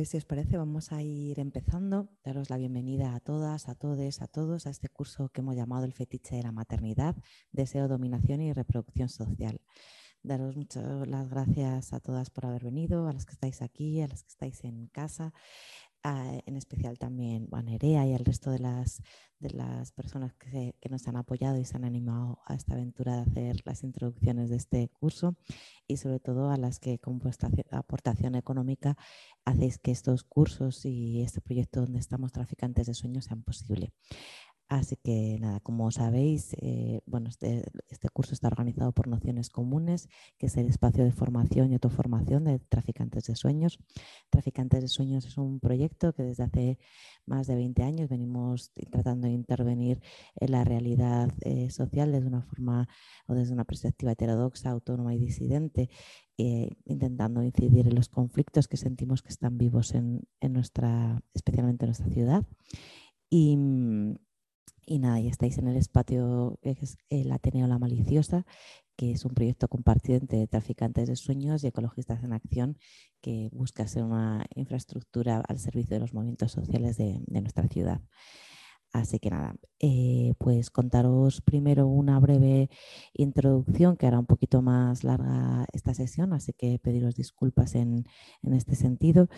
Pues si os parece vamos a ir empezando. Daros la bienvenida a todas, a todos, a todos a este curso que hemos llamado el fetiche de la maternidad, deseo, dominación y reproducción social. Daros muchas las gracias a todas por haber venido, a las que estáis aquí, a las que estáis en casa en especial también a Nerea y al resto de las, de las personas que, que, nos han apoyado y se han animado a esta aventura de hacer las introducciones de este curso y sobre todo a las que con vuestra aportación económica hacéis que estos cursos y este proyecto donde estamos traficantes de sueños sean posible. Así que nada, como sabéis, eh, bueno, este, este, curso está organizado por Nociones Comunes, que es el espacio de formación y autoformación de Traficantes de Sueños. Traficantes de Sueños es un proyecto que desde hace más de 20 años venimos tratando de intervenir en la realidad eh, social desde una forma o desde una perspectiva heterodoxa, autónoma y disidente, eh, intentando incidir en los conflictos que sentimos que están vivos en, en nuestra, especialmente en nuestra ciudad. Y mm, y nada, y estáis en el espacio que es el Ateneo La Maliciosa, que es un proyecto compartido entre traficantes de sueños y ecologistas en acción que busca ser una infraestructura al servicio de los movimientos sociales de nuestra ciudad. Así que nada, eh, pues contaros primero una breve introducción que hará un poquito más larga esta sesión, así que pediros disculpas en, este sentido.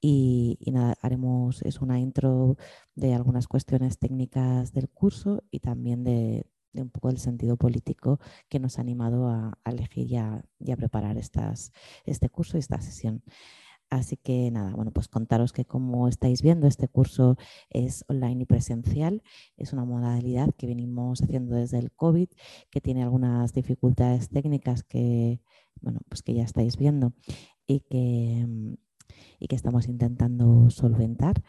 Y, nada, haremos es una intro de algunas cuestiones técnicas del curso y también de, un poco del sentido político que nos ha animado a, elegir y a, preparar estas, este curso y esta sesión. Así que nada, bueno, pues contaros que como estáis viendo, este curso es online y presencial. Es una modalidad que venimos haciendo desde el COVID, que tiene algunas dificultades técnicas que, bueno, pues que ya estáis viendo y que, y que estamos intentando solventar.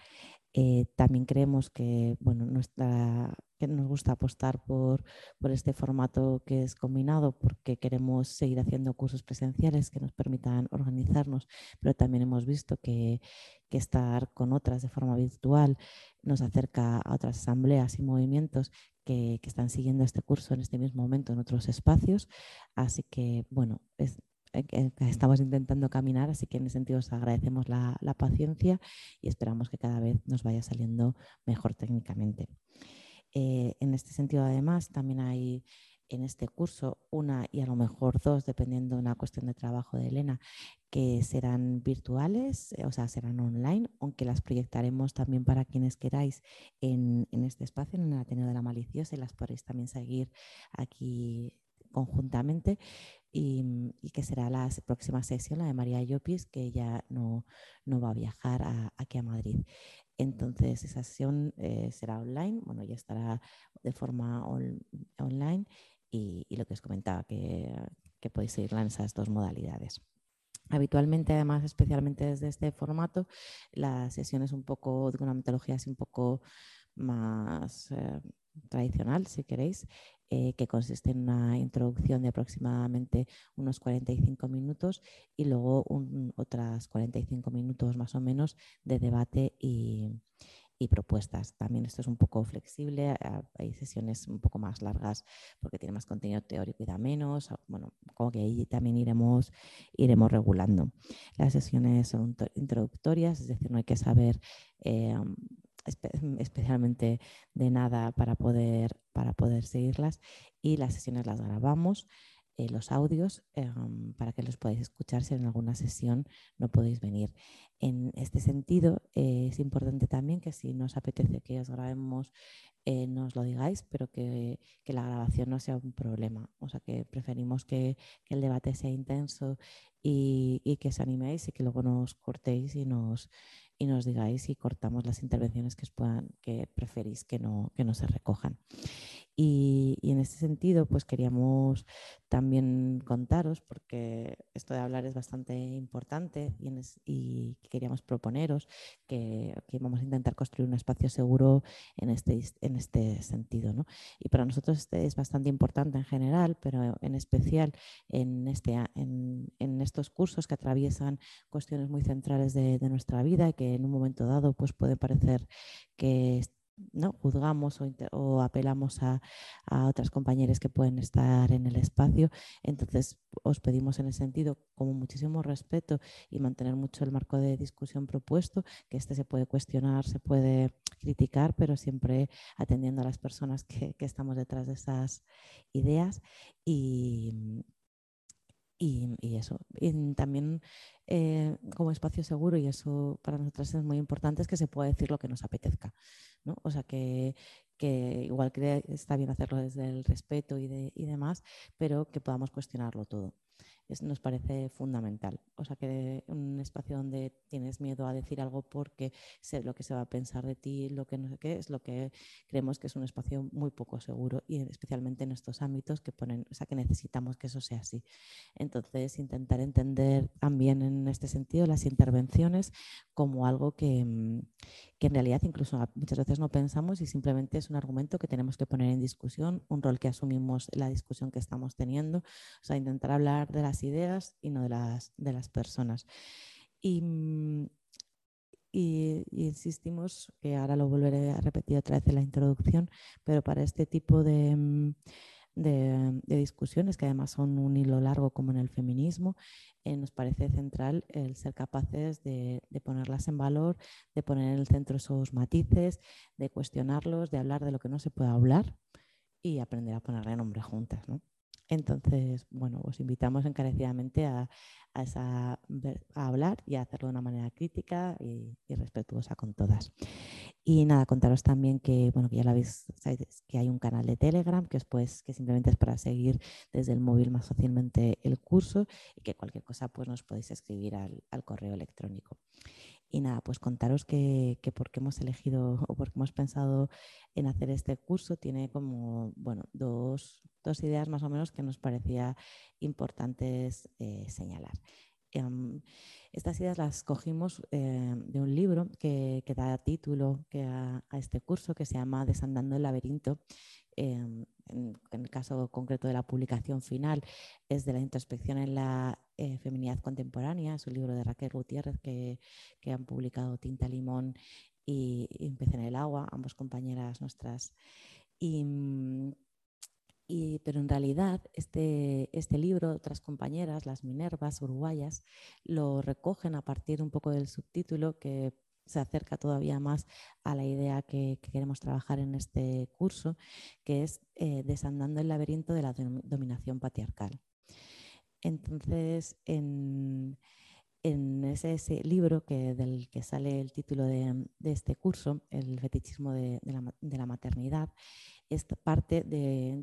Eh, también creemos que, bueno, nuestra, que nos gusta apostar por, por, este formato que es combinado porque queremos seguir haciendo cursos presenciales que nos permitan organizarnos, pero también hemos visto que, que estar con otras de forma virtual nos acerca a otras asambleas y movimientos que, que, están siguiendo este curso en este mismo momento en otros espacios. Así que, bueno, eh, estamos intentando caminar, así que en ese sentido os agradecemos la, paciencia y esperamos que cada vez nos vaya saliendo mejor técnicamente. Eh, en este sentido, además, también hay en este curso una y a lo mejor dos, dependiendo de una cuestión de trabajo de Elena, que serán virtuales, eh, o sea, serán online, aunque las proyectaremos también para quienes queráis en, este espacio, en el Ateneo de la Maliciosa, y las podréis también seguir aquí conjuntamente. Y, que será la próxima sesión, la de María Llopis, que ya no, no va a viajar aquí a Madrid. Entonces, esa sesión eh, será online, bueno, ya estará de forma online y, lo que os comentaba, que, podéis seguirla en esas dos modalidades. Habitualmente, además, especialmente desde este formato, la sesión es un poco de una metodología así un poco más eh, tradicional, si queréis, eh, que consiste en una introducción de aproximadamente unos 45 minutos y luego otras 45 minutos más o menos de debate y, propuestas. También esto es un poco flexible, hay sesiones un poco más largas porque tiene más contenido teórico y da menos. Bueno, como que ahí también iremos, iremos regulando. Las sesiones son introductorias, es decir, no hay que saber eh, especialmente de nada para poder, para poder seguirlas y las sesiones las grabamos, eh, los audios, em, para que los podáis escuchar si en alguna sesión no podéis venir. En este sentido, eh, es importante también que si nos apetece que os grabemos, eh, nos lo digáis, pero que, que, la grabación no sea un problema. O sea, que preferimos que, que el debate sea intenso y, y, que os animéis y que luego nos cortéis y nos, y nos digáis si cortamos las intervenciones que, puedan, que preferís que no, que no se recojan. Y, en ese sentido, pues queríamos también contaros, porque esto de hablar es bastante importante y, queríamos proponeros que, vamos a intentar construir un espacio seguro en este, en este sentido. ¿no? Y para nosotros este es bastante importante en general, pero en especial en, este, en estos cursos que atraviesan cuestiones muy centrales de, de nuestra vida y que en un momento dado pues puede parecer que ¿no? juzgamos o, apelamos a, otras compañeras que pueden estar en el espacio. Entonces, os pedimos en ese sentido, como muchísimo respeto y mantener mucho el marco de discusión propuesto, que este se puede cuestionar, se puede criticar, pero siempre atendiendo a las personas que, estamos detrás de esas ideas. Y, y, eso. Y también eh, como espacio seguro, y eso para nosotros es muy importante, es que se pueda decir lo que nos apetezca. ¿No? O sea, que, igual que está bien hacerlo desde el respeto y, de, y demás, pero que podamos cuestionarlo todo nos parece fundamental. O sea, que un espacio donde tienes miedo a decir algo porque sé lo que se va a pensar de ti, lo que no sé qué, es lo que creemos que es un espacio muy poco seguro y especialmente en estos ámbitos que ponen, o sea, que necesitamos que eso sea así. Entonces, intentar entender también en este sentido las intervenciones como algo que, mm, que en realidad incluso muchas veces no pensamos y simplemente es un argumento que tenemos que poner en discusión, un rol que asumimos en la discusión que estamos teniendo, o sea, intentar hablar de las ideas y no de las, de las personas. Y, y, insistimos, que ahora lo volveré a repetir otra vez en la introducción, pero para este tipo de... De, discusiones que además son un hilo largo como en el feminismo, eh, nos parece central el ser capaces de, ponerlas en valor, de poner en el centro esos matices, de cuestionarlos, de hablar de lo que no se puede hablar y aprender a ponerle nombre juntas. ¿no? Entonces, bueno, os invitamos encarecidamente a, hablar y a hacerlo de una manera crítica y, respetuosa con todas. Y nada, contaros también que, bueno, que ya lo habéis, que hay un canal de Telegram que, pues, que simplemente es para seguir desde el móvil más fácilmente el curso y que cualquier cosa pues nos podéis escribir al, al correo electrónico. Y nada, pues contaros que, que por qué hemos elegido o por qué hemos pensado en hacer este curso tiene como, bueno, dos, dos ideas más o menos que nos parecía importantes eh, señalar. Em, estas ideas las cogimos eh, de un libro que, que da título que a, este curso que se llama Desandando el laberinto Em, en, el caso concreto de la publicación final, es de la introspección en la eh, feminidad contemporánea, es un libro de Raquel Gutiérrez que, han publicado Tinta Limón y, y en el Agua, ambas compañeras nuestras. Mm, pero en realidad este, este libro, otras compañeras, las Minervas uruguayas, lo recogen a partir un poco del subtítulo que se acerca todavía más a la idea que, queremos trabajar en este curso, que es eh, desandando el laberinto de la dominación patriarcal. Entonces, en, ese, libro que, del que sale el título de, este curso, El fetichismo de, la, maternidad, es parte de,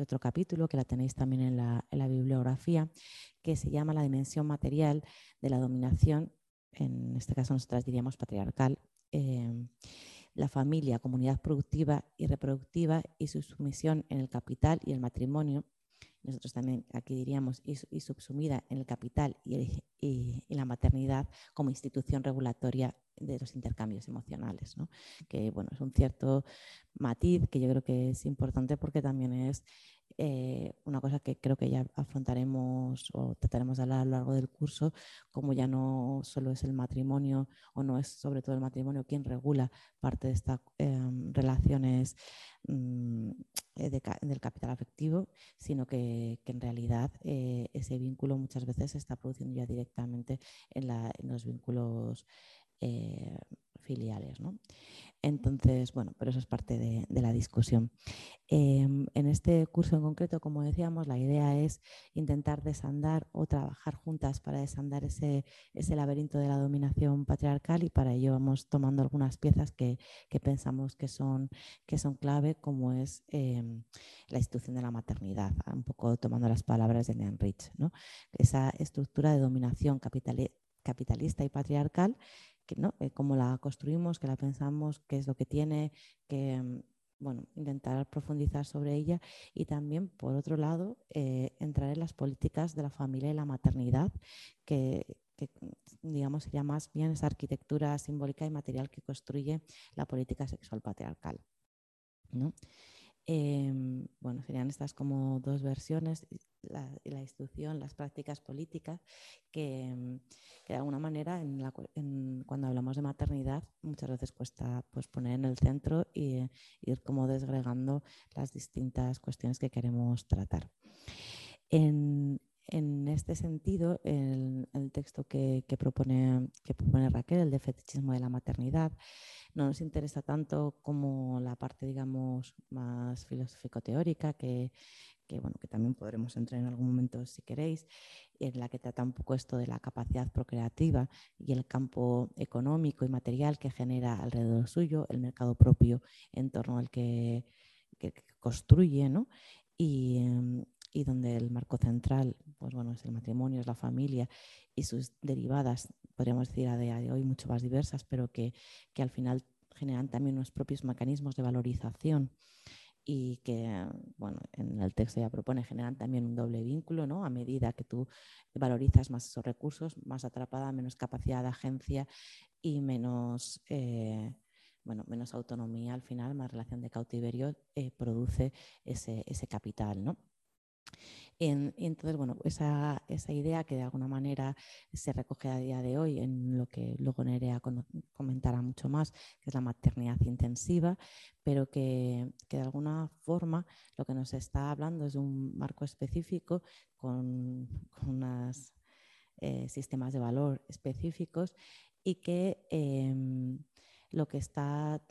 otro capítulo que la tenéis también en la, en la bibliografía, que se llama La dimensión material de la dominación en este caso nosotras diríamos patriarcal, em, la familia, comunidad productiva y reproductiva y su sumisión en el capital y el matrimonio, nosotros también aquí diríamos, y, subsumida en el capital y, la maternidad como institución regulatoria de los intercambios emocionales, que bueno, es un cierto matiz que yo creo que es importante porque también es eh, una cosa que creo que ya afrontaremos o trataremos de hablar a lo largo del curso, como ya no solo es el matrimonio o no es sobre todo el matrimonio quien regula parte de estas em, relaciones mm, eh, del capital afectivo, sino que, en realidad eh, ese vínculo muchas veces se está produciendo ya directamente en, los vínculos filiales. ¿no? Entonces, bueno, pero eso es parte de, la discusión. Em, en este curso en concreto, como decíamos, la idea es intentar desandar o trabajar juntas para desandar ese, ese laberinto de la dominación patriarcal y para ello vamos tomando algunas piezas que, pensamos que son, que son clave, como es em, la institución de la maternidad, un poco tomando las palabras de Nean Rich, ¿no? esa estructura de dominación capitalista y patriarcal que, ¿no? Eh, cómo la construimos, que la pensamos, qué es lo que tiene, que, bueno, intentar profundizar sobre ella y también, por otro lado, eh, entrar en las políticas de la familia y la maternidad, que, digamos sería más bien esa arquitectura simbólica y material que construye la política sexual patriarcal. Em, bueno, serían estas como dos versiones, la, la institución, las prácticas políticas, que, de alguna manera cuando hablamos de maternidad muchas veces cuesta pues, poner en el centro y ir como desgregando las distintas cuestiones que queremos tratar. En este sentido, el, texto que, propone, que propone Raquel, el de fetichismo de la maternidad, no nos interesa tanto como la parte, digamos, más filosófico-teórica, que, bueno, que también podremos entrar en algún momento si queréis, en la que trata un poco esto de la capacidad procreativa y el campo económico y material que genera alrededor suyo, el mercado propio en torno al que, construye, ¿no? Y, em, y donde el marco central pues bueno, es el matrimonio, es la familia y sus derivadas, podríamos decir a día de hoy mucho más diversas, pero que, al final generan también unos propios mecanismos de valorización y que, bueno, en el texto ya propone, generan también un doble vínculo, ¿no? A medida que tú valorizas más esos recursos, más atrapada, menos capacidad de agencia y menos, eh, bueno, menos autonomía al final, más relación de cautiverio eh, produce ese, ese capital, ¿no? Entonces, bueno, esa, idea que de alguna manera se recoge a día de hoy en lo que luego Nerea comentará mucho más, que es la maternidad intensiva, pero que, de alguna forma lo que nos está hablando es de un marco específico con, con unos eh, sistemas de valor específicos y que em, lo que está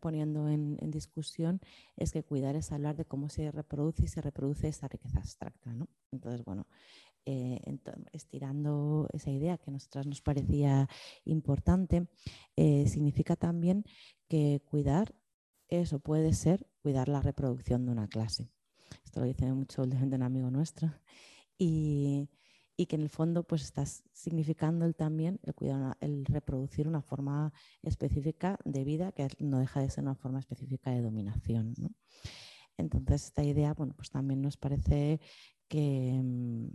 poniendo en, discusión es que cuidar es hablar de cómo se reproduce y se reproduce esa riqueza abstracta. ¿no? Entonces, bueno, eh, estirando esa idea que a nosotras nos parecía importante, eh, significa también que cuidar eso puede ser cuidar la reproducción de una clase. Esto lo dice mucho últimamente un amigo nuestro. Y, y que en el fondo pues estás significando el también el cuidar, el reproducir una forma específica de vida que no deja de ser una forma específica de dominación. Entonces esta idea bueno pues también nos parece que, mm,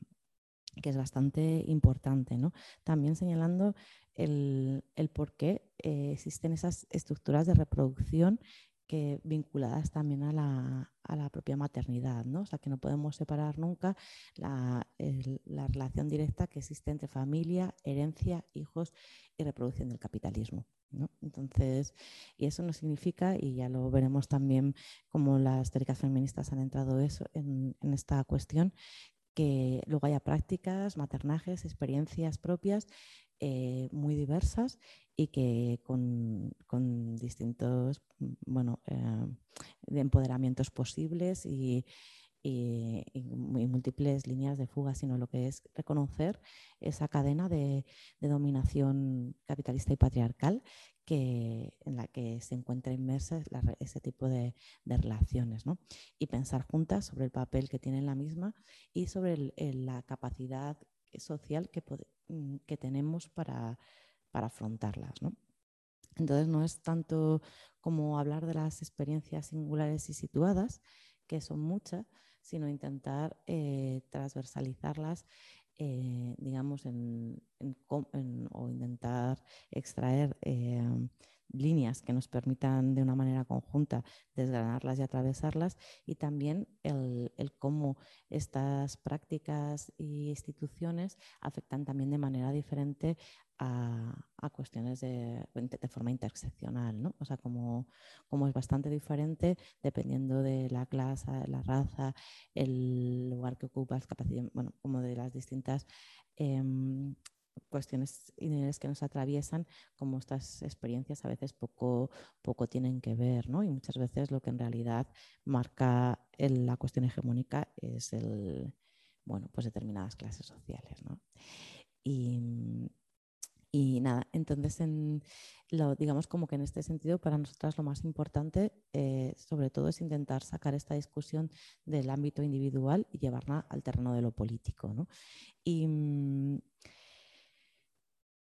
que es bastante importante, ¿no? También señalando el, el por qué eh, existen esas estructuras de reproducción que vinculadas también a la, a la, propia maternidad, ¿no? O sea, que no podemos separar nunca la, la, relación directa que existe entre familia, herencia, hijos y reproducción del capitalismo. ¿no? Entonces, y eso no significa, y ya lo veremos también como las teóricas feministas han entrado eso, en, en esta cuestión, que luego haya prácticas, maternajes, experiencias propias eh, muy diversas y que con, distintos bueno, eh, empoderamientos posibles y, múltiples líneas de fuga, sino lo que es reconocer esa cadena de, dominación capitalista y patriarcal que, en la que se encuentra inmersa ese tipo de, relaciones. Y pensar juntas sobre el papel que tiene la misma y sobre la capacidad social que, mm, que tenemos para, para afrontarlas. ¿no? Entonces no es tanto como hablar de las experiencias singulares y situadas, que son muchas, sino intentar eh, transversalizarlas, eh, digamos, en, o intentar extraer eh, líneas que nos permitan de una manera conjunta desgranarlas y atravesarlas y también el, cómo estas prácticas y instituciones afectan también de manera diferente a, cuestiones de, de, forma interseccional, ¿no? O sea, como, como, es bastante diferente dependiendo de la clase, la raza, el lugar que ocupas, capacidad, bueno, como de las distintas em, cuestiones que nos atraviesan, como estas experiencias a veces poco, poco tienen que ver, ¿no? Y muchas veces lo que en realidad marca la cuestión hegemónica es el, bueno, pues determinadas clases sociales, ¿no? Y, y nada, entonces en lo, digamos como que en este sentido para nosotras lo más importante eh, sobre todo es intentar sacar esta discusión del ámbito individual y llevarla al terreno de lo político. ¿no? Y,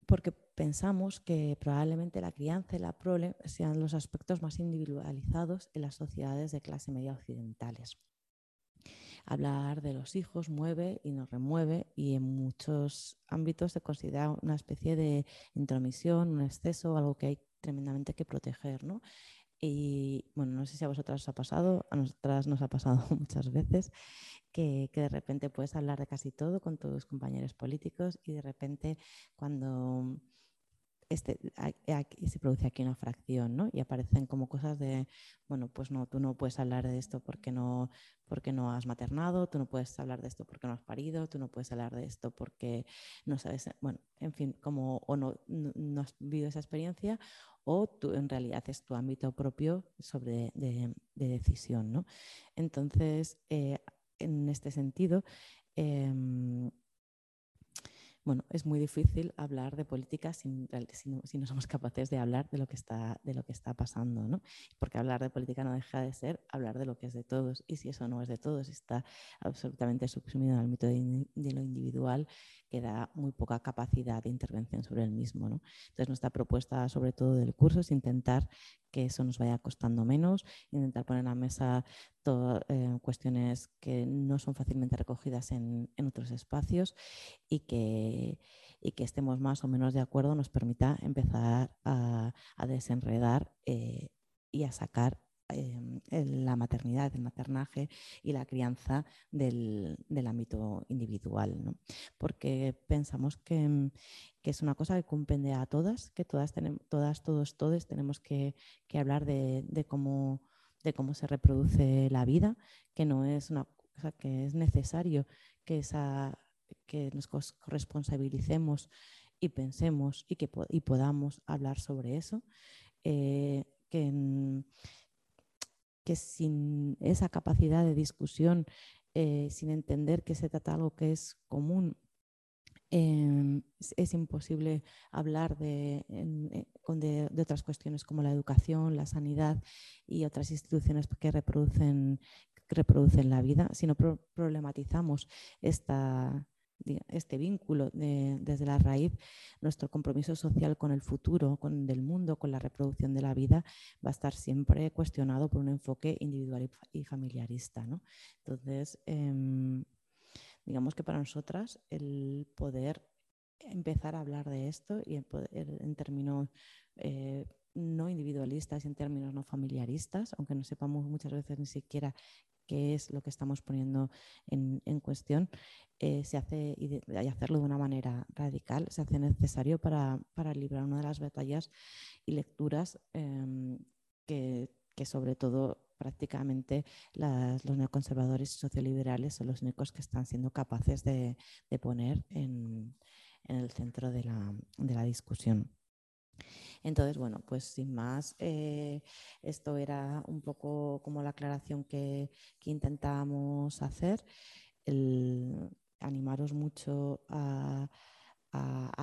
porque pensamos que probablemente la crianza y la prole sean los aspectos más individualizados en las sociedades de clase media occidentales. Hablar de los hijos mueve y nos remueve y en muchos ámbitos se considera una especie de intromisión, un exceso, algo que hay tremendamente que proteger. ¿no? Y bueno, no sé si a vosotras os ha pasado, a nosotras nos ha pasado muchas veces que, que, de repente puedes hablar de casi todo con tus compañeros políticos y de repente cuando este, aquí, se produce aquí una fracción, ¿no? Y aparecen como cosas de, bueno, pues no, tú no puedes hablar de esto porque no, porque no has maternado, tú no puedes hablar de esto porque no has parido, tú no puedes hablar de esto porque no sabes, bueno, en fin, como o no, no, has vivido esa experiencia o en realidad es tu ámbito propio sobre de, decisión, ¿no? Entonces, eh, en este sentido, em, bueno, es muy difícil hablar de política si, no, somos capaces de hablar de lo que está, de lo que está pasando, ¿no? Porque hablar de política no deja de ser hablar de lo que es de todos, y si eso no es de todos, está absolutamente subsumido en el mito de, de lo individual, que da muy poca capacidad de intervención sobre el mismo, ¿no? Entonces, nuestra propuesta, sobre todo del curso, es intentar que eso nos vaya costando menos, intentar poner en la mesa eh, cuestiones que no son fácilmente recogidas en, en otros espacios y que, y que, estemos más o menos de acuerdo nos permita empezar a, a desenredar eh, y a sacar Em, la maternidad, el maternaje y la crianza del, ámbito individual, ¿no? porque pensamos que, es una cosa que compende a todas, que todas, tenemos, todas todos, todos tenemos que, hablar de, cómo, de cómo se reproduce la vida, que no es una cosa que es necesario que, esa, que nos corresponsabilicemos y pensemos y que y podamos hablar sobre eso. Eh, que, que sin esa capacidad de discusión, eh, sin entender que se trata de algo que es común, em, es, imposible hablar eh, de, de, otras cuestiones como la educación, la sanidad y otras instituciones que reproducen, que reproducen la vida, si no problematizamos esta, este vínculo desde la raíz, nuestro compromiso social con el futuro, con el mundo, con la reproducción de la vida, va a estar siempre cuestionado por un enfoque individual y familiarista. Entonces, em, digamos que para nosotras el poder empezar a hablar de esto y en, términos eh, no individualistas y en términos no familiaristas, aunque no sepamos muchas veces ni siquiera qué es lo que estamos poniendo en, cuestión, eh, se hace, y, hacerlo de una manera radical, se hace necesario para, librar una de las batallas y lecturas em, que, sobre todo prácticamente los neoconservadores y socioliberales son los únicos que están siendo capaces de, poner en, el centro de la discusión. Entonces, bueno, pues sin más, eh, esto era un poco como la aclaración que, que intentábamos hacer. Animaros mucho a,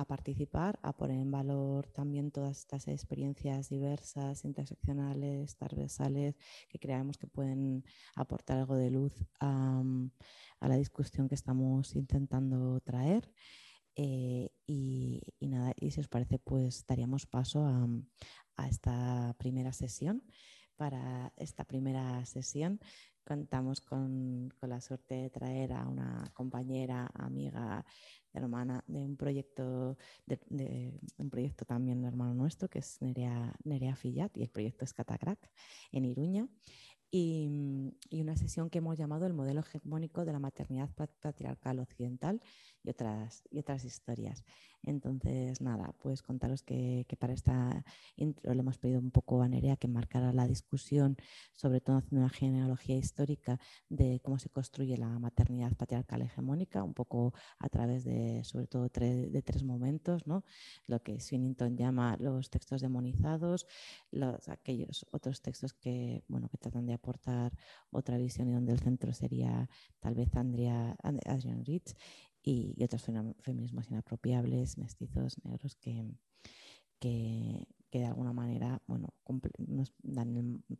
participar, a poner en valor también todas estas experiencias diversas, interseccionales, transversales, que creemos que pueden aportar algo de luz a la discusión que estamos intentando traer. Eh, y, nada, y si os parece, pues daríamos paso a, esta primera sesión. Para esta primera sesión contamos con, la suerte de traer a una compañera, amiga, hermana de un proyecto, de, un proyecto también hermano nuestro, que es Nerea, Nerea Fillat, y el proyecto es Catacrack en Iruña. Y, y, una sesión que hemos llamado el modelo hegemónico de la maternidad patriarcal occidental y otras, y otras historias. Entonces, nada, pues contaros que, para esta intro le hemos pedido un poco a Nerea que marcara la discusión, sobre todo haciendo una genealogía histórica de cómo se construye la maternidad patriarcal hegemónica, un poco a través de, sobre todo, de tres momentos, ¿no? lo que Swinington llama los textos demonizados, los, aquellos otros textos que, bueno, que tratan de aportar otra visión y donde el centro sería tal vez Andrea, Adrian Rich y, otros feminismos inapropiables, mestizos, negros, que, que, de alguna manera bueno, nos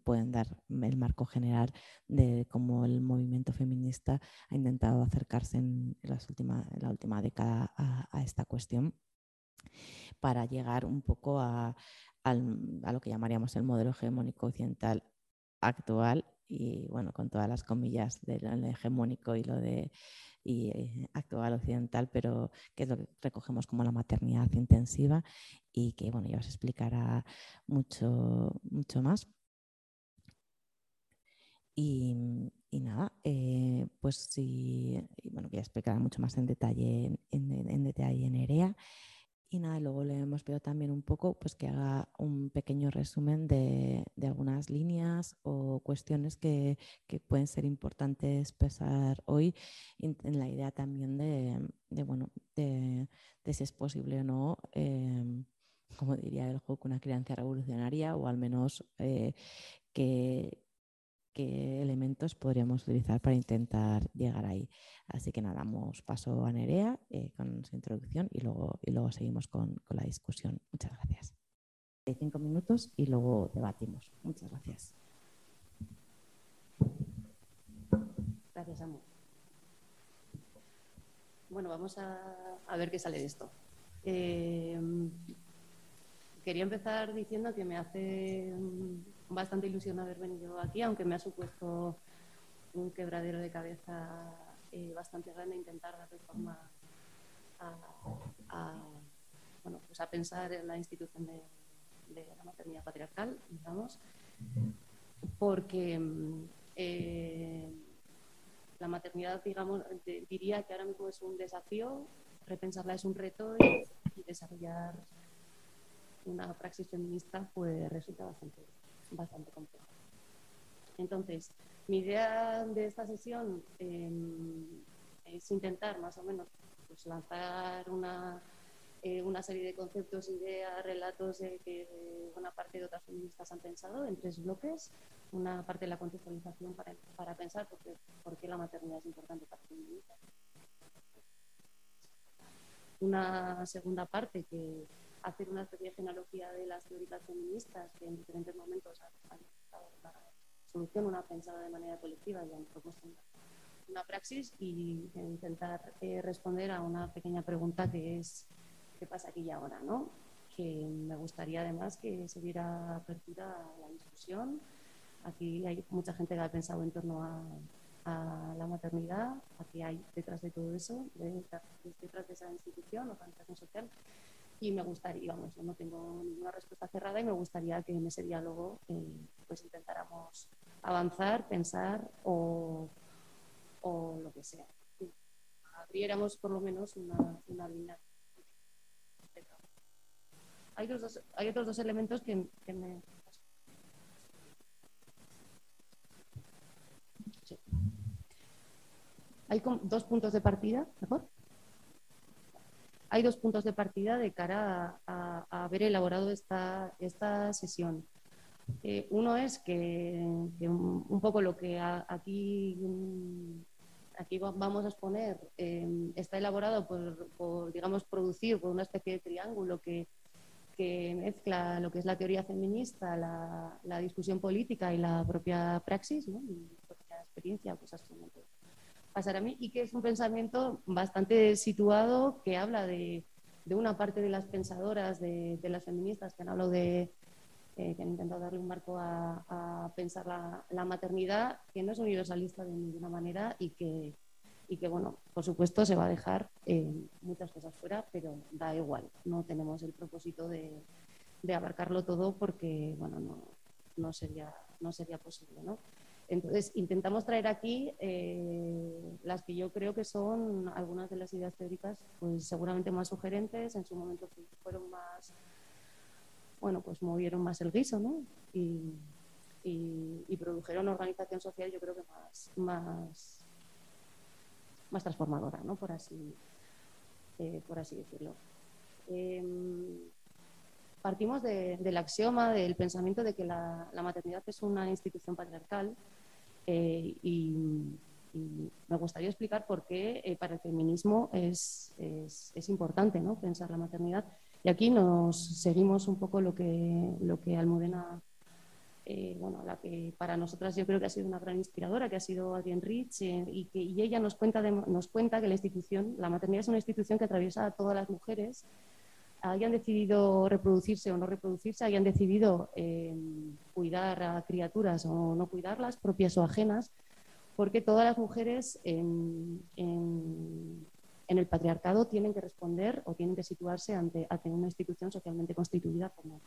pueden dar el marco general de cómo el movimiento feminista ha intentado acercarse en, las última, en la última década a, esta cuestión para llegar un poco a, lo que llamaríamos el modelo hegemónico occidental actual y bueno, con todas las comillas del hegemónico y lo de y, eh, actual occidental, pero que es lo que recogemos como la maternidad intensiva y que bueno, ya os explicará mucho, mucho más. Y, nada, eh, pues sí, bueno, voy a explicar mucho más en detalle en, en, detalle en EREA. Y nada, luego le hemos pedido también un poco pues, que haga un pequeño resumen de, algunas líneas o cuestiones que, pueden ser importantes pensar hoy en, la idea también de, bueno, de, si es posible o no, em, como diría el juego, una crianza revolucionaria o al menos eh, que, qué elementos podríamos utilizar para intentar llegar ahí. Así que nada, damos paso a Nerea eh, con su introducción y luego, y luego seguimos con, la discusión. Muchas gracias. Cinco minutos y luego debatimos. Muchas gracias. Gracias, Amor. Bueno, vamos a, ver qué sale de esto. Eh, quería empezar diciendo que me hace bastante ilusión haber venido aquí, aunque me ha supuesto un quebradero de cabeza eh, bastante grande intentar darle forma a, bueno, pues a pensar en la institución de, la maternidad patriarcal, digamos, porque eh, la maternidad, digamos, diría que ahora mismo es un desafío, repensarla es un reto y, y desarrollar una praxis feminista pues resulta bastante bastante complejo. Entonces, mi idea de esta sesión em, es intentar más o menos pues, lanzar una, eh, una serie de conceptos, ideas, relatos que buena parte de otras feministas han pensado en tres bloques. Una parte de la contextualización para, para pensar por qué, por qué la maternidad es importante para feministas. Una segunda parte que hacer una especie de genealogía de las teóricas feministas que en diferentes momentos han buscado la solución, una pensada de manera colectiva y han propuesto una, praxis y intentar eh, responder a una pequeña pregunta que es ¿qué pasa aquí y ahora? ¿no? Que me gustaría además que se diera apertura a la discusión. Aquí hay mucha gente que ha pensado en torno a, a la maternidad, aquí hay detrás de todo eso, detrás de esa institución, organización social, y me gustaría, vamos, no tengo ninguna respuesta cerrada y me gustaría que en ese diálogo eh, pues intentáramos avanzar, pensar o, o, lo que sea. Abriéramos por lo menos una, una línea. Hay otros dos, hay otros dos elementos que, que me... Sí. Hay dos puntos de partida, ¿mejor? Hay dos puntos de partida de cara a, haber elaborado esta, esta sesión. Eh, uno es que, un, poco lo que aquí, aquí vamos a exponer em, está elaborado por, digamos, producir por una especie de triángulo que, mezcla lo que es la teoría feminista, la, discusión política y la propia praxis, ¿no? y propia experiencia, pues pasar a mí y que es un pensamiento bastante situado que habla de, una parte de las pensadoras, de, las feministas que han hablado de, eh, que han intentado darle un marco a, pensar la, maternidad, que no es universalista de ninguna manera y que, y que bueno, por supuesto se va a dejar eh, muchas cosas fuera, pero da igual, no tenemos el propósito de, abarcarlo todo porque, bueno, no, no, sería, no sería posible, ¿no? Entonces, intentamos traer aquí eh, las que yo creo que son algunas de las ideas teóricas, pues seguramente más sugerentes, en su momento fueron más, bueno, pues movieron más el guiso, ¿no? Y, produjeron organización social, yo creo que más, transformadora, ¿no? Por así, eh, por así decirlo. Em, partimos del axioma, del pensamiento de que la, maternidad es una institución patriarcal eh, y, me gustaría explicar por qué eh, para el feminismo es, es, importante ¿no? pensar la maternidad. Y aquí nos seguimos un poco lo que, lo que Almudena, eh, bueno, la que para nosotras yo creo que ha sido una gran inspiradora, que ha sido Adrienne Rich, y, que, y ella nos cuenta, nos cuenta que la institución, la maternidad es una institución que atraviesa a todas las mujeres hayan decidido reproducirse o no reproducirse, hayan decidido cuidar a criaturas o no cuidarlas, propias o ajenas, porque todas las mujeres en, el patriarcado tienen que responder o tienen que situarse ante, una institución socialmente constituida como,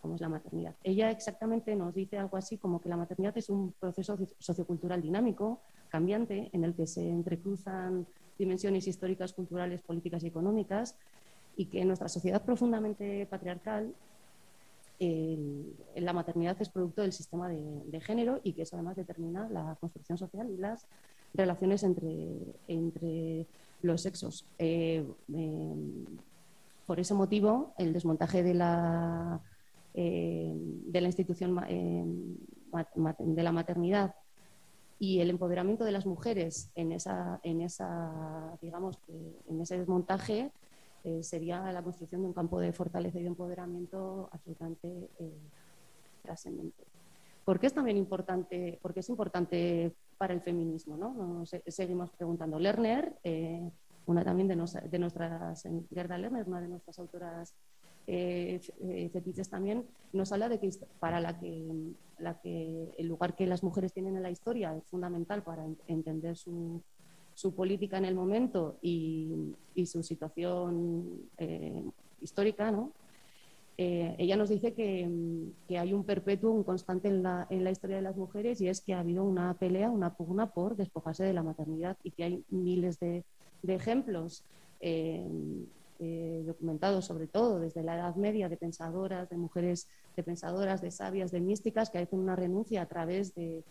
como, es la maternidad. Ella exactamente nos dice algo así como que la maternidad es un proceso sociocultural dinámico, cambiante, en el que se entrecruzan dimensiones históricas, culturales, políticas y económicas, y que en nuestra sociedad profundamente patriarcal la maternidad es producto del sistema de, género y que eso además determina la construcción social y las relaciones entre, entre los sexos. Eh, em, por ese motivo, el desmontaje de la, eh, de la institución de la maternidad y el empoderamiento de las mujeres en esa, en esa digamos, en ese desmontaje eh, sería la construcción de un campo de fortaleza y de empoderamiento absolutamente eh, trascendente. ¿Por qué es también importante? Porque es importante para el feminismo, ¿no? Nos seguimos preguntando. Lerner, eh, una también de, de, nuestras, Gerda Lerner, una de nuestras autoras fetiches también, nos habla de que para la que, la que el lugar que las mujeres tienen en la historia es fundamental para entender su, su política en el momento y, su situación eh, histórica, ¿no? Eh, ella nos dice que, hay un perpetuo, un constante en la, historia de las mujeres y es que ha habido una pelea, una pugna por despojarse de la maternidad y que hay miles de, ejemplos eh, documentados sobre todo desde la Edad Media de pensadoras, de mujeres, de pensadoras, de sabias, de místicas que hacen una renuncia a través de,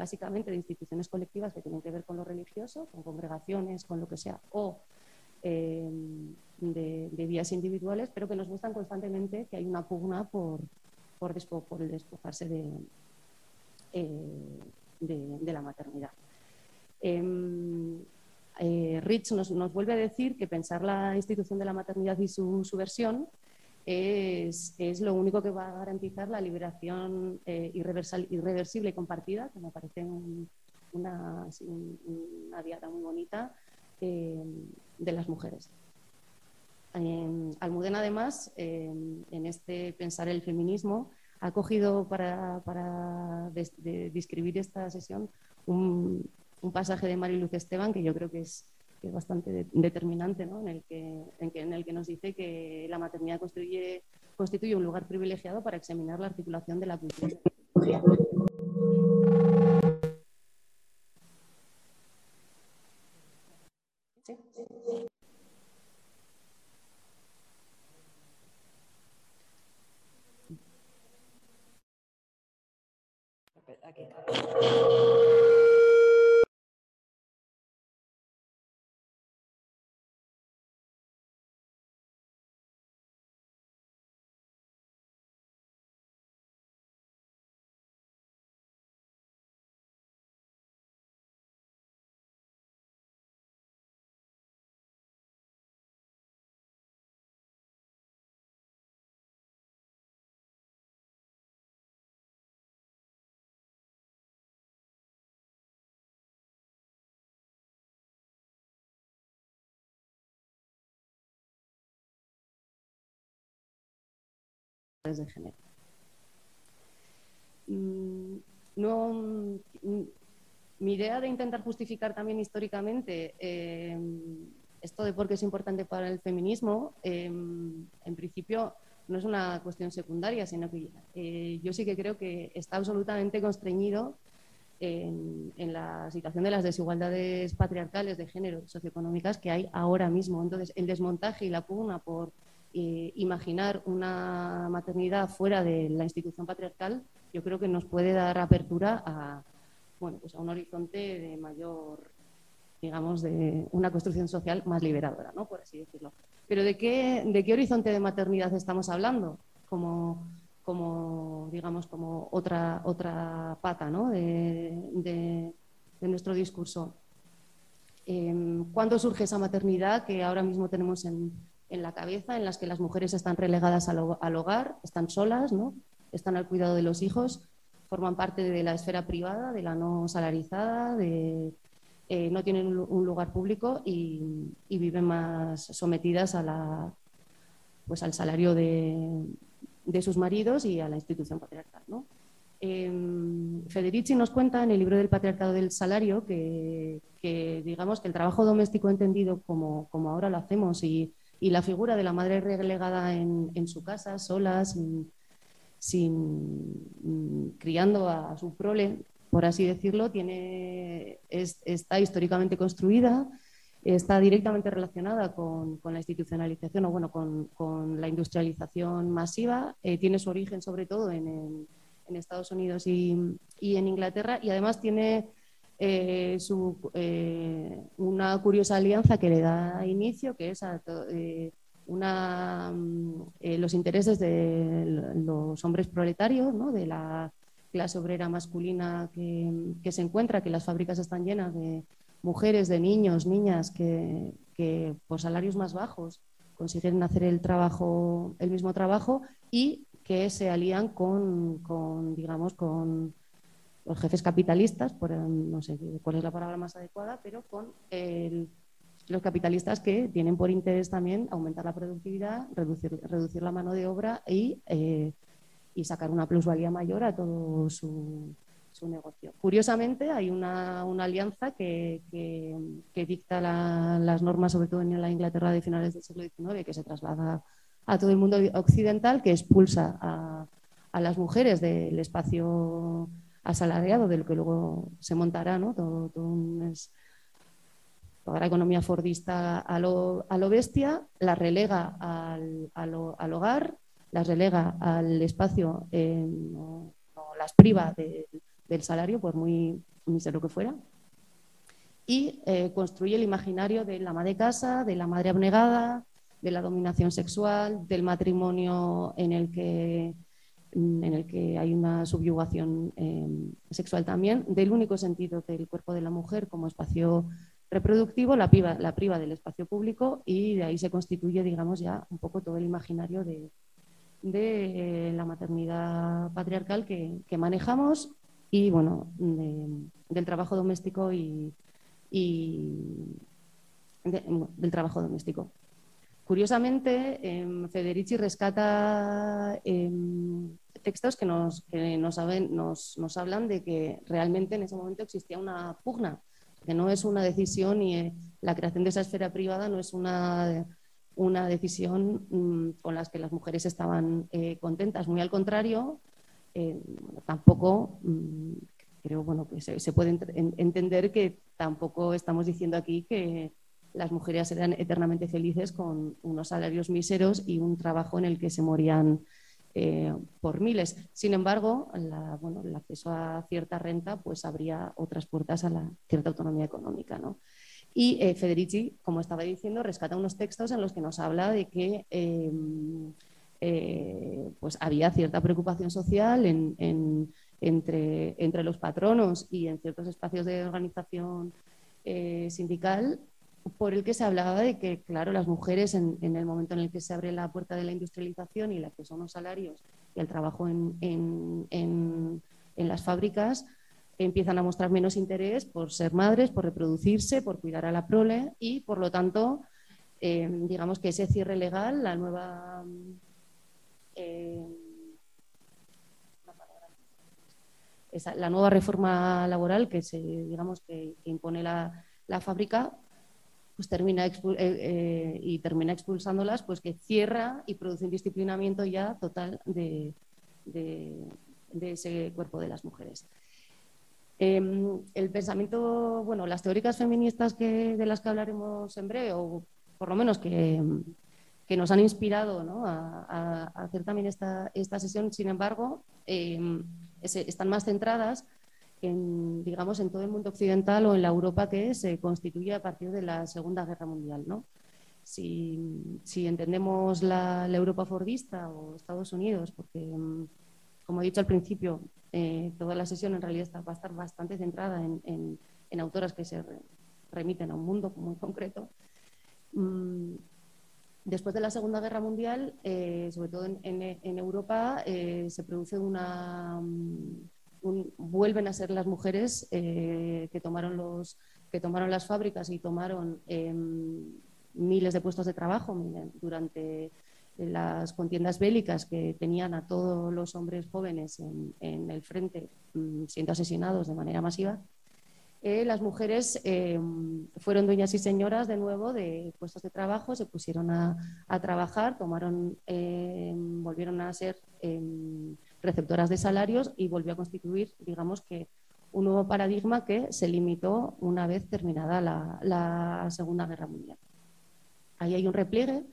básicamente de instituciones colectivas que tienen que ver con lo religioso, con congregaciones, con lo que sea, o eh, de, vías individuales, pero que nos muestran constantemente que hay una pugna por, por, el despojarse de, eh, de, la maternidad. Em, eh, Rich nos, nos, vuelve a decir que pensar la institución de la maternidad y su, su versión es, es, lo único que va a garantizar la liberación eh, irreversible y compartida, que me parece una, una, diada muy bonita eh, de las mujeres. Almudena, además, en este pensar el feminismo, ha cogido para, para describir esta sesión un, un pasaje de Mariluz Esteban que yo creo que es que es bastante determinante, ¿no? en, el que, en, el que nos dice que la maternidad constituye, constituye un lugar privilegiado para examinar la articulación de la cultura. De género. Mm, no, mm, mi idea de intentar justificar también históricamente em, esto de por qué es importante para el feminismo, em, en principio no es una cuestión secundaria, sino que eh, yo sí que creo que está absolutamente constreñido en, en, la situación de las desigualdades patriarcales de género socioeconómicas que hay ahora mismo. Entonces, el desmontaje y la pugna por eh, imaginar una maternidad fuera de la institución patriarcal, yo creo que nos puede dar apertura a, bueno, pues a un horizonte de mayor, digamos, de una construcción social más liberadora, ¿no? por así decirlo. Pero ¿de qué, de qué horizonte de maternidad estamos hablando? Como, como digamos, como otra, otra pata ¿no? de, nuestro discurso. Em, ¿Cuándo surge esa maternidad que ahora mismo tenemos en, en la cabeza en las que las mujeres están relegadas al, hogar, están solas, ¿no? están al cuidado de los hijos, forman parte de la esfera privada, de la no salarizada, de, eh, no tienen un lugar público y, viven más sometidas a la, pues al salario de, sus maridos y a la institución patriarcal. Em, Federici nos cuenta en el libro del patriarcado del salario que, digamos que el trabajo doméstico entendido como, como ahora lo hacemos y, la figura de la madre relegada en, su casa, sola, sin, mm, criando a, su prole, por así decirlo, tiene, está históricamente construida, está directamente relacionada con, la institucionalización o bueno, con, la industrialización masiva, eh, tiene su origen sobre todo en en Estados Unidos y, en Inglaterra y además tiene eh, eh, una curiosa alianza que le da inicio, que es eh, una, los intereses de los hombres proletarios, de la clase obrera masculina que, se encuentra, que las fábricas están llenas de mujeres, de niños, niñas que, por salarios más bajos consiguen hacer el trabajo, el mismo trabajo y que se alían con, digamos, con los jefes capitalistas, por, no sé cuál es la palabra más adecuada, pero con los capitalistas que tienen por interés también aumentar la productividad, reducir, reducir la mano de obra y, eh, y sacar una plusvalía mayor a todo su, su negocio. Curiosamente, hay una, una alianza que, que, dicta las normas, sobre todo en la Inglaterra de finales del siglo XIX, que se traslada a todo el mundo occidental que expulsa a, las mujeres del espacio asalariado, del que luego se montará ¿no? todo, toda la economía fordista a lo, bestia, las relega al, al, hogar, las relega al espacio, o, las priva del salario, por muy lo que fuera, y eh, construye el imaginario de la madre de casa, de la madre abnegada, de la dominación sexual, del matrimonio en el que, en el que hay una subyugación em, sexual también, del único sentido del cuerpo de la mujer como espacio reproductivo, la priva, del espacio público y de ahí se constituye, digamos, ya un poco todo el imaginario de, de la maternidad patriarcal que, manejamos y, bueno, del trabajo doméstico y, del trabajo doméstico. Curiosamente, em, Federici rescata em, textos que, nos, nos, hablan de que realmente en ese momento existía una pugna, que no es una decisión y eh, la creación de esa esfera privada no es una, una decisión mm, con la que las mujeres estaban eh, contentas. Muy al contrario, eh, tampoco mm, creo bueno, que se puede entender que tampoco estamos diciendo aquí que las mujeres eran eternamente felices con unos salarios míseros y un trabajo en el que se morían eh, por miles. Sin embargo, el acceso a cierta renta pues abría otras puertas a la cierta autonomía económica. ¿no? Y eh, Federici, como estaba diciendo, rescata unos textos en los que nos habla de que em, eh, pues había cierta preocupación social entre, entre, los patronos y en ciertos espacios de organización sindical por el que se hablaba de que, claro, las mujeres en, el momento en el que se abre la puerta de la industrialización y el acceso a los salarios y el trabajo en, las fábricas empiezan a mostrar menos interés por ser madres, por reproducirse, por cuidar a la prole y, por lo tanto, eh, digamos que ese cierre legal, la nueva... Eh, la nueva reforma laboral que se digamos que, impone la, la fábrica pues termina eh, eh, y termina expulsándolas, pues que cierra y produce un disciplinamiento ya total de, ese cuerpo de las mujeres. Em, el pensamiento, bueno, las teóricas feministas que, de las que hablaremos en breve, o por lo menos que, nos han inspirado a, hacer también esta, sesión, sin embargo, em, están más centradas en, digamos, en todo el mundo occidental o en la Europa que se constituye a partir de la Segunda Guerra Mundial. ¿no? Si, entendemos la, Europa fordista o Estados Unidos, porque, mm, como he dicho al principio, eh, toda la sesión en realidad va a estar bastante centrada en, autoras que se remiten a un mundo muy concreto. Mm, después de la Segunda Guerra Mundial, eh, sobre todo en, Europa, eh, se produce una, vuelven a ser las mujeres eh, que, tomaron los, que tomaron las fábricas y tomaron em, miles de puestos de trabajo durante las contiendas bélicas que tenían a todos los hombres jóvenes en, el frente mm, siendo asesinados de manera masiva, eh, las mujeres em, fueron dueñas y señoras de nuevo de puestos de trabajo, se pusieron a, trabajar, tomaron, em, volvieron a ser receptoras de salarios y volvió a constituir, digamos que, un nuevo paradigma que se limitó una vez terminada la, Segunda Guerra Mundial. Ahí hay un repliegue,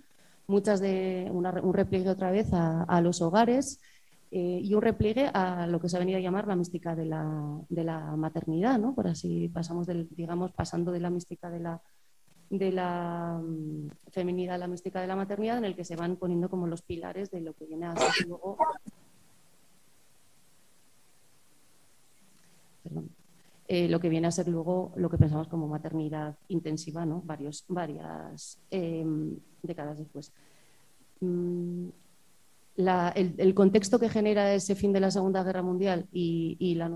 muchas de un repliegue otra vez a los hogares, eh, y un repliegue a lo que se ha venido a llamar la mística de la, de la maternidad, ¿no? Por así pasamos del, digamos, pasando de la mística de la, de la mm, feminidad a la mística de la maternidad, en el que se van poniendo como los pilares de lo que viene a ser luego. Eh, lo que viene a ser luego lo que pensamos como maternidad intensiva, ¿no? Varios, varias em, décadas después. Mm, el, contexto que genera ese fin de la Segunda Guerra Mundial y, la,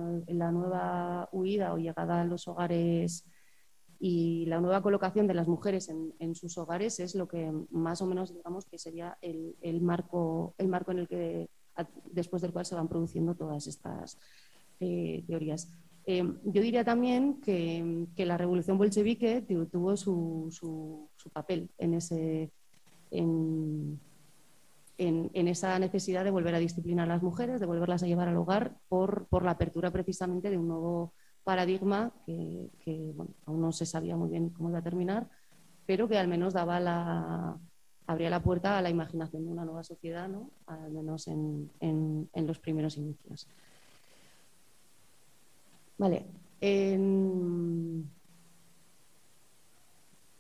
nueva huida o llegada a los hogares y la nueva colocación de las mujeres en, sus hogares es lo que más o menos digamos que sería el, marco, el marco en el que después del cual se van produciendo todas estas eh, teorías. Eh, yo diría también que, la revolución bolchevique tuvo su, papel en ese en, esa necesidad de volver a disciplinar a las mujeres, de volverlas a llevar al hogar por, la apertura precisamente de un nuevo paradigma que, aún no se sabía muy bien cómo iba a terminar, pero que al menos daba abría la puerta a la imaginación de una nueva sociedad, ¿no? al menos en, en los primeros inicios. Vale. En,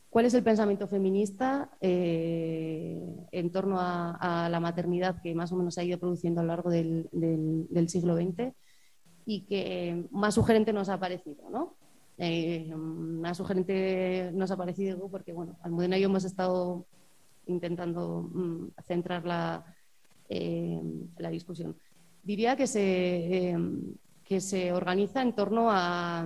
¿Cuál es el pensamiento feminista eh, en torno a, la maternidad que más o menos se ha ido produciendo a lo largo del, siglo XX y que más sugerente nos ha parecido? ¿no? Eh, más sugerente nos ha parecido porque, bueno, Almudena y yo hemos estado intentando mm, centrar la, eh, la, discusión. Diría que se, que se organiza en torno a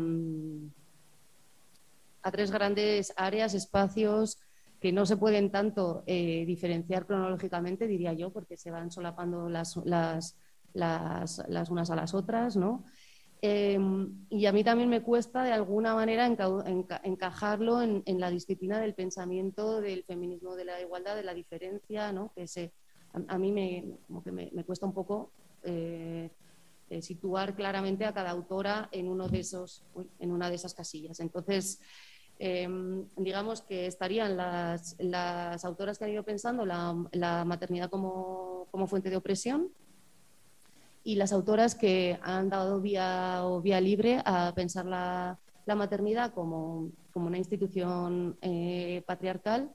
a tres grandes áreas, espacios que no se pueden tanto eh, diferenciar cronológicamente, diría yo, porque se van solapando las, las, las, unas a las otras, ¿no? Em, y a mí también me cuesta de alguna manera encajarlo en, la disciplina del pensamiento del feminismo, de la igualdad, de la diferencia, ¿no? que se, a, mí me, como que me, cuesta un poco eh, eh, situar claramente a cada autora en, uno de esos, en una de esas casillas. Entonces, Em, digamos que estarían las, autoras que han ido pensando la, maternidad como, fuente de opresión y las autoras que han dado vía o vía libre a pensar la, maternidad como, una institución eh, patriarcal,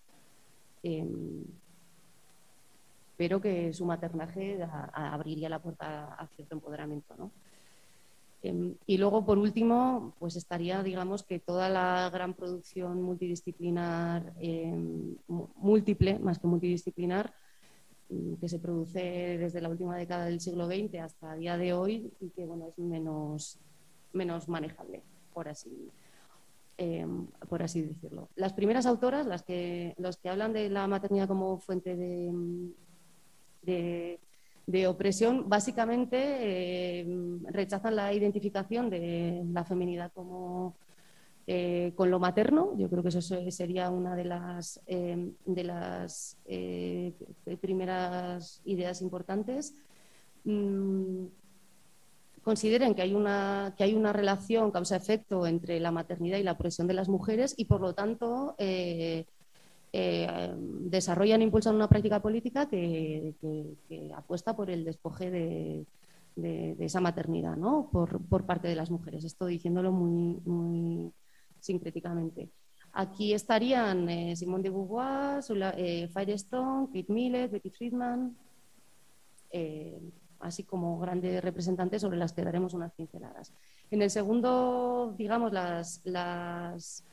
em, pero que su maternaje abriría la puerta a cierto empoderamiento. ¿no? Em, y luego, por último, pues estaría, digamos, que toda la gran producción multidisciplinar, em, múltiple, más que multidisciplinar, mm, que se produce desde la última década del siglo XX hasta el día de hoy y que, bueno, es menos, menos manejable, por así, em, por así decirlo. Las primeras autoras, las que, los que hablan de la maternidad como fuente de, de opresión, básicamente eh, rechazan la identificación de la feminidad como eh, con lo materno. Yo creo que eso sería una de las, eh, de las primeras ideas importantes. Mm, consideren que hay, una, que hay una relación causa-efecto entre la maternidad y la opresión de las mujeres y, por lo tanto, eh, desarrollan e impulsan una práctica política que, apuesta por el despoje de, esa maternidad ¿no? por, parte de las mujeres. Estoy diciéndolo muy, muy sincréticamente. Aquí estarían eh, Simone de Beauvoir, eh, Firestone, Kate Millett, Betty Friedman, así como grandes representantes sobre las que daremos unas pinceladas. En el segundo, digamos, las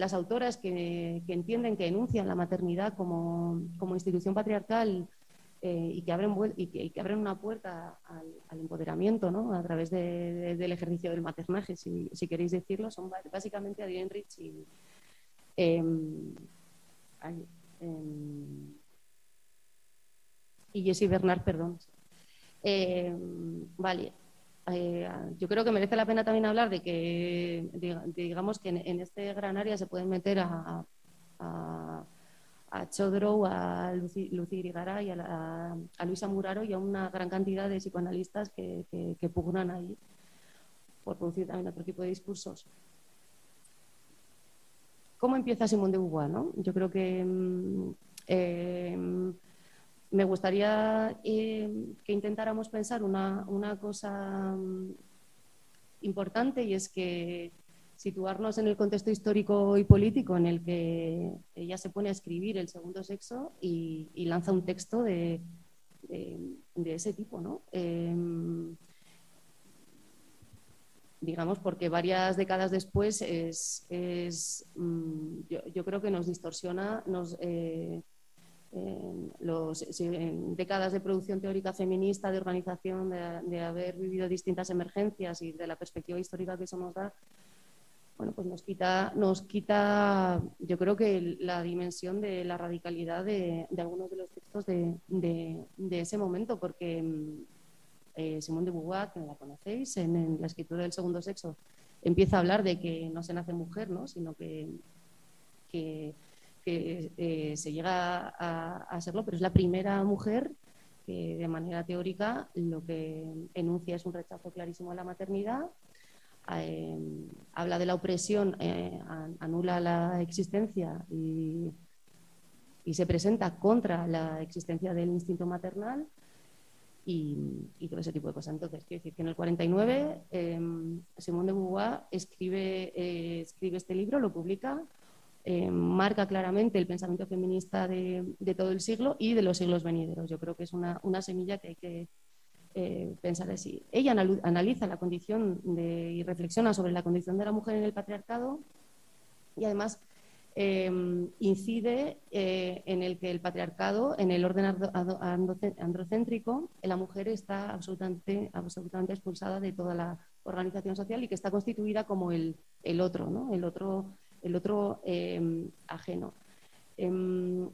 las autoras que, entienden, que denuncian la maternidad como, institución patriarcal eh, y, que abren, y, que, abren una puerta al, empoderamiento ¿no? a través del ejercicio del maternaje, si, queréis decirlo, son básicamente Adrienne Rich y... Em, em, y Jessie Bernard, perdón. Eh, vale, eh, yo creo que merece la pena también hablar de que, digamos que en, este gran área se pueden meter a, a, a Chodrow, a Lucy, Lucy Grigaray, a, a, Luisa Muraro y a una gran cantidad de psicoanalistas que, pugnan ahí por producir también otro tipo de discursos. ¿Cómo empieza Simón de Beauvoir? No? Yo creo que mm, eh, me gustaría eh, que intentáramos pensar una, cosa mm, importante y es que situarnos en el contexto histórico y político en el que ella se pone a escribir el segundo sexo y, lanza un texto de, ese tipo, ¿no? Em, digamos, porque varias décadas después es, mm, yo, creo que nos distorsiona, nos, eh, en, los, décadas de producción teórica feminista, de organización, de, haber vivido distintas emergencias y de la perspectiva histórica que eso nos da, bueno, pues nos quita, nos quita yo creo que la dimensión de la radicalidad de, algunos de los textos de, ese momento, porque eh, Simón de Beauvoir, que la conocéis, en, la escritura del segundo sexo, empieza a hablar de que no se nace mujer, ¿no? sino que, que que eh, se llega a, serlo, pero es la primera mujer que de manera teórica lo que enuncia es un rechazo clarísimo a la maternidad, eh, habla de la opresión, eh, anula la existencia y, se presenta contra la existencia del instinto maternal y, todo ese tipo de cosas. Entonces, quiero decir que en el 49 Simone de Beauvoir escribe, escribe este libro, lo publica eh, marca claramente el pensamiento feminista de, todo el siglo y de los siglos venideros. Yo creo que es una, semilla que hay que eh, pensar así. Ella analiza la condición y reflexiona sobre la condición de la mujer en el patriarcado y además eh, incide en el que el patriarcado, en el orden androcéntrico, la mujer está absolutamente, absolutamente expulsada de toda la organización social y que está constituida como el, otro, el otro el otro em, ajeno. Em,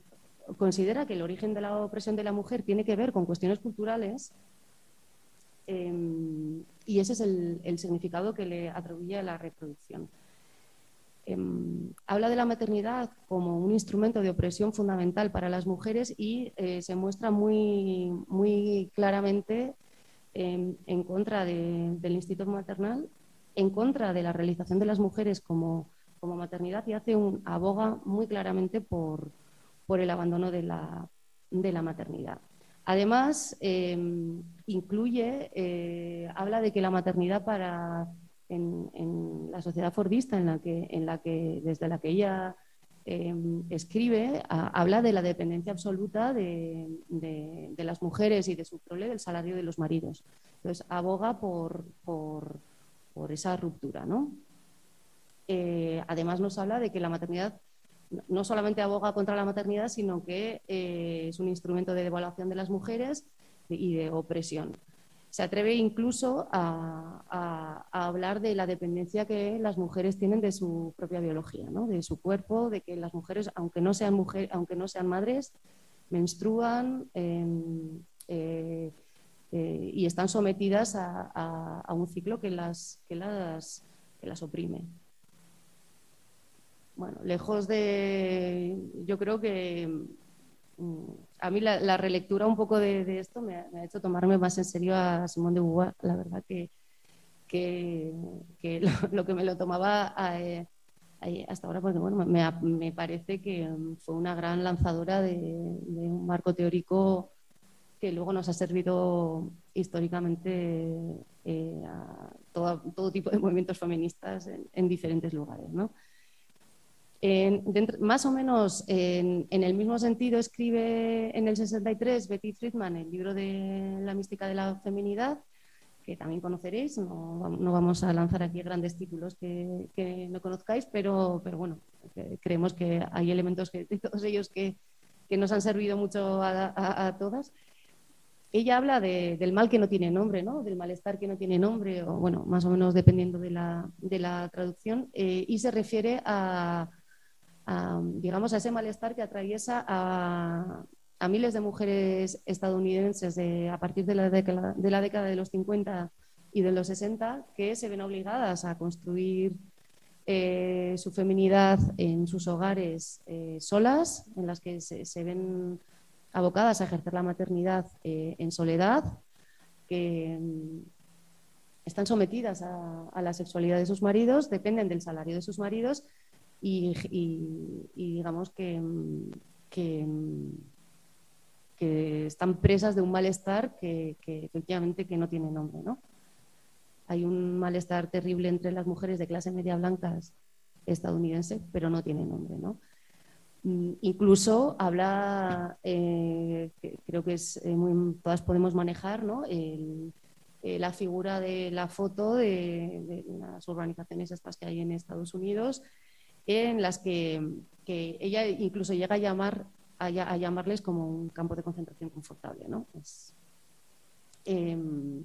considera que el origen de la opresión de la mujer tiene que ver con cuestiones culturales em, y ese es el, significado que le atribuye a la reproducción. habla de la maternidad como un instrumento de opresión fundamental para las mujeres y eh, se muestra muy, muy claramente en contra del instituto maternal, en contra de la realización de las mujeres como como maternidad y hace un aboga muy claramente por, el abandono de la, maternidad. Además, em, incluye, eh, habla de que la maternidad para en, la sociedad fordista en la que, en la que desde la que ella em, escribe, habla de la dependencia absoluta de, las mujeres y de su prole del salario de los maridos. Entonces, aboga por, por, por esa ruptura, ¿no? Eh, además nos habla de que la maternidad no solamente aboga contra la maternidad, sino que eh, es un instrumento de devaluación de las mujeres y de opresión. Se atreve incluso a, hablar de la dependencia que las mujeres tienen de su propia biología, de su cuerpo, de que las mujeres, aunque no sean, mujeres, aunque no sean madres, menstruan em, eh, y están sometidas a, un ciclo que las, que las, que las oprime bueno, lejos de, yo creo que mm, a mí la, relectura un poco de, esto me ha, hecho tomarme más en serio a Simón de Beauvoir, la verdad que, que, lo, que me lo tomaba eh, hasta ahora, porque bueno, me, parece que fue una gran lanzadora de, un marco teórico que luego nos ha servido históricamente eh, a todo, tipo de movimientos feministas en diferentes lugares. ¿no? Más o menos en, el mismo sentido escribe en el 63 Betty Friedman el libro de la mística de la feminidad, que también conoceréis. No, vamos a lanzar aquí grandes títulos que, no conozcáis, pero, pero bueno, creemos que hay elementos de todos ellos que, nos han servido mucho a, todas. Ella habla del mal que no tiene nombre, ¿no? del malestar que no tiene nombre, o bueno, más o menos dependiendo de la, traducción, eh, y se refiere a, digamos, a ese malestar que atraviesa a, a miles de mujeres estadounidenses a partir de la, década, de la década de los 50 y de los 60 que se ven obligadas a construir eh, su feminidad en sus hogares eh, solas, en las que se, ven abocadas a ejercer la maternidad eh, en soledad, que mm, están sometidas a, la sexualidad de sus maridos, dependen del salario de sus maridos y, digamos que, mm, mm, que, están presas de un malestar que, efectivamente que no tiene nombre. ¿no? Hay un malestar terrible entre las mujeres de clase media blancas estadounidense, pero no tiene nombre. ¿no? Mm, incluso habla, eh, creo que es eh, muy, todas podemos manejar, ¿no? Eh, la figura de la foto de, las urbanizaciones estas que hay en Estados Unidos, en las que, ella incluso llega a llamar a, llamarles como un campo de concentración confortable, ¿no? Em,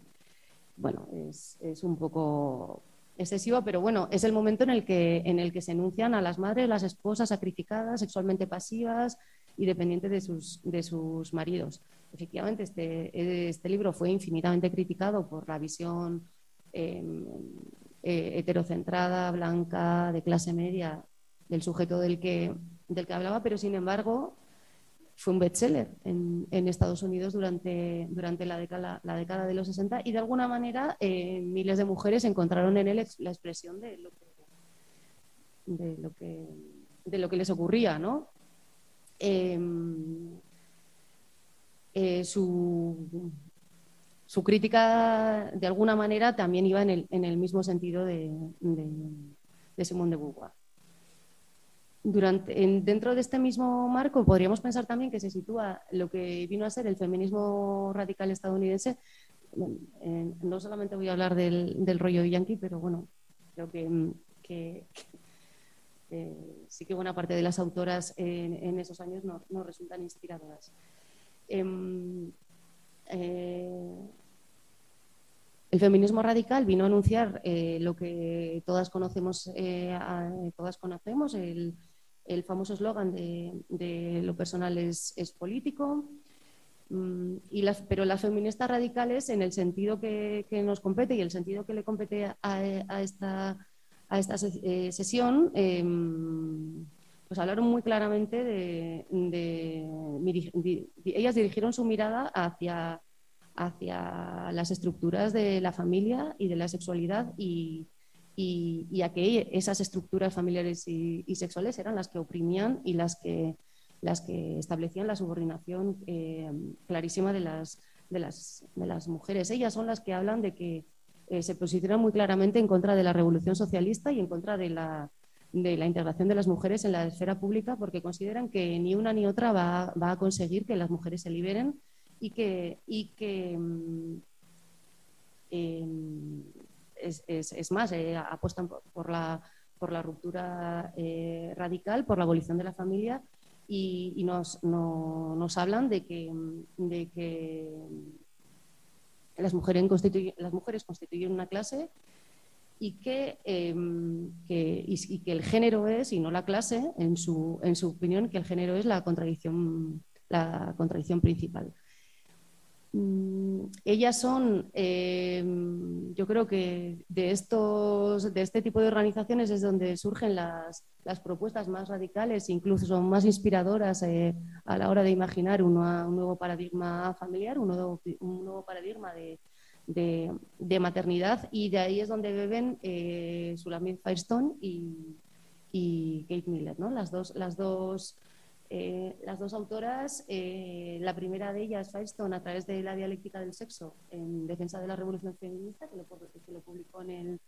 bueno, es, un poco excesivo, pero bueno, es el momento en el, que, en el que se enuncian a las madres, las esposas sacrificadas, sexualmente pasivas y dependientes de sus, de sus maridos. Efectivamente, este, este libro fue infinitamente criticado por la visión em, eh, heterocentrada, blanca, de clase media, del sujeto del que, del que hablaba, pero sin embargo fue un bestseller en, Estados Unidos durante, durante la, década, la década de los 60 y de alguna manera eh, miles de mujeres encontraron en él la expresión de lo que, de lo que, de lo que les ocurría, ¿no? Em, eh, su, su, crítica de alguna manera también iba en el, en el mismo sentido de, de, de Simone de Beauvoir. Durante, dentro de este mismo marco podríamos pensar también que se sitúa lo que vino a ser el feminismo radical estadounidense. no solamente voy a hablar del, del rollo yankee, pero bueno, creo que, que, sí que buena parte de las autoras en, esos años no, no resultan inspiradoras. Em, eh, el feminismo radical vino a anunciar eh, lo que todas conocemos, eh, todas conocemos el, el famoso eslogan de, lo personal es, político, mm, y las, pero las feministas radicales, en el sentido que, nos compete y el sentido que le compete a, esta, a esta sesión, em, pues hablaron muy claramente de, ellas dirigieron su mirada hacia, hacia las estructuras de la familia y de la sexualidad y, y, a que esas estructuras familiares y, sexuales eran las que oprimían y las que, las que establecían la subordinación eh, clarísima de las, de, las, de las mujeres. Ellas son las que hablan de que eh, se posicionan muy claramente en contra de la revolución socialista y en contra de la de la integración de las mujeres en la esfera pública porque consideran que ni una ni otra va, a conseguir que las mujeres se liberen y que, y que mm, em, es, más, eh, apuestan por, la, por la ruptura eh, radical, por la abolición de la familia y, nos, nos, hablan de que, de que las, mujeres constituyen, las mujeres constituyen una clase y que, em, que, y, que el género es, y no la clase, en su, en su opinión, que el género es la contradicción, la contradicción principal. Mm, ellas son, em, yo creo que de, estos, de este tipo de organizaciones es donde surgen las, las propuestas más radicales, incluso son más inspiradoras eh, a la hora de imaginar un nuevo paradigma familiar, un nuevo, un nuevo paradigma de, de, maternidad y de ahí es donde beben eh, Sulamit Firestone y, y, Kate Miller, ¿no? Las dos, las dos, eh, las dos autoras, eh, la primera de ellas, Firestone, a través de la dialéctica del sexo en defensa de la revolución feminista, que lo, publicó en el,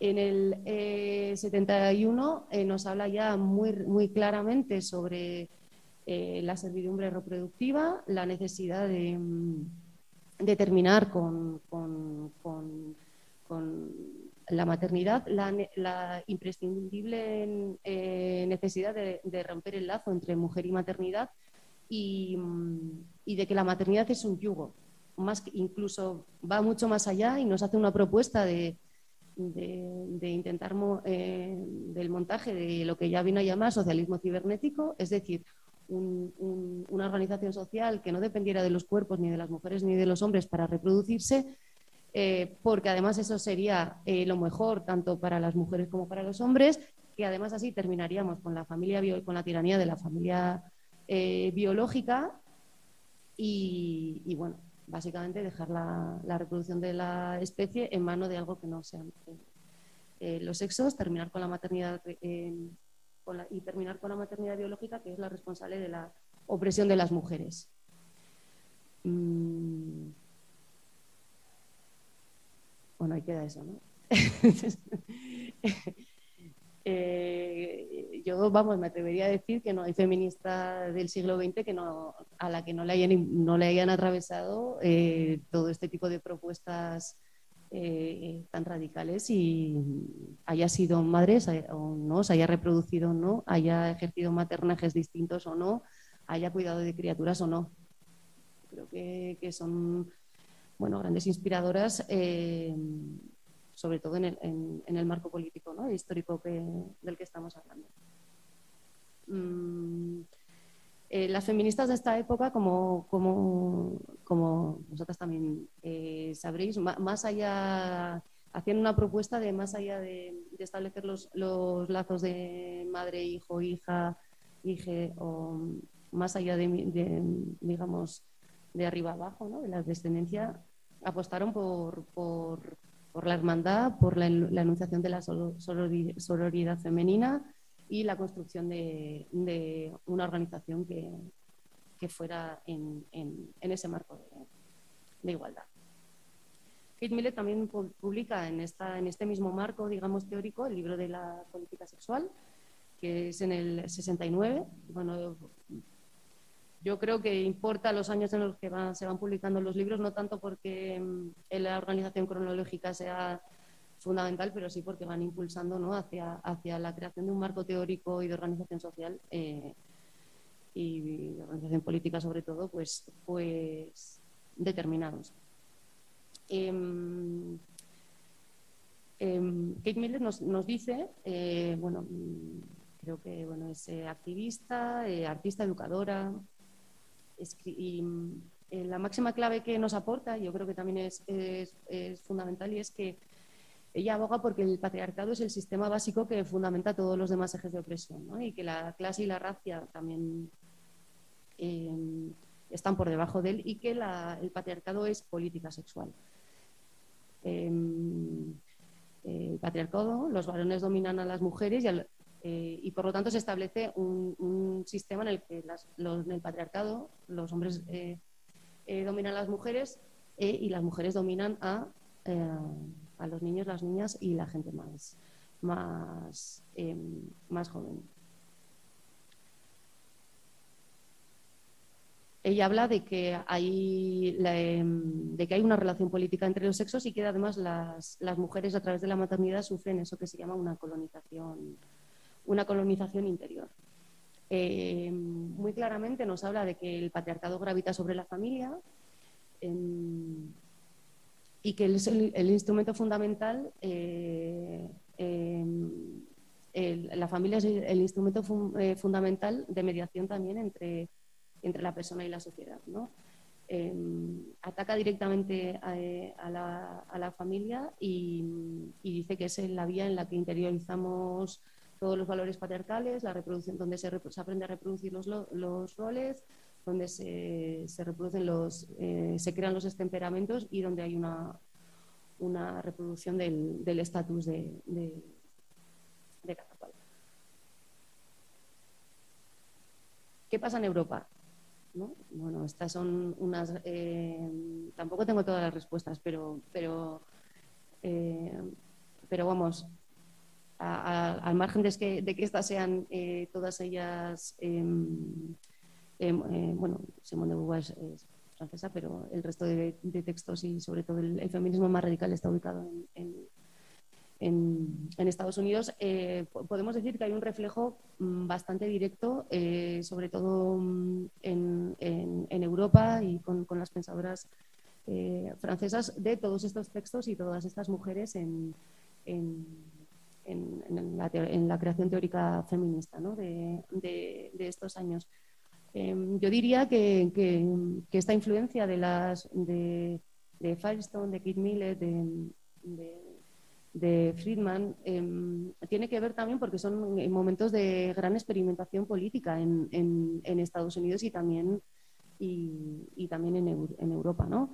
en el 71, eh, nos habla ya muy, muy claramente sobre la servidumbre reproductiva, la necesidad de mm, de terminar con, la maternidad, la, imprescindible eh, necesidad de, romper el lazo entre mujer y maternidad y, de que la maternidad es un yugo, más incluso va mucho más allá y nos hace una propuesta de, intentar eh, del montaje de lo que ya vino a llamar socialismo cibernético, es decir, una organización social que no dependiera de los cuerpos ni de las mujeres ni de los hombres para reproducirse, eh, porque además eso sería eh, lo mejor tanto para las mujeres como para los hombres, que además así terminaríamos con la familia con la tiranía de la familia eh, biológica y, bueno, básicamente dejar la, reproducción de la especie en mano de algo que no sean los sexos, terminar con la maternidad y terminar con la maternidad biológica, que es la responsable de la opresión de las mujeres. Mm. Bueno, ahí queda eso, ¿no? Eh, yo, vamos, me atrevería a decir que no hay feminista del siglo XX que no, a la que no le hayan, no le hayan atravesado eh, todo este tipo de propuestas eh, tan radicales y haya sido madre o no, se haya reproducido o no, haya ejercido maternajes distintos o no, haya cuidado de criaturas o no. Creo que, son bueno, grandes inspiradoras, eh, sobre todo en el, marco político ¿no? histórico del que estamos hablando. Mm, eh, las feministas de esta época, como, como, como vosotras también eh, sabréis, más allá, hacían una propuesta de más allá de, establecer los, los, lazos de madre, hijo, hija, hije, o más allá de, digamos, de arriba abajo, ¿no? de la descendencia, apostaron por, la hermandad, por la, la enunciación de la sororidad femenina y la construcción de, una organización que, fuera en, ese marco de, igualdad. Kate Millett también publica en, esta, en este mismo marco, digamos, teórico, el libro de la política sexual, que es en el 69. Bueno, yo creo que importa los años en los que se van publicando los libros, no tanto porque mm, la organización cronológica sea fundamental, pero sí porque van impulsando ¿no? hacia, hacia la creación de un marco teórico y de organización social eh, y de organización política sobre todo, pues, pues determinados. Em, em, Kate Miller nos, nos dice, eh, bueno, creo que bueno, es eh, activista, artista, educadora, y la máxima clave que nos aporta, yo creo que también es, es, fundamental, y es que ella aboga porque el patriarcado es el sistema básico que fundamenta todos los demás ejes de opresión y que la clase y la racia también eh, están por debajo de él y que el patriarcado es política sexual. Em, el patriarcado, los varones dominan a las mujeres y, eh, por lo tanto se establece un, sistema en el que en el patriarcado los hombres eh, dominan a las mujeres y las mujeres dominan a a los niños, las niñas y la gente más, más, em, más joven. Ella habla de que, hay, em, de que hay una relación política entre los sexos y que además las, las, mujeres a través de la maternidad sufren eso que se llama una colonización, una colonización interior. Em, muy claramente nos habla de que el patriarcado gravita sobre la familia, y que es el, instrumento fundamental, eh, em, la familia es el, instrumento eh, fundamental de mediación también entre, entre la persona y la sociedad. ¿no? Em, ataca directamente a, la, familia y, dice que es la vía en la que interiorizamos todos los valores patriarcales, la reproducción donde se, aprende a reproducir los, los roles, donde se, reproducen los, eh, se crean los temperamentos y donde hay una, una reproducción del estatus de, de, cada cual. ¿Qué pasa en Europa? Bueno, estas son unas... Eh, tampoco tengo todas las respuestas, pero, pero, eh, pero vamos, al margen de que, estas sean todas ellas em, Em, eh, bueno, Simone de Beauvoir es, francesa, pero el resto de, textos y sobre todo el, feminismo más radical está ubicado en, Estados Unidos. Eh, podemos decir que hay un reflejo mm, bastante directo, eh, sobre todo mm, en, Europa y con, las pensadoras francesas, de todos estos textos y todas estas mujeres en, la, creación teórica feminista de estos años. Em, yo diría que, esta influencia de las de, Firestone, de Kid Millett, de, Friedman, em, tiene que ver también porque son momentos de gran experimentación política en, Estados Unidos y también, y, también en, Europa, ¿no?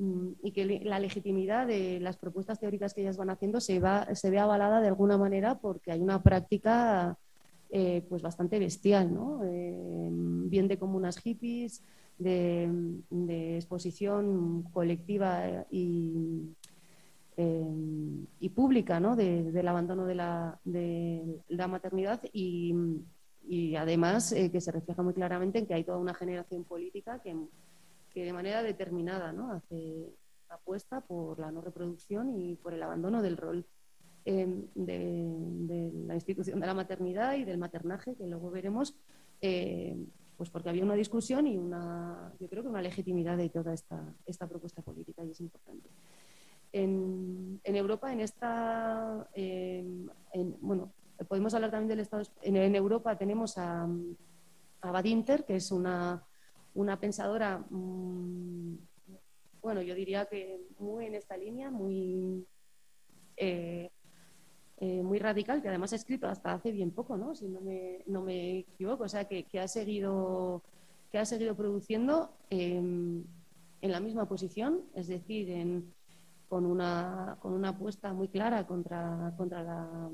Mm, y que la legitimidad de las propuestas teóricas que ellas van haciendo se, va, se ve avalada de alguna manera porque hay una práctica eh, pues bastante bestial, ¿no? Eh, bien de comunas hippies, de, exposición colectiva y, eh, pública ¿no? del abandono de la, de la maternidad y además que se refleja muy claramente en que hay toda una generación política que, que de manera determinada ¿no? hace apuesta por la no reproducción y por el abandono del rol Em, de, la institución de la maternidad y del maternaje, que luego veremos, eh, pues porque había una discusión y una, yo creo que una legitimidad de toda esta, esta propuesta política y es importante. En, Europa, en esta, em, bueno, podemos hablar también del Estado, en, Europa tenemos a Badinter, que es una, una pensadora, mm, bueno, yo diría que muy en esta línea, muy... Eh, eh, muy radical, que además ha escrito hasta hace bien poco, ¿no? si no me, no me equivoco, o sea, que, que, ha, seguido, que ha seguido produciendo em, en la misma posición, es decir, en, con, una, con una apuesta muy clara contra, contra la,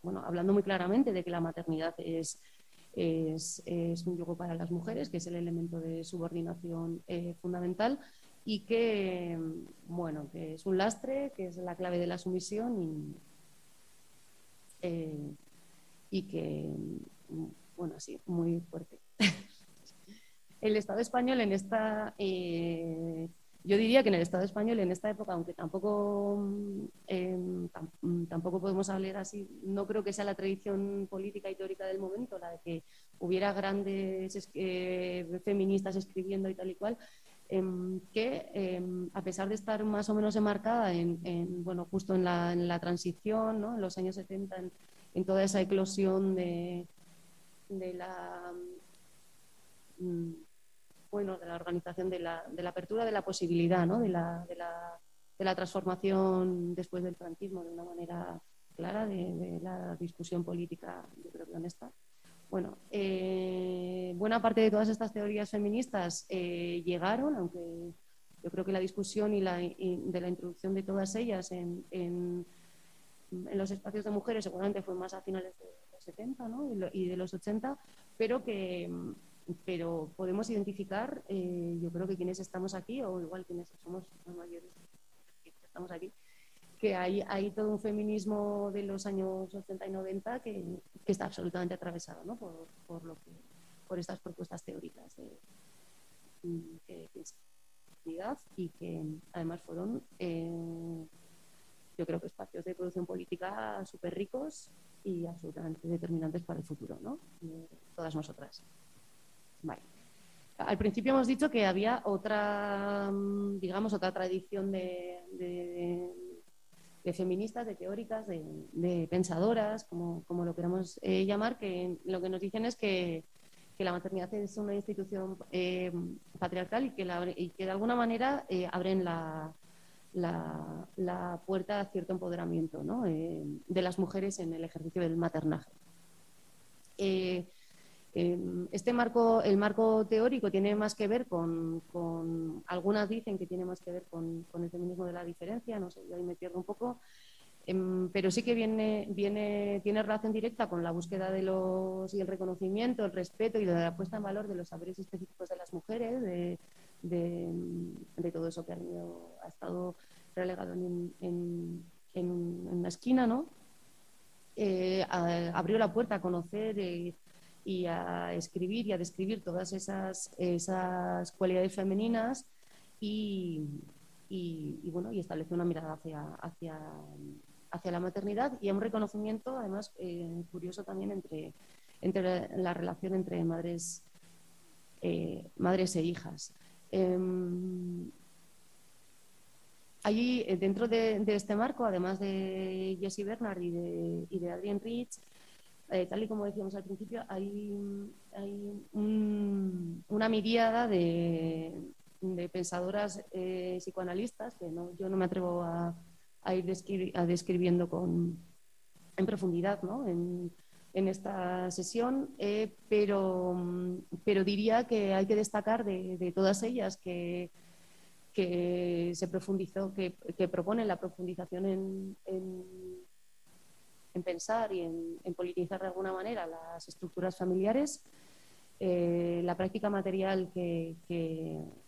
bueno, hablando muy claramente de que la maternidad es, es, un yugo para las mujeres, que es el elemento de subordinación eh, fundamental y que, bueno, que es un lastre, que es la clave de la sumisión y, eh, que, bueno, sí, muy fuerte. el Estado español en esta, eh, yo diría que en el Estado español en esta época, aunque tampoco, em, tampoco podemos hablar así, no creo que sea la tradición política y teórica del momento, la de que hubiera grandes eh, feministas escribiendo y tal y cual, Em, que em, a pesar de estar más o menos enmarcada en, bueno, justo en la, en la transición, ¿no? en los años 70, en, toda esa eclosión de, de la mm, bueno, de la organización de la, de la apertura de la posibilidad, ¿no? de, la, de, la, de la transformación después del franquismo de una manera clara, de, la discusión política, yo creo que honesta. Bueno, eh, buena parte de todas estas teorías feministas eh, llegaron, aunque yo creo que la discusión y, la, de la introducción de todas ellas en, en, los espacios de mujeres seguramente fue más a finales de los 70 ¿no? y, de los 80, pero que pero podemos identificar, eh, yo creo que quienes estamos aquí, o igual quienes somos los mayores que estamos aquí, que hay, hay todo un feminismo de los años 80 y 90 que, está absolutamente atravesado ¿no? por, por, lo que, por estas propuestas teóricas de, de, y que además fueron, eh, yo creo que espacios de producción política súper ricos y absolutamente determinantes para el futuro, ¿no? De todas nosotras. Vale. Al principio hemos dicho que había otra, digamos, otra tradición de, de feministas, de teóricas, de, pensadoras, como, como, lo queramos eh, llamar, que lo que nos dicen es que, que la maternidad es una institución eh, patriarcal y que, y que de alguna manera eh, abren la, la, la, puerta a cierto empoderamiento ¿no? de las mujeres en el ejercicio del maternaje. Este marco, el marco teórico tiene más que ver con, algunas dicen que tiene más que ver con, el feminismo de la diferencia, no sé, ahí me pierdo un poco, em, pero sí que viene, viene, tiene relación directa con la búsqueda de los y el reconocimiento, el respeto y la puesta en valor de los saberes específicos de las mujeres, de, todo eso que ha, estado relegado en, en, en, una esquina, ¿no? Eh, abrió la puerta a conocer eh, y a escribir y a describir todas esas, esas cualidades femeninas y, y, bueno, y establece una mirada hacia, hacia, hacia la maternidad y un reconocimiento, además, eh, curioso también entre, entre la relación entre madres, eh, madres e hijas. Em, allí, eh, dentro de, este marco, además de Jessie Bernard y de, y de Adrienne Rich, eh, tal y como decíamos al principio, hay, una miríada de, pensadoras eh, psicoanalistas que yo no me atrevo a, ir describiendo con, en profundidad en, esta sesión, eh, pero, pero diría que hay que destacar de, todas ellas que, que se profundizó, que, proponen la profundización en en pensar y en, politizar de alguna manera las estructuras familiares, eh, la práctica material que,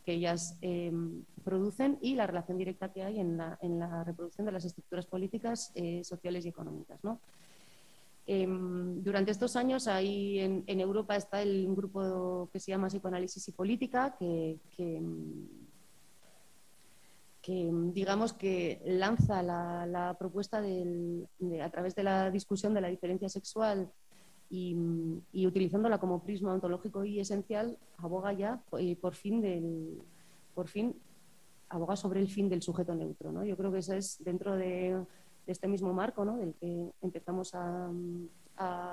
ellas em, producen y la relación directa que hay en la, reproducción de las estructuras políticas, eh, sociales y económicas. Em, durante estos años ahí en, Europa está el, un grupo que se llama Psicoanálisis y Política, que em, que digamos que lanza la, propuesta de, a través de la discusión de la diferencia sexual y, utilizándola como prisma ontológico y esencial, aboga ya eh, por fin del, por fin aboga sobre el fin del sujeto neutro. ¿no? Yo creo que eso es dentro de, este mismo marco ¿no? del que empezamos a,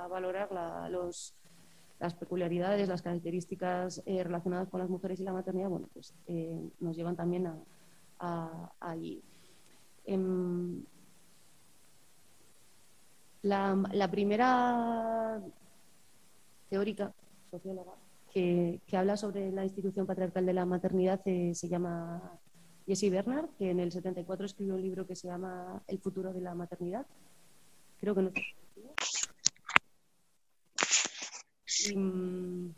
valorar los, las peculiaridades, las características eh, relacionadas con las mujeres y la maternidad, bueno, pues eh, nos llevan también a, allí. Em, la, primera teórica, socióloga, que, habla sobre la institución patriarcal de la maternidad eh, se llama Jessie Bernard, que en el 74 escribió un libro que se llama El futuro de la maternidad. Creo que no. Y, mm,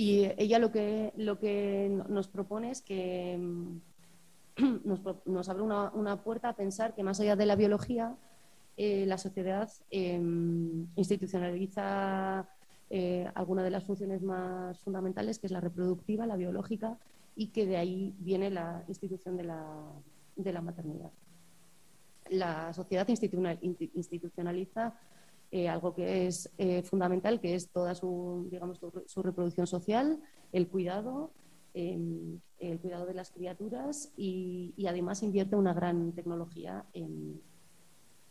y ella lo que, lo que nos propone es que mm, nos, abre una, puerta a pensar que más allá de la biología, eh, la sociedad em, institucionaliza eh, alguna de las funciones más fundamentales, que es la reproductiva, la biológica, y que de ahí viene la institución de la, de la maternidad. La sociedad institucionaliza eh, algo que es eh, fundamental, que es toda su, digamos, su, reproducción social, el cuidado, em, el cuidado de las criaturas y, además invierte una gran tecnología en,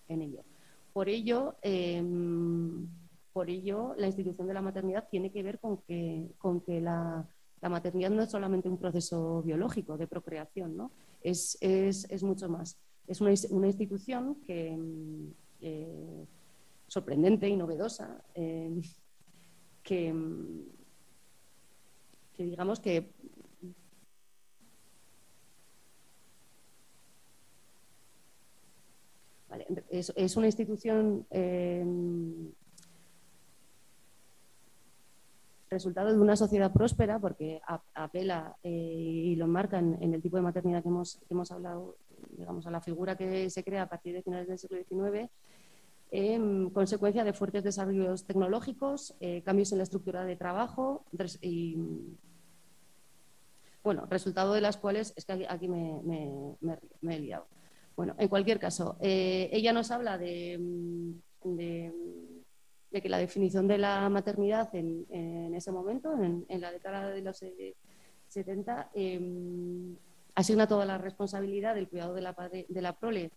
ello. Por ello, em, por ello, la institución de la maternidad tiene que ver con que, con que la, maternidad no es solamente un proceso biológico de procreación, ¿no? es, mucho más. Es una, institución que em, eh, sorprendente y novedosa, eh, que, digamos que es, una institución eh, resultado de una sociedad próspera porque apela eh, y lo marca en, el tipo de maternidad que hemos, que hemos hablado, digamos, a la figura que se crea a partir de finales del siglo XIX en consecuencia de fuertes desarrollos tecnológicos, eh, cambios en la estructura de trabajo y, bueno, resultado de las cuales, es que aquí, me, he liado. Bueno, en cualquier caso, eh, ella nos habla de, que la definición de la maternidad en, ese momento, en, la década de los 70, em, asigna toda la responsabilidad del cuidado de la, de la prole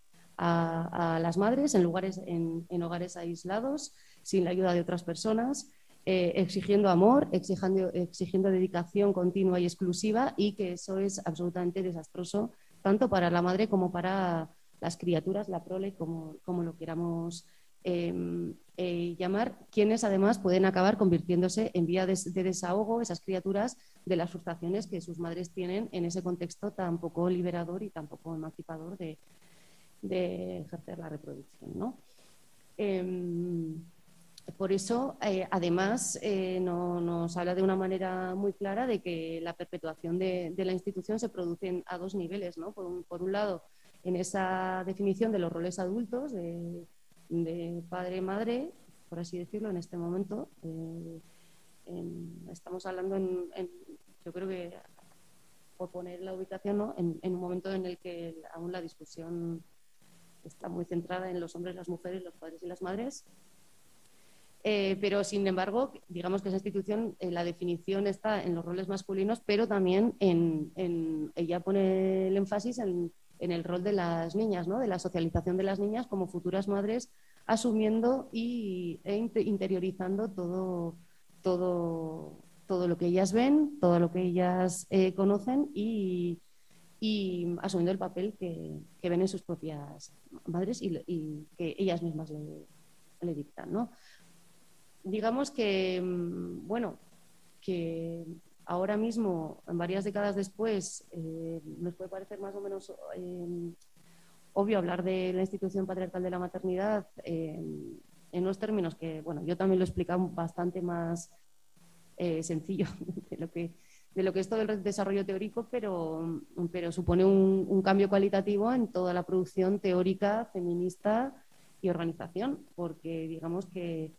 a, las madres en, lugares, en, hogares aislados, sin la ayuda de otras personas, eh, exigiendo amor, exigiendo, exigiendo dedicación continua y exclusiva y que eso es absolutamente desastroso tanto para la madre como para las criaturas, la prole, como, como lo queramos em, eh, llamar, quienes además pueden acabar convirtiéndose en vía de, desahogo, esas criaturas, de las frustraciones que sus madres tienen en ese contexto tan poco liberador y tan poco emancipador de, de ejercer la reproducción. ¿no? Em, por eso, eh, además, eh, nos habla de una manera muy clara de que la perpetuación de, la institución se produce a dos niveles. ¿no? Por, un, lado, en esa definición de los roles adultos, de, padre-madre, por así decirlo, en este momento. Eh, estamos hablando en, yo creo que, por poner la ubicación, ¿no? en, en, un momento en el que aún la discusión está muy centrada en los hombres, las mujeres, los padres y las madres. Eh, pero, sin embargo, digamos que esa institución, eh, la definición está en los roles masculinos, pero también en, ella pone el énfasis en, el rol de las niñas, ¿no? de la socialización de las niñas como futuras madres asumiendo y, e interiorizando todo, todo, todo lo que ellas ven, todo lo que ellas eh, conocen y, asumiendo el papel que, ven en sus propias madres y, que ellas mismas le, dictan. ¿no? Digamos que, mm, bueno, que ahora mismo, varias décadas después, eh, nos puede parecer más o menos eh, obvio hablar de la institución patriarcal de la maternidad en unos términos que, bueno, yo también lo he explicado bastante más eh, sencillo de lo, que, de lo que es todo el desarrollo teórico, pero, pero supone un, cambio cualitativo en toda la producción teórica, feminista y organización, porque digamos que,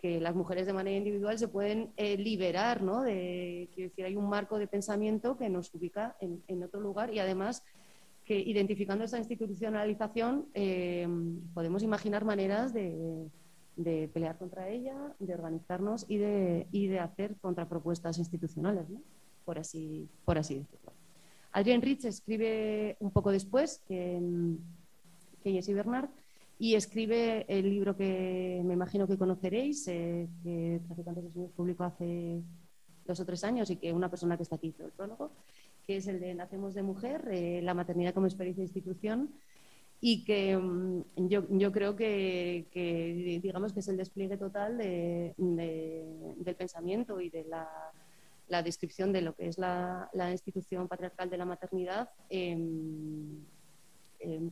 que las mujeres de manera individual se pueden eh, liberar, ¿no? De, quiero decir, hay un marco de pensamiento que nos ubica en, en otro lugar y además que identificando esa institucionalización eh, podemos imaginar maneras de, de, pelear contra ella, de organizarnos y de, y de hacer contrapropuestas institucionales, ¿no? Por, así, por así decirlo. Adrienne Rich escribe un poco después que, que Jessie Bernard y escribe el libro que me imagino que conoceréis, eh, que Traficantes de Sueños publicó hace dos o tres años y que una persona que está aquí hizo el prólogo, que es el de Nacemos de Mujer, eh, la maternidad como experiencia de institución, y que mm, yo, yo, creo que, que, digamos que es el despliegue total de, del pensamiento y de la, la, descripción de lo que es la, la institución patriarcal de la maternidad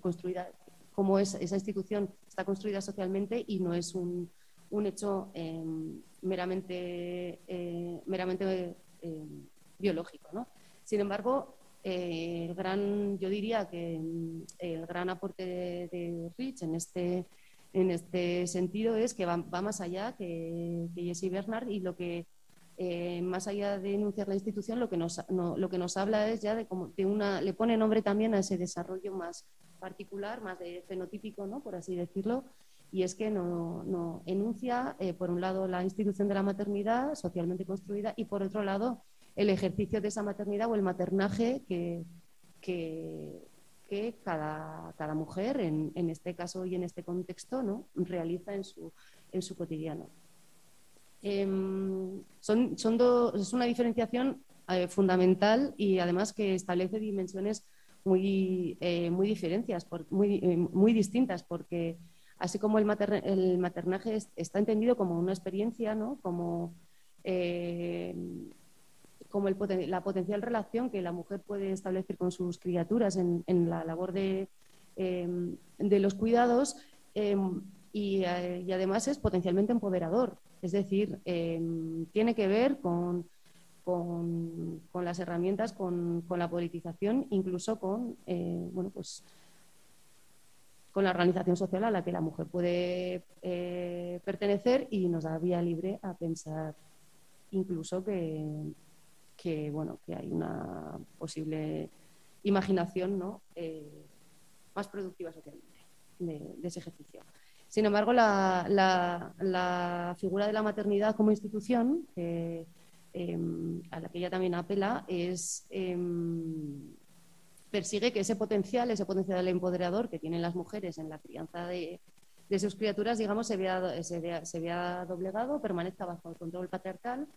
construida, cómo es, esa institución está construida socialmente y no es un, un hecho em, meramente, eh, meramente biológico. ¿no? Sin embargo, eh, el gran, yo diría que el gran aporte de, Rich en este, en este sentido es que va, más allá que, que Jesse Bernard y lo que eh, más allá de enunciar la institución, lo que nos, lo que nos habla es ya de, como, de una, le pone nombre también a ese desarrollo más particular, más de fenotípico, ¿no? por así decirlo, y es que no, enuncia, eh, por un lado, la institución de la maternidad socialmente construida y, por otro lado, el ejercicio de esa maternidad o el maternaje que, que, cada, cada, mujer, en, en, este caso y en este contexto, ¿no? realiza en su, en su cotidiano. Em, son, son es una diferenciación eh, fundamental y además que establece dimensiones muy, eh, muy, diferencias, muy, eh, muy distintas, porque así como el, el maternaje está entendido como una experiencia, ¿no? como como la potencial relación que la mujer puede establecer con sus criaturas en, la labor de, em, los cuidados eh, y, además es potencialmente empoderador. Es decir, em, tiene que ver con, con, las herramientas, con, la politización, incluso con, eh, bueno, pues, con la organización social a la que la mujer puede eh, pertenecer y nos da vía libre a pensar incluso que, que, bueno, que hay una posible imaginación ¿no? Eh, más productiva socialmente de, ese ejercicio. Sin embargo, la, la, figura de la maternidad como institución, em, a la que ella también apela, es, em, persigue que ese potencial, ese potencial empoderador que tienen las mujeres en la crianza de, sus criaturas, digamos, se vea, se, vea, doblegado, permanezca bajo el control patriarcal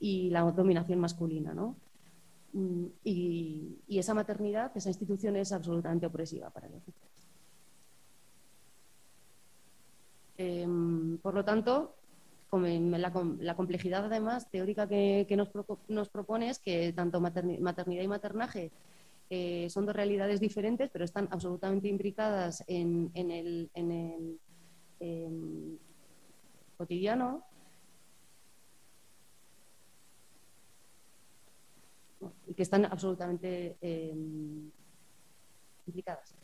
y la dominación masculina. ¿no? Mm, y, esa maternidad, esa institución es absolutamente opresiva para las mujeres. Em, por lo tanto, la, complejidad además teórica que, nos, nos, propone es que tanto maternidad y maternaje eh, son dos realidades diferentes, pero están absolutamente imbricadas en, el, em, cotidiano y que están absolutamente eh, implicadas.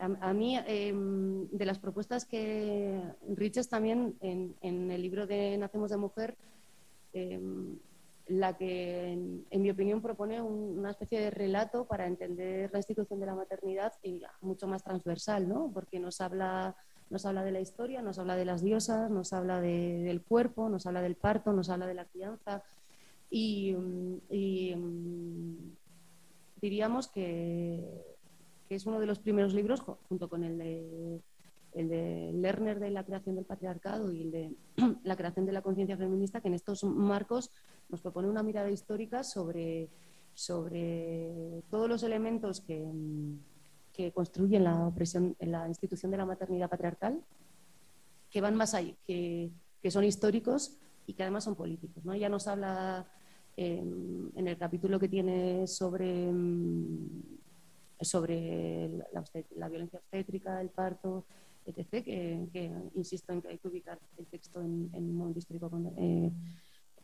A, mí, em, de las propuestas que Riches también en, el libro de Nacemos de Mujer, em, la que, en, mi opinión, propone una especie de relato para entender la institución de la maternidad y mucho más transversal, ¿no? porque nos habla nos habla de la historia, nos habla de las diosas, nos habla del cuerpo, nos habla del parto, nos habla de la crianza y, mm, diríamos que, que es uno de los primeros libros, junto con el de, el de Lerner de la creación del patriarcado y el de la creación de la conciencia feminista, que en estos marcos nos propone una mirada histórica sobre, sobre todos los elementos que, que construyen la opresión la institución de la maternidad patriarcal, que van más allá, que, que son históricos y que además son políticos. ¿no? Ya nos habla en el capítulo que tiene sobre, sobre la, violencia obstétrica, el parto, etc., que, insisto en que hay que ubicar el texto en, un histórico eh,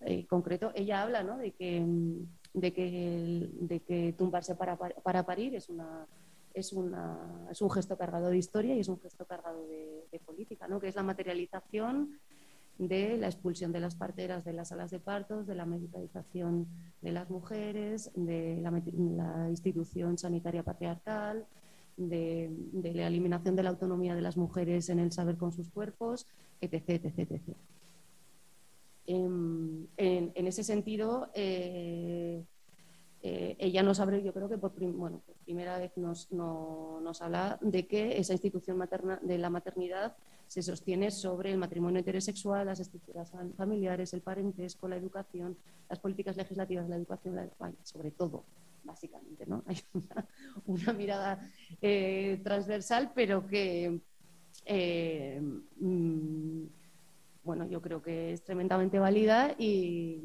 eh, concreto. Ella habla ¿no? de, que, de, que, de que tumbarse para, para parir es una es, una, es un gesto cargado de historia y es un gesto cargado de, de política, ¿no? que es la materialización de la expulsión de las parteras de las salas de partos, de la medicalización de las mujeres, de la, institución sanitaria patriarcal, de, la eliminación de la autonomía de las mujeres en el saber con sus cuerpos, etc. etc, em, En, ese sentido, eh, eh, ella nos abre, yo creo que por, bueno, por primera vez nos, nos habla de que esa institución materna, de la maternidad se sostiene sobre el matrimonio heterosexual, las estructuras familiares, el parentesco, la educación, las políticas legislativas, la educación, la, sobre todo, básicamente. ¿no? Hay una, mirada eh, transversal, pero que, eh, mm, bueno, yo creo que es tremendamente válida y,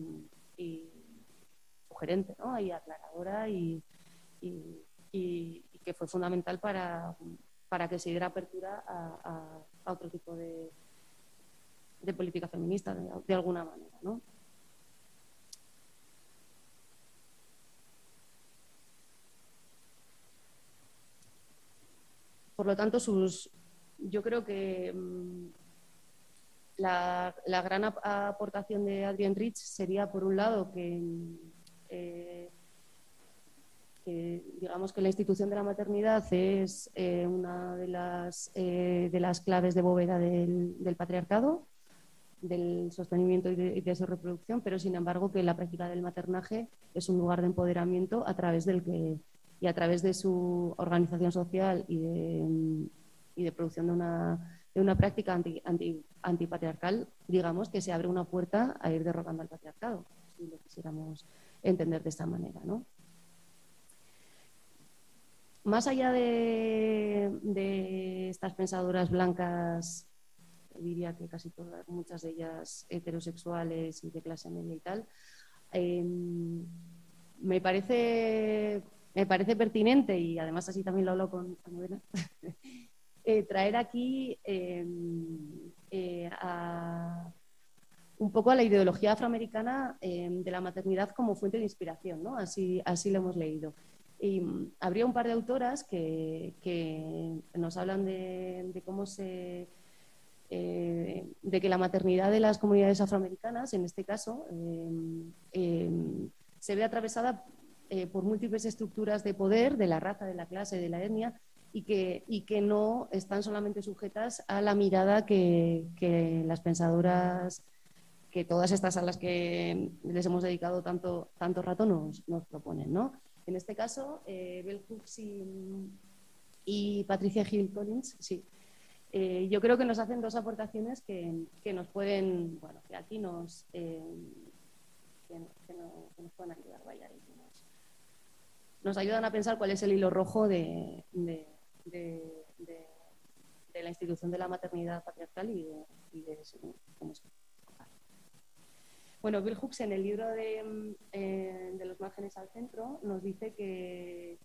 sugerente, y aclaradora y, que fue fundamental para para que se diera apertura a, otro tipo de, política feminista, de, alguna manera. ¿no? Por lo tanto, sus, yo creo que mm, la, gran aportación de Adrian Rich sería, por un lado, que eh, que digamos que la institución de la maternidad es eh, una de las, eh, de las claves de bóveda del, patriarcado, del sostenimiento y de, su reproducción, pero sin embargo que la práctica del maternaje es un lugar de empoderamiento a través del que y a través de su organización social y de, y de producción de una, de una práctica anti, anti, antipatriarcal, digamos que se abre una puerta a ir derrocando al patriarcado, si lo quisiéramos entender de esta manera, ¿no? más allá de, estas pensadoras blancas, diría que casi todas, muchas de ellas heterosexuales y de clase media y tal, em, me, parece, me parece pertinente, y además así también lo hablo con Novena, eh, traer aquí em, eh, un poco a la ideología afroamericana em, de la maternidad como fuente de inspiración, ¿no? así, así lo hemos leído. Y mm, habría un par de autoras que, nos hablan de, cómo se. Eh, de que la maternidad de las comunidades afroamericanas, en este caso, em, em, se ve atravesada eh, por múltiples estructuras de poder de la raza, de la clase, de la etnia, y que, y que no están solamente sujetas a la mirada que, las pensadoras, que todas estas a las que les hemos dedicado tanto, tanto rato nos, nos proponen. ¿no? En este caso, eh, Bell y, Patricia Hill Collins, sí. Eh, yo creo que nos hacen dos aportaciones que, nos pueden, bueno, que aquí nos, eh, nos pueden ayudar, vaya, nos, ayudan a pensar cuál es el hilo rojo de, la institución de la maternidad patriarcal y de, cómo se bueno, Bill Hooks en el libro mm, eh, de, los márgenes al centro nos dice que,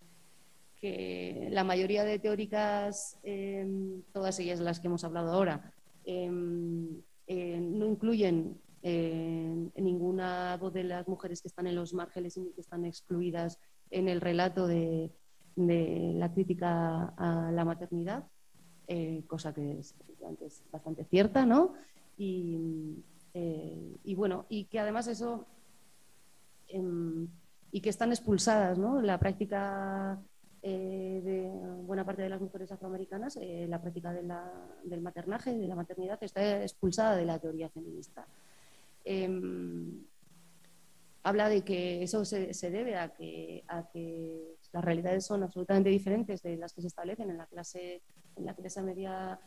que la mayoría de teóricas, em, todas ellas las que hemos hablado ahora, em, eh, no incluyen eh, ninguna voz de las mujeres que están en los márgenes y que están excluidas en el relato de, la crítica a la maternidad, cosa que es, es, bastante cierta, ¿no? Y, eh, y bueno, y que además eso, em, y que están expulsadas, ¿no? La práctica eh, de buena parte de las mujeres afroamericanas, eh, la práctica del maternaje, de la maternidad, está expulsada de la teoría feminista. Em, habla de que eso se, debe a que, a que las realidades son absolutamente diferentes de las que se establecen en la clase, en la clase media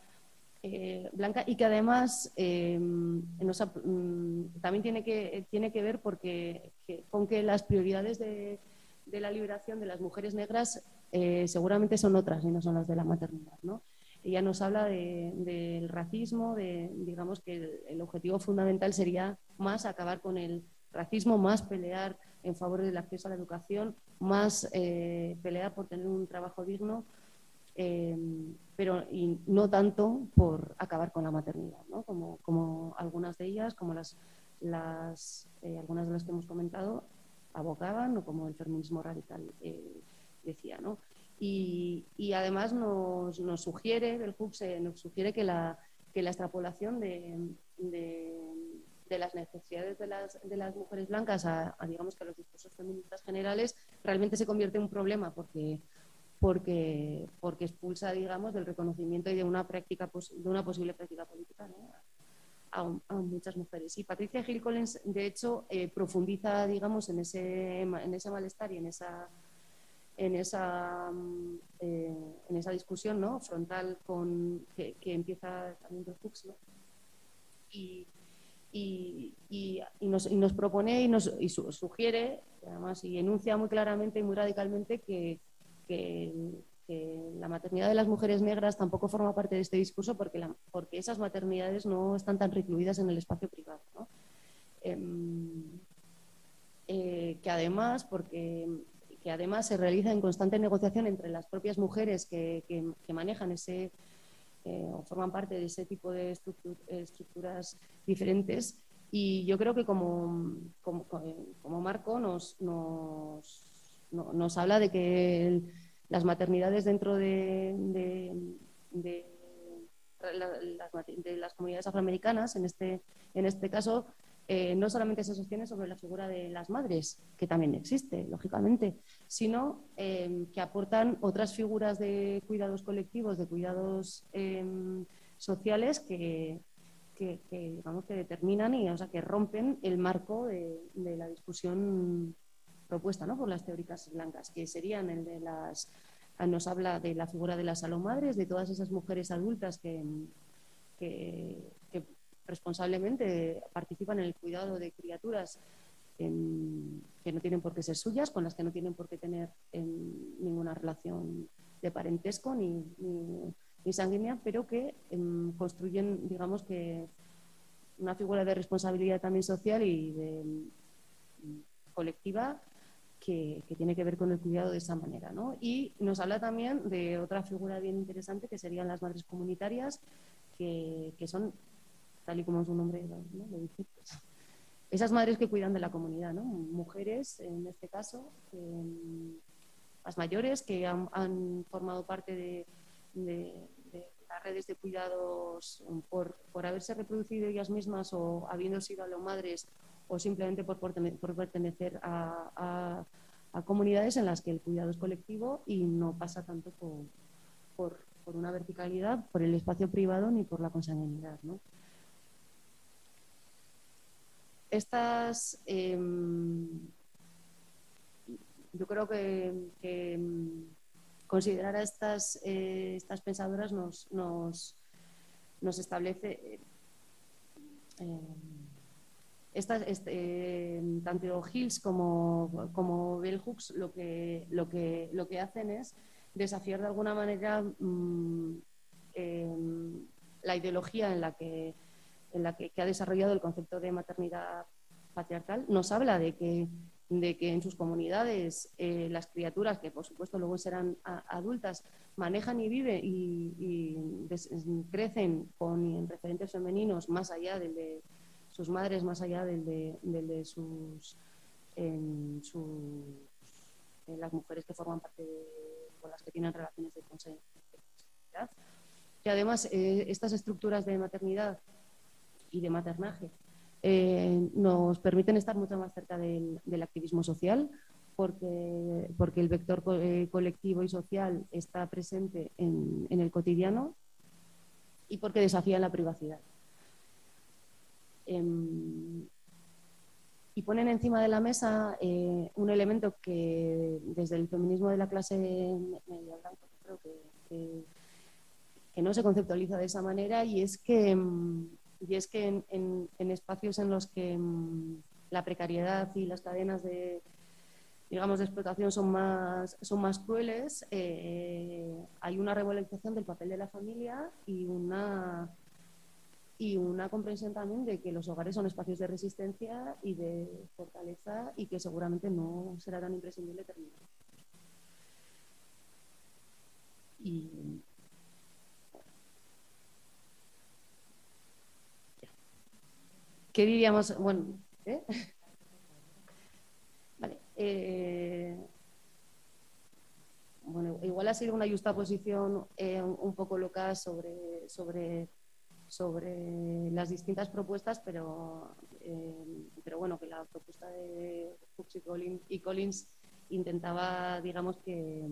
eh, blanca y que además em, mm, también tiene que, tiene que ver porque, con que las prioridades de, la liberación de las mujeres negras eh, seguramente son otras y no son las de la maternidad. ¿no? Ella nos habla del racismo, de, digamos que el, objetivo fundamental sería más acabar con el racismo, más pelear en favor del acceso a la educación, más eh, pelear por tener un trabajo digno, em, pero y no tanto por acabar con la maternidad, ¿no? como, como algunas de ellas, como las, las eh, algunas de las que hemos comentado, abogaban o como el feminismo radical eh, decía. ¿no? Y, además nos, sugiere, el HUB nos sugiere que la, que la extrapolación de, de, las necesidades de las, de las mujeres blancas a, digamos que los discursos feministas generales realmente se convierte en un problema porque porque, porque expulsa, digamos, del reconocimiento y de una práctica de una posible práctica política a, muchas mujeres. Y Patricia Gil Collins, de hecho, eh, profundiza, digamos, en ese, en ese malestar y en esa en esa, mm, eh, en esa discusión ¿no? frontal con, que, empieza también de Fuchs, y, y, y, nos, nos, propone y nos sugiere, además, y enuncia muy claramente y muy radicalmente que, que, la maternidad de las mujeres negras tampoco forma parte de este discurso porque, porque esas maternidades no están tan recluidas en el espacio privado. Em, eh, que además, porque que además se realiza en constante negociación entre las propias mujeres que, manejan ese eh, o forman parte de ese tipo de estructuras diferentes. Y yo creo que como, como, marco nos, nos, nos, habla de que las maternidades dentro de, de, las, comunidades afroamericanas, en este, en este caso, eh, no solamente se sostiene sobre la figura de las madres, que también existe, lógicamente, sino em, que aportan otras figuras de cuidados colectivos, de cuidados em, sociales que, digamos, que determinan y o sea, que rompen el marco de, la discusión propuesta ¿no? por las teóricas blancas, que serían el de las nos habla de la figura de las alomadres, de todas esas mujeres adultas que, que, responsablemente participan en el cuidado de criaturas que no tienen por qué ser suyas, con las que no tienen por qué tener ninguna relación de parentesco ni, sanguínea, pero que em, construyen, digamos que, una figura de responsabilidad también social y de, colectiva que, tiene que ver con el cuidado de esa manera. Y nos habla también de otra figura bien interesante que serían las madres comunitarias, que, que son tal y como su nombre lo dice, pues, esas madres que cuidan de la comunidad, ¿no? mujeres en este caso, las mayores que han, formado parte de, las redes de cuidados por, por, haberse reproducido ellas mismas o habiendo sido a las madres o simplemente por, pertenecer a, comunidades en las que el cuidado es colectivo y no pasa tanto por, una verticalidad, por el espacio privado ni por la consanguinidad. estas, em, yo creo que, em, considerar a estas, eh, pensadoras nos, establece eh, este, tanto Hills como, como Bell Hooks lo que, lo, que, lo que hacen es desafiar de alguna manera mm, em, la ideología en la que en la que, ha desarrollado el concepto de maternidad patriarcal, nos habla de que, de que en sus comunidades eh, las criaturas, que por supuesto luego serán adultas, manejan y viven y, crecen con referentes femeninos más allá del de sus madres, más allá del de, sus, en las mujeres que forman parte de, con las que tienen relaciones de consanguinidad. Y además, eh, estas estructuras de maternidad y de maternaje eh, nos permiten estar mucho más cerca del, activismo social porque, porque el vector eh, colectivo y social está presente en, el cotidiano y porque desafía la privacidad. Em, y ponen encima de la mesa eh, un elemento que desde el feminismo de la clase media blanca creo que, que, no se conceptualiza de esa manera y es que, mm, y es que en, espacios en los que mm, la precariedad y las cadenas de digamos de explotación son más son más crueles eh, hay una revalorización del papel de la familia y una y una comprensión también de que los hogares son espacios de resistencia y de fortaleza y que seguramente no será tan imprescindible terminar. ¿Qué diríamos? Bueno, ¿eh? vale. Eh, bueno, igual ha sido una justa posición eh, un poco loca sobre, sobre sobre las distintas propuestas, pero, eh, pero bueno, que la propuesta de Fuchs y Collins, intentaba, digamos, que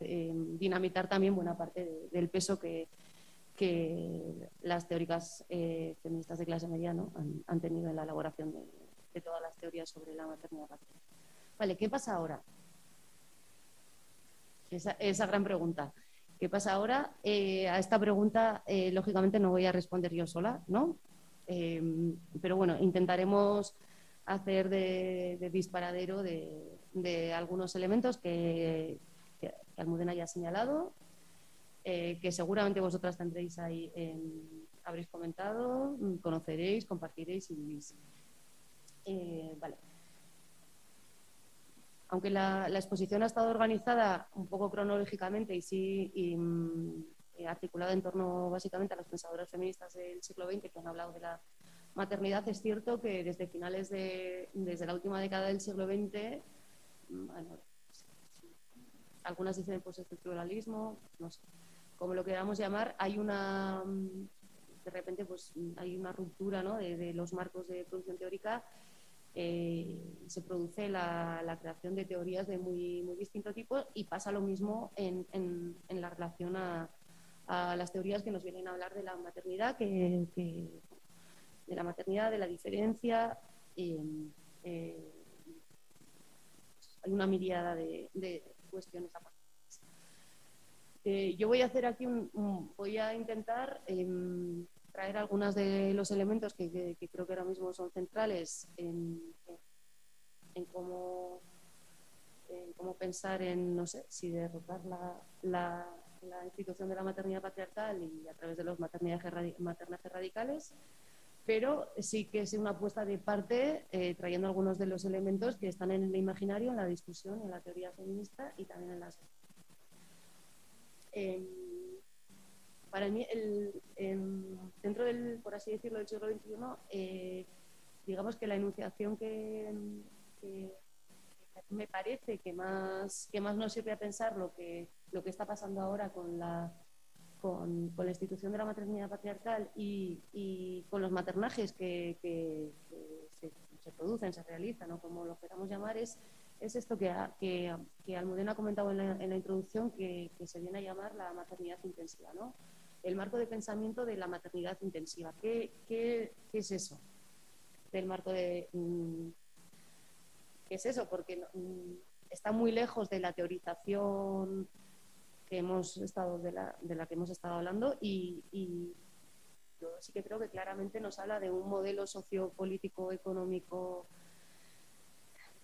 eh, dinamitar también buena parte del peso que, que las teóricas eh, feministas de clase media han, tenido en la elaboración de, todas las teorías sobre la maternidad. Vale, ¿qué pasa ahora? Esa, esa gran pregunta. ¿Qué pasa ahora? Eh, a esta pregunta, eh, lógicamente, no voy a responder yo sola, ¿no? Eh, pero bueno, intentaremos hacer de, disparadero de, algunos elementos que, Almudena ya ha señalado, que seguramente vosotras tendréis ahí, habréis comentado, conoceréis, compartiréis y vivís. vale aunque la, exposición ha estado organizada un poco cronológicamente y sí mm, articulada en torno básicamente a las pensadoras feministas del siglo XX que han hablado de la maternidad, es cierto que desde finales de, desde la última década del siglo XX, mm, algunas dicen postestructuralismo, no sé, como lo queramos llamar, hay una, mm, de repente pues hay una ruptura ¿no? de los marcos de producción teórica eh, se produce la, creación de teorías de muy, muy distinto tipo y pasa lo mismo en, en, la relación a, las teorías que nos vienen a hablar de la maternidad, que, de la maternidad, de la diferencia. Eh, hay una mirada de, de cuestiones. Eh, yo voy a hacer aquí un, voy a intentar em, traer algunos de los elementos que, creo que ahora mismo son centrales en, cómo, pensar en, no sé, si derrotar la, institución de la maternidad patriarcal y a través de los maternajes radicales, pero sí que es una apuesta de parte eh, trayendo algunos de los elementos que están en el imaginario, en la discusión, en la teoría feminista y también en las... para mí, el, dentro del, por así decirlo, del siglo XXI, eh, digamos que la enunciación que, me parece que más, que más nos sirve a pensar lo que, lo que está pasando ahora con la, con, la institución de la maternidad patriarcal y, con los maternajes que, se, producen, se realizan, o como lo queramos llamar, es, es esto que, que, Almudena ha comentado en la, en la introducción, que, se viene a llamar la maternidad intensiva. ¿no? El marco de pensamiento de la maternidad intensiva. ¿Qué, es eso? Del marco de... Mm, ¿Qué es eso? Porque mm, está muy lejos de la teorización que hemos estado, de, la, que hemos estado hablando y, yo sí que creo que claramente nos habla de un modelo sociopolítico, económico,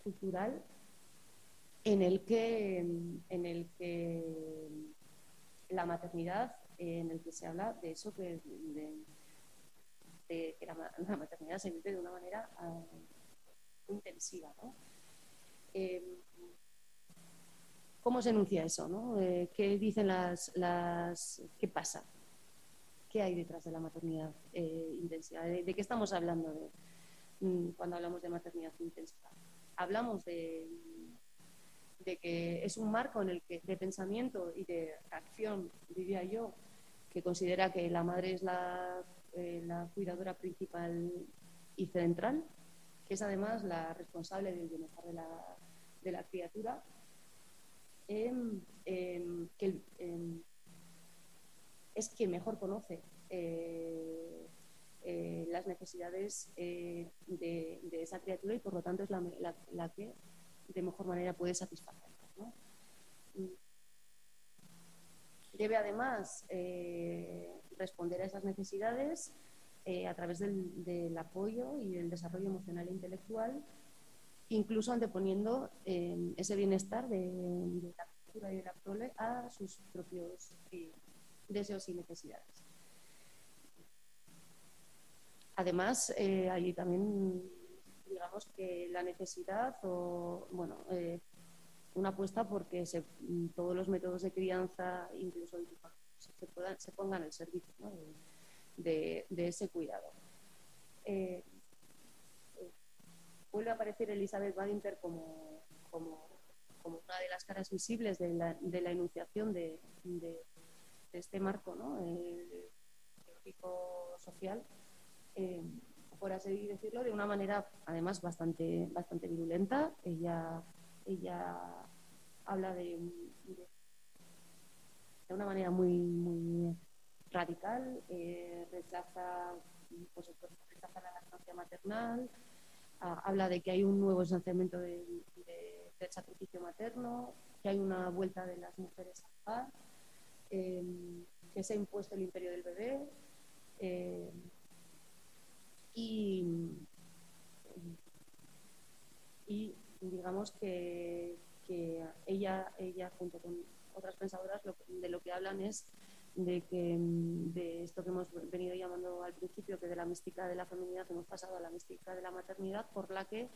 cultural en el que, en el que la maternidad en el que se habla de eso, que, de, que la, maternidad se vive de una manera ah, intensiva. Em, ¿Cómo se enuncia eso? Eh, ¿Qué dicen las, las... ¿Qué pasa? ¿Qué hay detrás de la maternidad eh, intensiva? ¿De, qué estamos hablando mm, cuando hablamos de maternidad intensiva? Hablamos de, de que es un marco en el que de pensamiento y de acción, diría yo, que considera que la madre es la, eh, cuidadora principal y central, que es además la responsable del bienestar de la, de la criatura, em, em, que em, es quien mejor conoce eh, eh, las necesidades de, esa criatura y por lo tanto es la, que de mejor manera puede satisfacerlas. Debe además responder a esas necesidades a través del, apoyo y el desarrollo emocional e intelectual, incluso anteponiendo ese bienestar de, la y de la prole a sus propios eh, deseos y necesidades. Además, eh, hay también, digamos que la necesidad o, bueno, eh, una apuesta porque se, todos los métodos de crianza, incluso se, puedan, se pongan al servicio de, ese cuidado. vuelve a aparecer Elizabeth Badinter como, una de las caras visibles de la, enunciación de, este marco ¿no? social, eh, por así decirlo, de una manera además bastante, bastante virulenta. Ella, ella habla de, de, una manera muy, muy radical, eh, rechaza, pues, rechaza la lactancia maternal, habla de que hay un nuevo ensanciamiento de, del sacrificio materno, que hay una vuelta de las mujeres al paz, em, que se ha impuesto el imperio del bebé em, y, digamos que, ella, ella junto con otras pensadoras de lo que hablan es de que de esto que hemos venido llamando al principio, que de la mística de la feminidad hemos pasado a la mística de la maternidad, por la que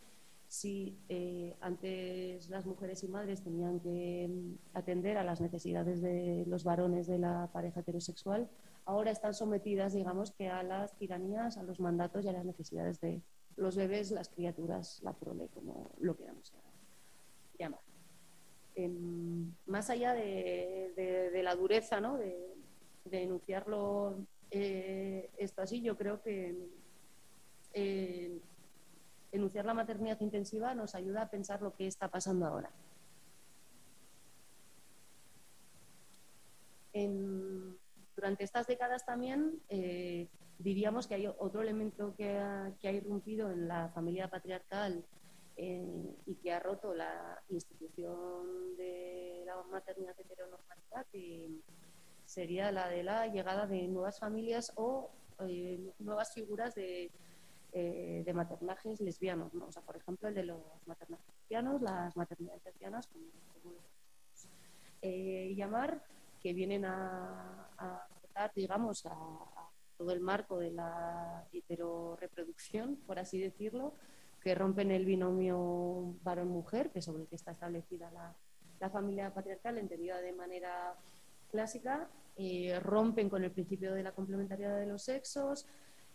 si eh, antes las mujeres y madres tenían que mm, atender a las necesidades de los varones de la pareja heterosexual, ahora están sometidas, digamos, que a las tiranías, a los mandatos y a las necesidades de los bebés, las criaturas, la prole, como lo queramos llamar. Em, más allá de, la dureza ¿no? de, enunciarlo eh, esto así, yo creo que eh, enunciar la maternidad intensiva nos ayuda a pensar lo que está pasando ahora. durante estas décadas también eh, diríamos que hay otro elemento que ha, irrumpido en la familia patriarcal eh, y que ha roto la institución de la maternidad heteronormativa, que sería la de la llegada de nuevas familias o eh, nuevas figuras de eh, de maternajes lesbianos, ¿no? O sea, por ejemplo, el de los maternajes lesbianos, las maternidades lesbianas, como, eh, llamar, que vienen a, a digamos, a, todo el marco de la heteroreproducción, por así decirlo, que rompen el binomio varón-mujer, que sobre el que está establecida la, familia patriarcal, entendida de manera clásica, eh, rompen con el principio de la complementariedad de los sexos,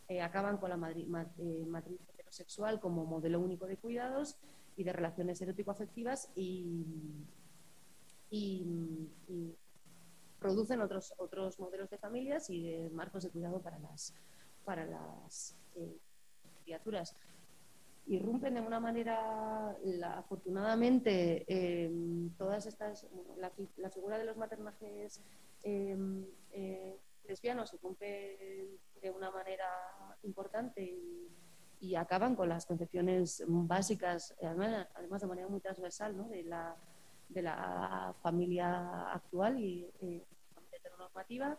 eh, acaban con la eh, matriz heterosexual como modelo único de cuidados y de relaciones erótico-afectivas y, producen otros, otros modelos de familias y de marcos de cuidado para las, para las eh, criaturas. Irrumpen de una manera, afortunadamente, todas estas, la, figura de los maternajes lesbianos se cumple de una manera importante y, acaban con las concepciones básicas, además, de manera muy transversal, ¿no? de, la, de la familia actual y eh, heteronormativa.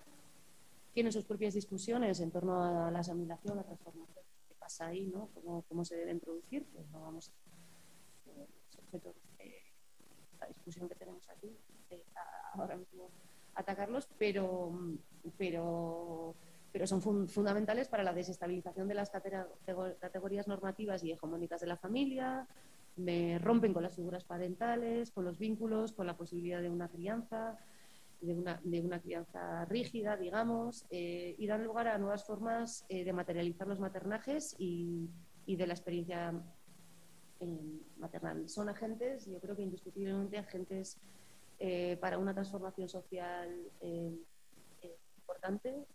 Tienen sus propias discusiones en torno a la asimilación, la transformación, qué pasa ahí, ¿no? cómo, cómo se deben producir, pues no vamos a de la discusión que tenemos aquí ahora mismo atacarlos, pero, pero, pero son fundamentales para la desestabilización de las categorías normativas y hegemónicas de la familia, me rompen con las figuras parentales, con los vínculos, con la posibilidad de una crianza, de una, de una crianza rígida, digamos, eh, y dan lugar a nuevas formas eh, de materializar los maternajes y, y de la experiencia eh, maternal. Son agentes, yo creo que indiscutiblemente agentes para una transformación social importante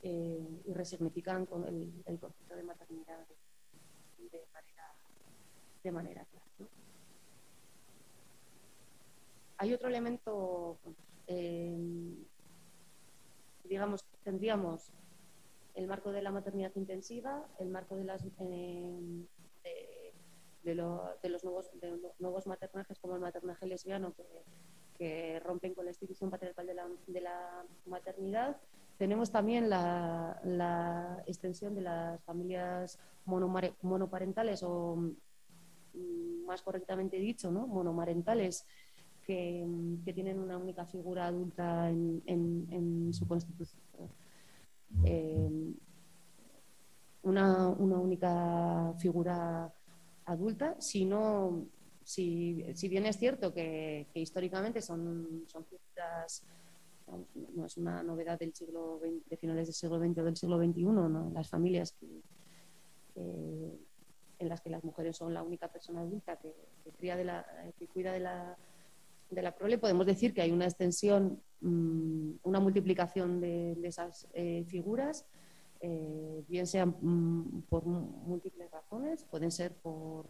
y resignifican con el, concepto de maternidad de, manera, clara. Hay otro elemento, digamos, tendríamos el marco de la maternidad intensiva, el marco de, de, los nuevos, nuevos maternajes como el maternaje lesbiano que, rompen con la institución patriarcal de la, maternidad. Tenemos también la, extensión de las familias monoparentales o, mm, más correctamente dicho, ¿no? monomarentales, que, tienen una única figura adulta en su constitución eh, una, única figura adulta, sino, si, si bien es cierto que, históricamente son, son figuras, no es una novedad del siglo de finales del siglo XX o del siglo XXI, ¿no? las familias en las que las mujeres son la única persona adulta que, cría de la, que cuida de la, de la prole, podemos decir que hay una extensión Mm, una multiplicación de, esas eh, figuras, eh, bien sean mm, por múltiples razones, pueden ser por,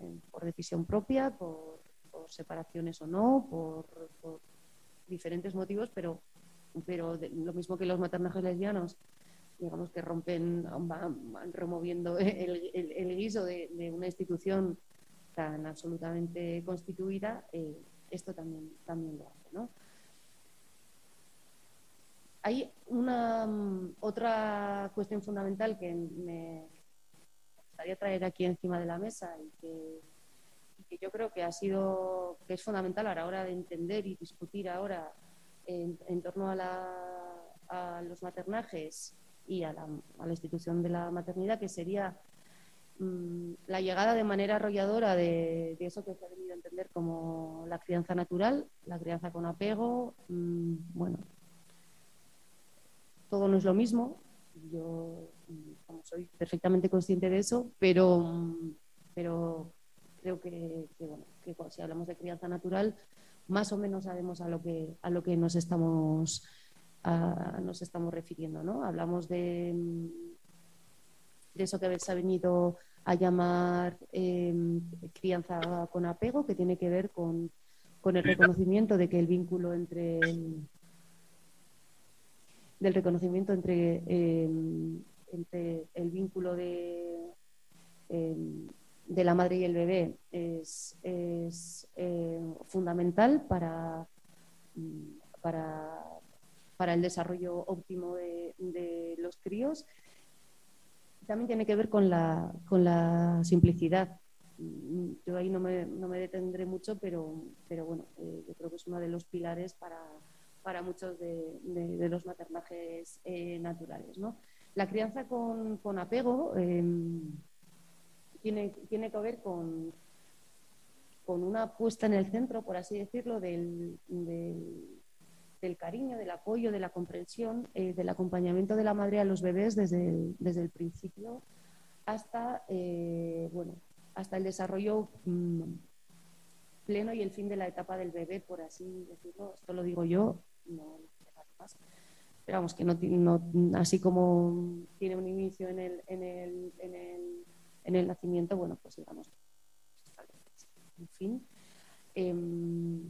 eh, por decisión propia, por, separaciones o no, por, diferentes motivos, pero, pero lo mismo que los maternajes lesbianos, digamos que rompen, van, removiendo el, guiso de, una institución tan absolutamente constituida, esto también, también lo hace. ¿no? Hay una mm, otra cuestión fundamental que me gustaría traer aquí encima de la mesa y que, yo creo que ha sido que es fundamental a la hora de entender y discutir ahora en, torno a, los maternajes y a la, institución de la maternidad, que sería mm, la llegada de manera arrolladora de, eso que se ha venido a entender como la crianza natural, la crianza con apego, mm, bueno, todo no es lo mismo. Yo soy perfectamente consciente de eso, pero, pero creo que, bueno, si hablamos de crianza natural, más o menos sabemos a lo que, a lo que nos estamos, nos estamos refiriendo. ¿no? Hablamos de, de eso que se ha venido a llamar em, crianza con apego, que tiene que ver con, con el reconocimiento de que el vínculo entre del reconocimiento entre, em, entre el vínculo de, em, de la madre y el bebé es, em, fundamental para, para, para, el desarrollo óptimo de, los críos. También tiene que ver con la, con la simplicidad. Yo ahí no me, no me detendré mucho, pero, pero bueno, eh, yo creo que es uno de los pilares para, para muchos de, los maternajes eh, naturales. La crianza con, apego em, tiene, tiene, que ver con, con una puesta en el centro, por así decirlo, del, cariño, del apoyo, de la comprensión, eh, del acompañamiento de la madre a los bebés desde el, desde el principio hasta, eh, bueno, hasta el desarrollo mm, pleno y el fin de la etapa del bebé, por así decirlo. Esto lo digo yo, no más. Pero vamos, que no, así como tiene un inicio en el, en el, en el, en el nacimiento, bueno, pues digamos, en fin. Em,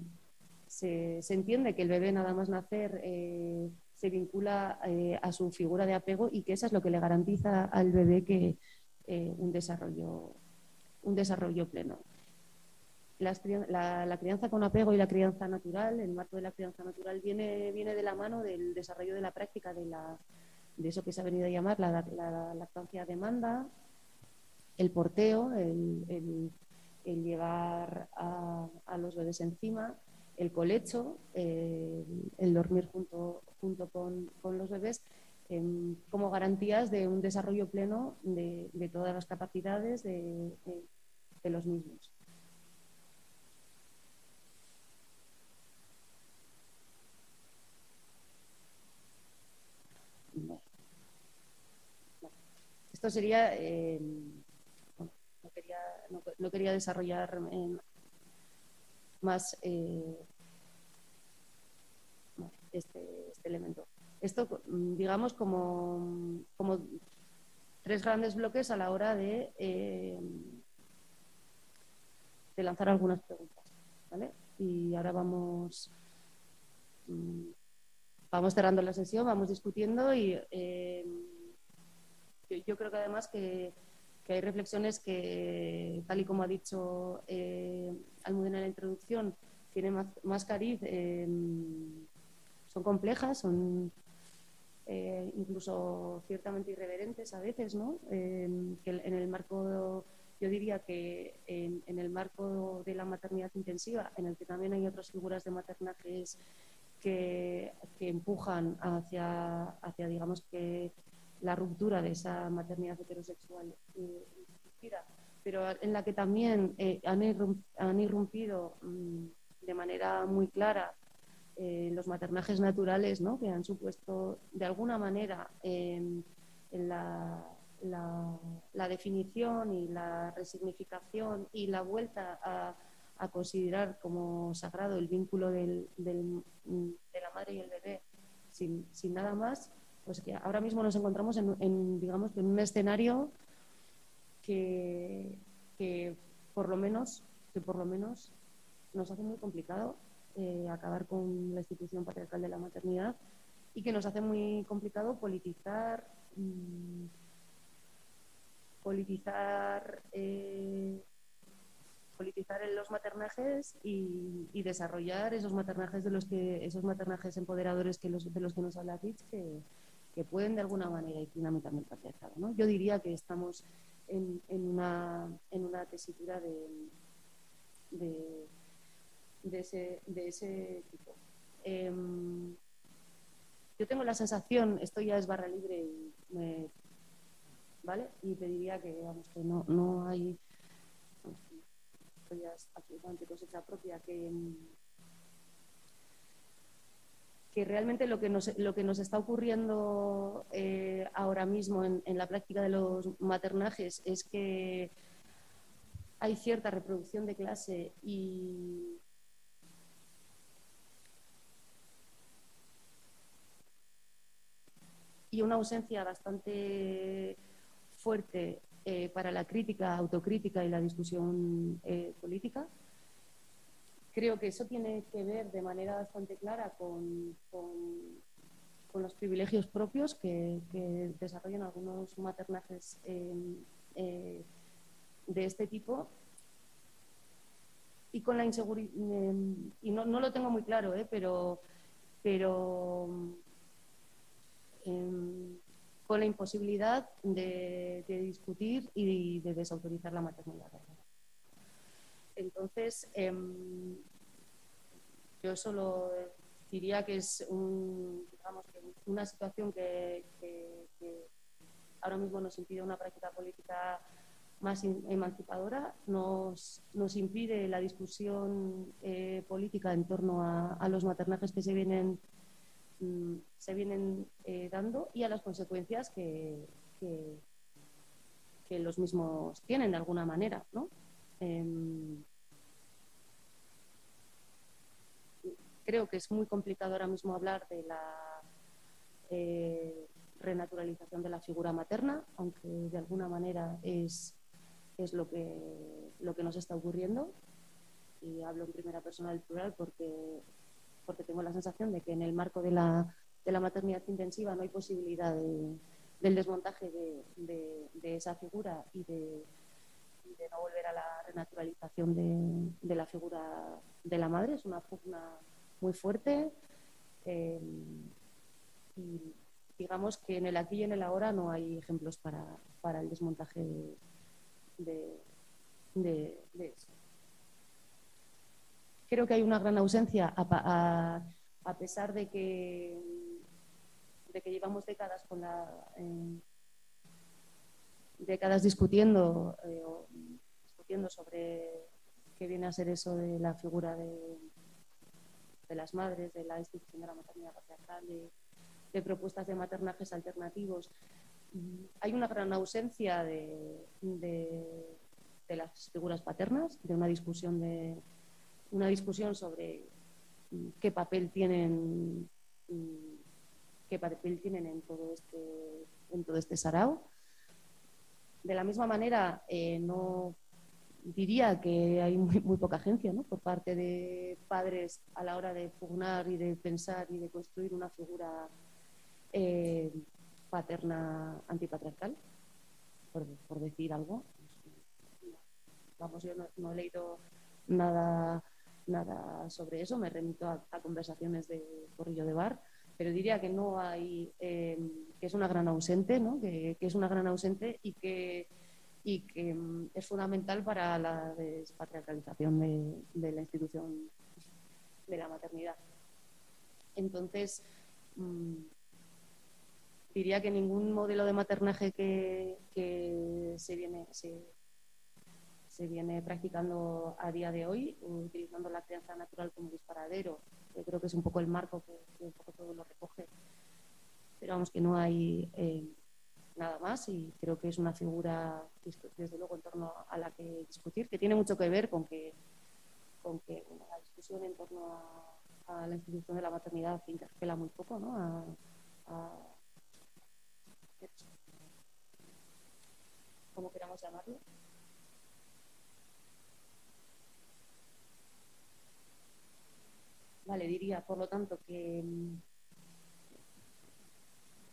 se, entiende que el bebé nada más nacer eh, se vincula eh, a su figura de apego y que eso es lo que le garantiza al bebé que eh, un desarrollo un desarrollo pleno. La, crianza con apego y la crianza natural, el marco de la crianza natural viene, viene de la mano del desarrollo de la práctica de, la, de eso que se ha venido a llamar la, lactancia demanda, el porteo, el, llevar a, los bebés encima, el colecho, el, dormir junto, junto con, los bebés, em, como garantías de un desarrollo pleno de, todas las capacidades de los mismos. Esto sería, eh, no, quería, desarrollar eh, más eh, este, este, elemento. Esto, digamos, como, como, tres grandes bloques a la hora de, de lanzar algunas preguntas. Y ahora vamos, mm, vamos cerrando la sesión, vamos discutiendo y yo creo que además que, hay reflexiones que, tal y como ha dicho eh, Almudena en la introducción, tienen más, cariz, em, son complejas, son eh, incluso ciertamente irreverentes a veces, ¿no? Em, en el marco, yo diría que en, el marco de la maternidad intensiva, en el que también hay otras figuras de maternajes que, que empujan hacia, hacia, digamos que la ruptura de esa maternidad heterosexual eh, pero en la que también eh, han, irrumpido mm, de manera muy clara eh, los maternajes naturales, ¿no? que han supuesto de alguna manera en la, la, definición y la resignificación y la vuelta a, considerar como sagrado el vínculo del, del, de la madre y el bebé sin, nada más, pues que ahora mismo nos encontramos en, digamos, en un escenario que, por lo menos, que por lo menos nos hace muy complicado eh, acabar con la institución patriarcal de la maternidad y que nos hace muy complicado politizar mm, politizar eh, politizar en los maternajes y, desarrollar esos maternajes de los que esos maternajes empoderadores que los, de los que nos habla Rich que, que pueden de alguna manera ir dinamizando el patriarcado. ¿no? Yo diría que estamos en, una, en una tesitura de, de, ese, de ese tipo. Em, yo tengo la sensación, esto ya es barra libre y me, ¿vale? Y te diría que, vamos, que no, no hay, absolutamente cosecha propia, que que realmente lo que nos, lo que nos está ocurriendo eh, ahora mismo en, la práctica de los maternajes es que hay cierta reproducción de clase y, y una ausencia bastante fuerte eh, para la crítica, autocrítica y la discusión eh, política. Creo que eso tiene que ver de manera bastante clara con, con, los privilegios propios que, desarrollan algunos maternajes eh, de este tipo. Y con la inseguridad, em, y no, lo tengo muy claro, pero, pero em, con la imposibilidad de, discutir y de desautorizar la maternidad. Entonces, em, yo solo diría que es una situación que, ahora mismo nos impide una práctica política más emancipadora, nos, impide la discusión eh, política en torno a, los maternajes que se vienen, mm, se vienen eh, dando y a las consecuencias que, que, los mismos tienen de alguna manera. ¿no? Em, creo que es muy complicado ahora mismo hablar de la eh, renaturalización de la figura materna, aunque de alguna manera es, es lo, que, lo que nos está ocurriendo. Y hablo en primera persona del plural porque, porque tengo la sensación de que en el marco de la, de la maternidad intensiva no hay posibilidad del desmontaje de, esa figura y de, no volver a la renaturalización de, la figura de la madre. Es una, una muy fuerte. Eh, y digamos que en el aquí y en el ahora no hay ejemplos para, el desmontaje de, eso. Creo que hay una gran ausencia, a, pesar de que, de que llevamos décadas con la eh, décadas discutiendo, eh, discutiendo sobre qué viene a ser eso de la figura de, de las madres, de la institución de la maternidad patriarcal, de, propuestas de maternajes alternativos. Hay una gran ausencia de, las figuras paternas, de una discusión, de, una discusión sobre qué papel tienen qué papel tienen en todo este en todo este sarao. De la misma manera, eh, no diría que hay muy, poca agencia ¿no? por parte de padres a la hora de pugnar y de pensar y de construir una figura eh, paterna antipatriarcal. por, decir algo. Vamos, yo no, he leído nada, nada sobre eso, me remito a, conversaciones de Corrillo de Bar, pero diría que no hay, em, que es una gran ausente, ¿no? que, es una gran ausente y que, y que em, es fundamental para la despatriarcalización de, la institución de la maternidad. Entonces, mm, diría que ningún modelo de maternaje que, se, viene, se, viene practicando a día de hoy, utilizando la crianza natural como disparadero, yo creo que es un poco el marco que, un poco todo lo recoge. Pero vamos, que no hay eh, nada más y creo que es una figura, desde luego, en torno a la que discutir, que tiene mucho que ver con que, con que la discusión en torno a a la institución de la maternidad interpela muy poco, ¿no? A, como queramos llamarlo. Vale, diría, por lo tanto, que mm,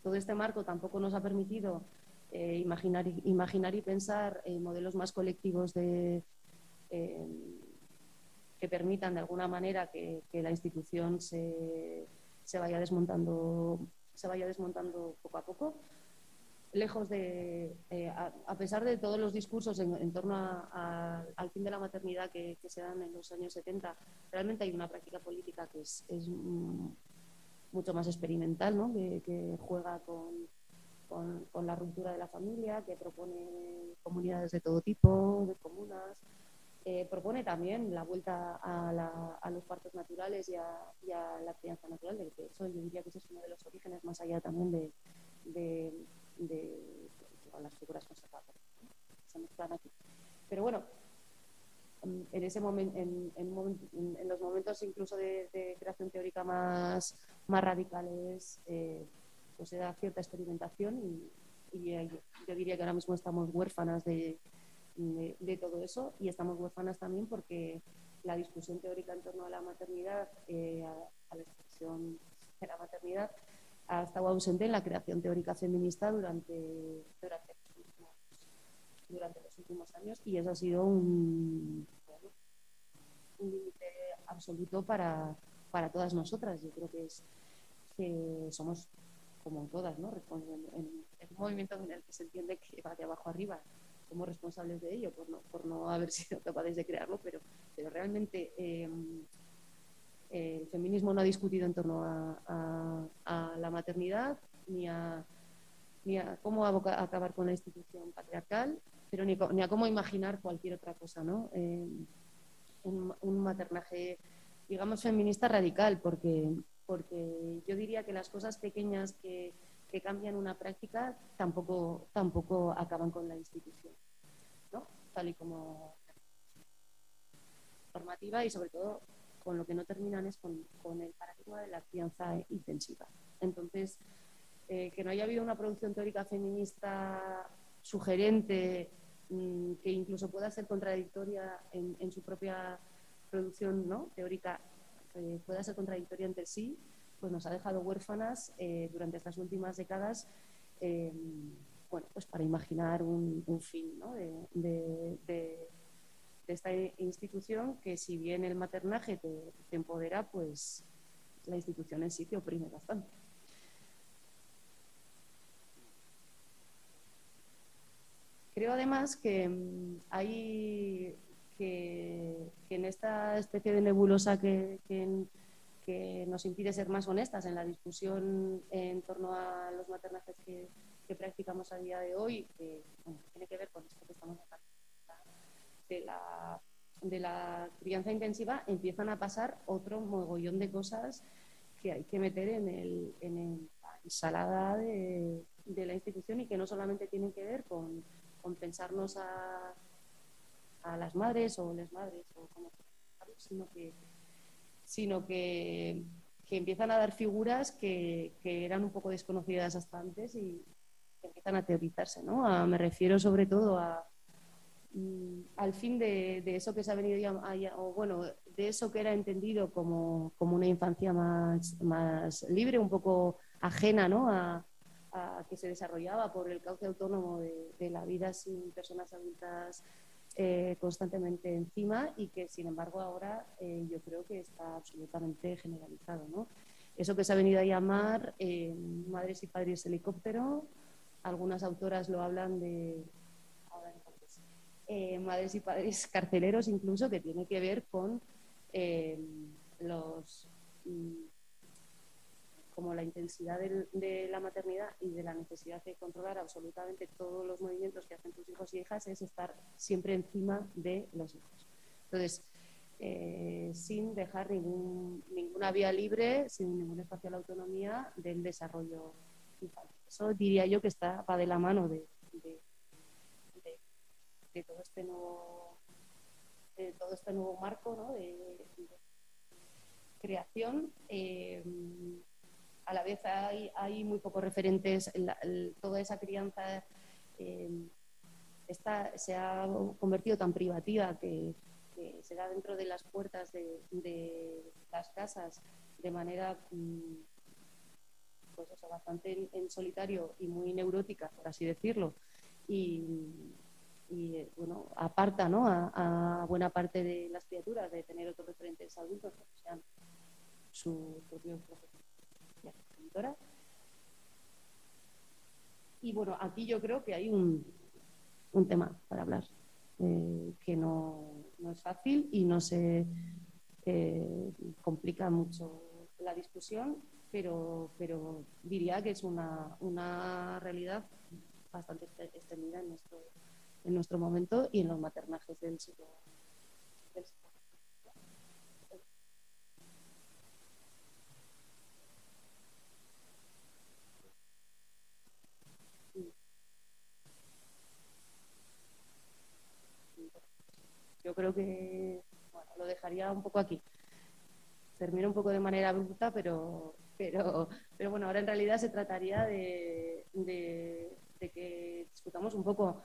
todo este marco tampoco nos ha permitido eh, imaginar, imaginar y pensar en modelos más colectivos de, eh, que permitan de alguna manera que, la institución se, vaya desmontando se vaya desmontando poco a poco lejos de eh, a, pesar de todos los discursos en, torno al fin de la maternidad que, se dan en los años 70 realmente hay una práctica política que es, mucho más experimental ¿no? que, juega con, la ruptura de la familia que propone comunidades de todo tipo de comunas eh, propone también la vuelta a, los partos naturales y a, la crianza natural, de que eso yo diría que ese es uno de los orígenes más allá también de, las figuras conservadoras. Pero bueno, en, ese momento, en, los momentos incluso de, creación teórica más, más radicales, eh, pues se da cierta experimentación y, yo diría que ahora mismo estamos huérfanas de, de, todo eso y estamos huérfanas también porque la discusión teórica en torno a la maternidad, eh, a, la expresión de la maternidad, ha estado ausente en la creación teórica feminista durante, durante, los, últimos, años y eso ha sido un, límite absoluto para, para, todas nosotras. Yo creo que es que somos como todas, ¿no? En, en, un movimiento en el que se entiende que va de abajo arriba somos responsables de ello por no, por no haber sido capaces de crearlo, pero, pero realmente em, el feminismo no ha discutido en torno a, la maternidad ni a, ni a cómo acabar con la institución patriarcal, pero ni, ni, a cómo imaginar cualquier otra cosa, ¿no? Em, un, un, maternaje, digamos, feminista radical, porque, porque yo diría que las cosas pequeñas que que cambian una práctica tampoco, tampoco acaban con la institución, ¿no? tal y como formativa y sobre todo con lo que no terminan es con, el paradigma de la crianza intensiva. Entonces, eh, que no haya habido una producción teórica feminista sugerente, mm, que incluso pueda ser contradictoria en, su propia producción ¿no? teórica, eh, pueda ser contradictoria entre sí, pues nos ha dejado huérfanas eh, durante estas últimas décadas, bueno, pues para imaginar un, fin de, esta institución que si bien el maternaje te, empodera, pues la institución en sí te oprime bastante. Creo además que mm, hay que, en esta especie de nebulosa que, que, nos impide ser más honestas en la discusión en torno a los maternajes que, practicamos a día de hoy, que tiene que ver con esto que estamos hablando de la, de la crianza intensiva, empiezan a pasar otro mogollón de cosas que hay que meter en, el, en la ensalada de, la institución y que no solamente tienen que ver con, pensarnos a, a las madres o las madres o como sino que sino que, empiezan a dar figuras que, eran un poco desconocidas hasta antes y empiezan a teorizarse. ¿no? me refiero sobre todo a, al fin de, eso que se ha venido o bueno, de eso que era entendido como, una infancia más, libre, un poco ajena ¿no? a, que se desarrollaba por el cauce autónomo de, la vida sin personas adultas eh, constantemente encima y que, sin embargo, ahora eh, yo creo que está absolutamente generalizado. ¿no? Eso que se ha venido a llamar eh, madres y padres helicóptero, algunas autoras lo hablan de madres y padres carceleros incluso, que tiene que ver con los mm, como la intensidad de, la maternidad y de la necesidad de controlar absolutamente todos los movimientos que hacen tus hijos y hijas es estar siempre encima de los hijos. Entonces, eh, sin dejar ninguna vía libre, sin ningún espacio a la autonomía del desarrollo infantil. Eso diría yo que está va de la mano de, todo este nuevo todo este nuevo marco de, creación. Eh, a la vez hay, muy pocos referentes, toda esa crianza eh, se ha convertido tan privativa que, se da dentro de las puertas de, las casas de manera mm, pues bastante en, solitario y muy neurótica, por así decirlo, y, bueno, aparta a, buena parte de las criaturas de tener otros referentes adultos que sean su propio profesor. Y bueno, aquí yo creo que hay un, tema para hablar, eh, que no, es fácil y no se eh, complica mucho la discusión, pero, pero diría que es una, realidad bastante extendida en nuestro, en nuestro momento y en los maternajes del siglo, yo creo que lo dejaría un poco aquí. Termino un poco de manera bruta, pero, pero, pero bueno, ahora en realidad se trataría de, que discutamos un poco.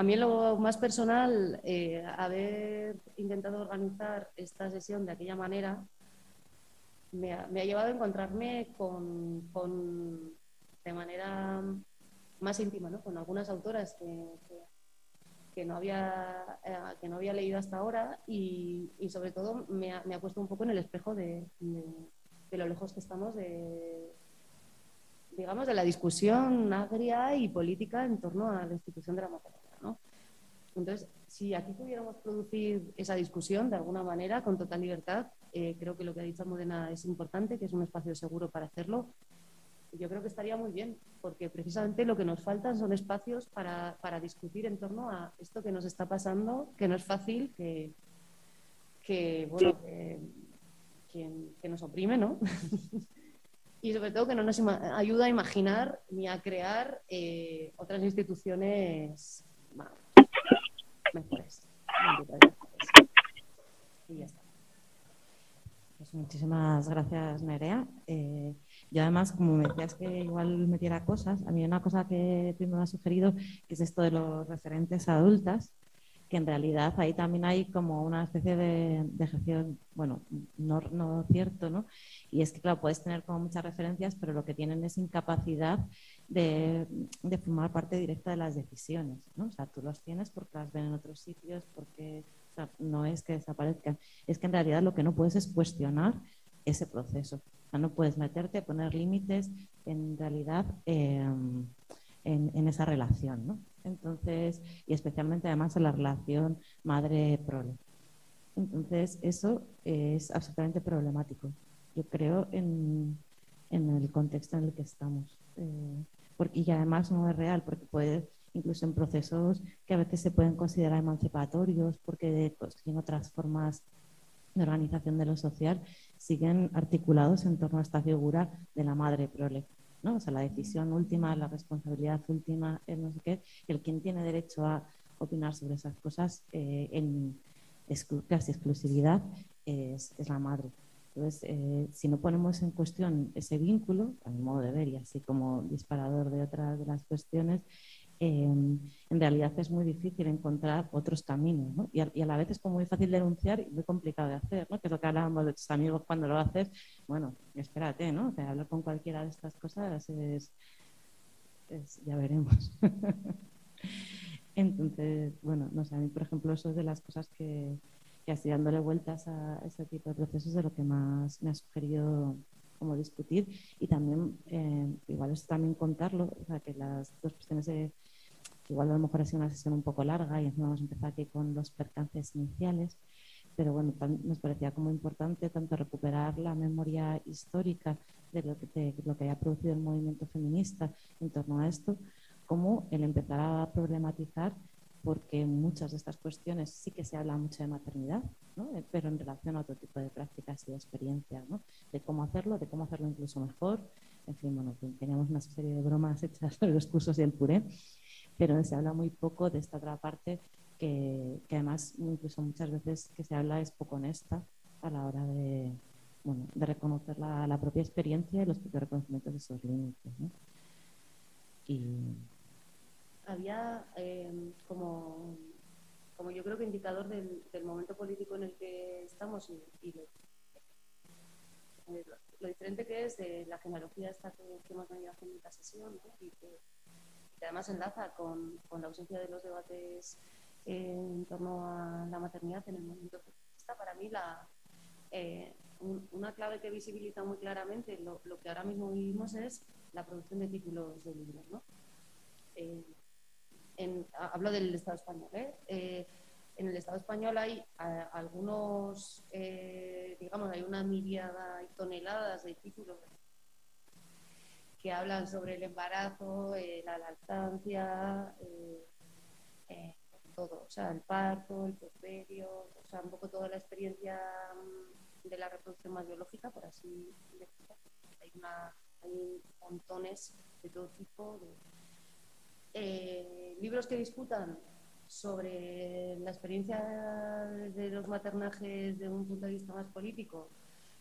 A mí lo más personal, eh, haber intentado organizar esta sesión de aquella manera me ha, llevado a encontrarme con, de manera más íntima, con algunas autoras que, que no había, eh, que no había leído hasta ahora y, sobre todo me ha, puesto un poco en el espejo de, lo lejos que estamos de, digamos, de la discusión agria y política en torno a la institución de la maternidad. Entonces, si aquí pudiéramos producir esa discusión de alguna manera, con total libertad, eh, creo que lo que ha dicho Modena es importante, que es un espacio seguro para hacerlo yo creo que estaría muy bien, porque precisamente lo que nos faltan son espacios para, para discutir en torno a esto que nos está pasando, que no es fácil, que, bueno, que, nos oprime, ¿no? y sobre todo que no nos ayuda a imaginar ni a crear eh, otras instituciones mejores. Y ya está. Pues muchísimas gracias, Nerea. Eh, y además, como me decías que igual metiera cosas, a mí una cosa que tú me has sugerido que es esto de los referentes adultas, que en realidad ahí también hay como una especie de, de ejercicio, bueno, no, no, cierto, ¿no? Y es que, claro, puedes tener como muchas referencias, pero lo que tienen es incapacidad de, formar parte directa de las decisiones, ¿no? O sea, tú los tienes porque las ven en otros sitios, porque no es que desaparezcan, es que en realidad lo que no puedes es cuestionar ese proceso no puedes meterte, poner límites en realidad em, en, esa relación, ¿no? Entonces, y especialmente además en la relación madre-prole. Entonces, eso es absolutamente problemático, yo creo, en, el contexto en el que estamos. Eh, y además no es real, porque puede, incluso en procesos que a veces se pueden considerar emancipatorios, porque tienen otras formas de organización de lo social, siguen articulados en torno a esta figura de la madre prole. ¿no? O sea, la decisión última, la responsabilidad última, el no sé qué, el quien tiene derecho a opinar sobre esas cosas eh, en casi exclusividad es, la madre. Entonces, eh, si no ponemos en cuestión ese vínculo, a mi modo de ver y así como disparador de otras de las cuestiones, Em, en realidad es muy difícil encontrar otros caminos ¿no? y, a, la vez es como muy fácil denunciar y muy complicado de hacer, ¿no? que es lo que hablábamos de tus amigos cuando lo haces, bueno, espérate, ¿no? hablar con cualquiera de estas cosas es, ya veremos. Entonces, bueno, no sé, a mí, por ejemplo, eso es de las cosas que, que así dándole vueltas a este tipo de procesos de lo que más me ha sugerido como discutir y también, eh, igual es también contarlo, o sea, que las dos cuestiones de, igual a lo mejor ha sido una sesión un poco larga y encima vamos a empezar aquí con los percances iniciales, pero bueno, nos parecía como importante tanto recuperar la memoria histórica de lo que, de lo que haya producido el movimiento feminista en torno a esto, como el empezar a problematizar porque muchas de estas cuestiones sí que se habla mucho de maternidad, eh, pero en relación a otro tipo de prácticas y de experiencias, de cómo hacerlo, de cómo hacerlo incluso mejor. En fin, bueno, teníamos una serie de bromas hechas sobre los cursos y el puré, pero se habla muy poco de esta otra parte que, además incluso muchas veces que se habla es poco honesta a la hora de, bueno, de reconocer la, propia experiencia y los propios reconocimientos de esos límites. Y había em, como, como yo creo que indicador del, momento político en el que estamos y, lo, diferente que es de la genealogía esta que, hemos venido haciendo en esta sesión y, que, además enlaza con, con, la ausencia de los debates en torno a la maternidad en el movimiento feminista, para mí la, eh, una clave que visibiliza muy claramente lo, lo, que ahora mismo vivimos es la producción de títulos de libros. ¿no? Eh, hablo del Estado español, ¿eh? ¿eh? en el Estado español hay algunos, eh, digamos, hay una miriada y toneladas de títulos que hablan sobre el embarazo, eh, la lactancia, todo, o sea, el parto, el puerperio, o sea, un poco toda la experiencia mm, de la reproducción más biológica, por así decirlo. Hay, hay montones de todo tipo de eh, libros que discutan sobre la experiencia de los maternajes de un punto de vista más político,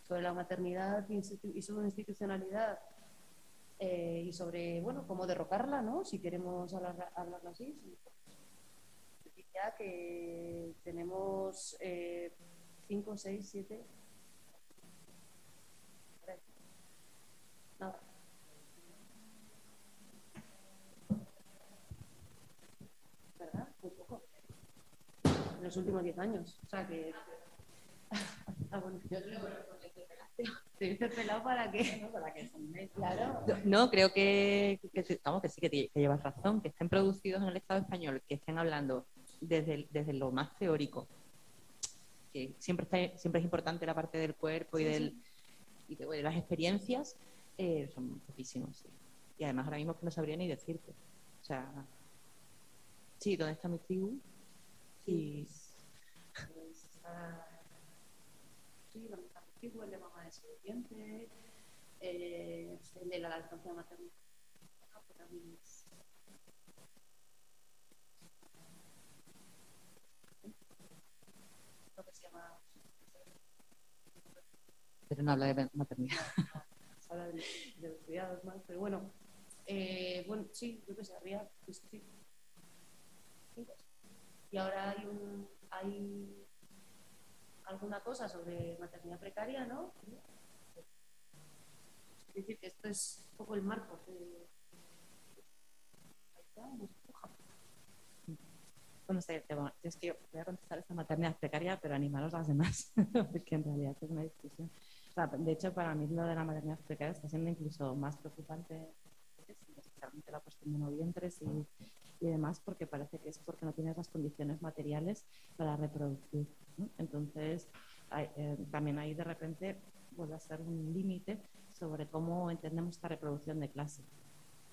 sobre la maternidad y su institucionalidad eh, y sobre, bueno, cómo derrocarla, ¿no? Si queremos hablar, hablarlo así. Ya que tenemos eh, cinco, seis, siete... Nada. en los últimos 10 años. O sea que. ah, bueno. Yo te he pelado para que. No, para que claro. no, creo que, que, vamos, que sí que, llevas razón, que estén producidos en el Estado español, que estén hablando desde, desde lo más teórico, que siempre, está, siempre es importante la parte del cuerpo y, del, y de, las experiencias, eh, son poquísimos. Y además ahora mismo que no sabría ni decirte. O sea, sí, ¿dónde está mi tribu? Sí. Sí, donde está antiguo, el de mamá de serpiente, eh, el de la lactancia materna. Lo que se llama. Pero no habla de maternidad. habla de, de, los cuidados más, pero bueno, eh, bueno, sí, yo que sé, habría, pues, sí, y ahora hay, un, hay alguna cosa sobre maternidad precaria, ¿no? Es decir, que esto es un poco el marco. De... Bueno, es que voy a contestar esta maternidad precaria, pero animaros a las demás, porque en realidad es una discusión. de hecho, para mí lo de la maternidad precaria está siendo incluso más preocupante, especialmente la cuestión de no vientres y y demás porque parece que es porque no tienes las condiciones materiales para reproducir. Entonces, eh, también ahí de repente vuelve a ser un límite sobre cómo entendemos esta reproducción de clase.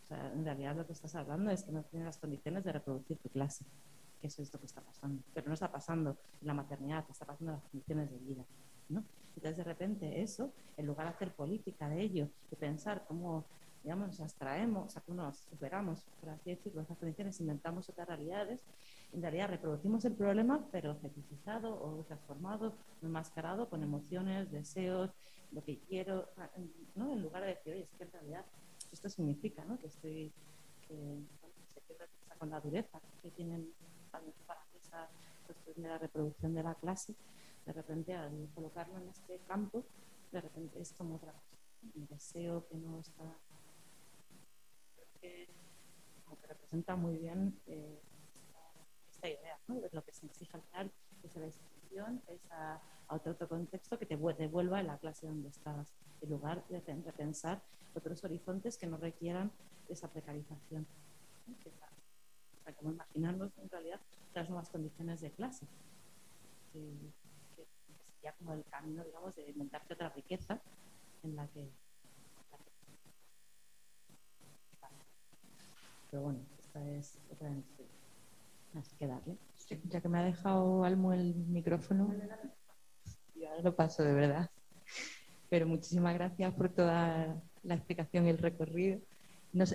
O sea, en realidad lo que estás hablando es que no tienes las condiciones de reproducir tu clase, que eso es lo que está pasando. Pero no está pasando en la maternidad, está pasando en las condiciones de vida. ¿no? Entonces, de repente, eso, en lugar de hacer política de ello y pensar cómo digamos, nos abstraemos, o sea, nos superamos, por así decirlo, esas condiciones, inventamos otras realidades, en realidad reproducimos el problema, pero fetichizado o transformado, enmascarado con emociones, deseos, lo que quiero, ¿no? En lugar de decir, oye, es que en realidad esto significa, ¿no? Que estoy, que se queda con la dureza que tienen para esa cuestión de la reproducción de la clase, de repente al colocarlo en este campo, de repente es como otra cosa, un deseo que no está como que representa muy bien eh, esta, idea, ¿no? de lo que se exige al final, es la institución, es a, otro, contexto que te devuelva a la clase donde estás, en lugar de, pensar otros horizontes que no requieran esa precarización. ¿no? Que como imaginarnos en realidad las nuevas condiciones de clase, que sería como el camino, digamos, de inventarte otra riqueza en la que Pero bueno, esta es otra Así que darle. Ya que me ha dejado Almo el micrófono, y ahora lo paso de verdad. Pero muchísimas gracias por toda la explicación y el recorrido.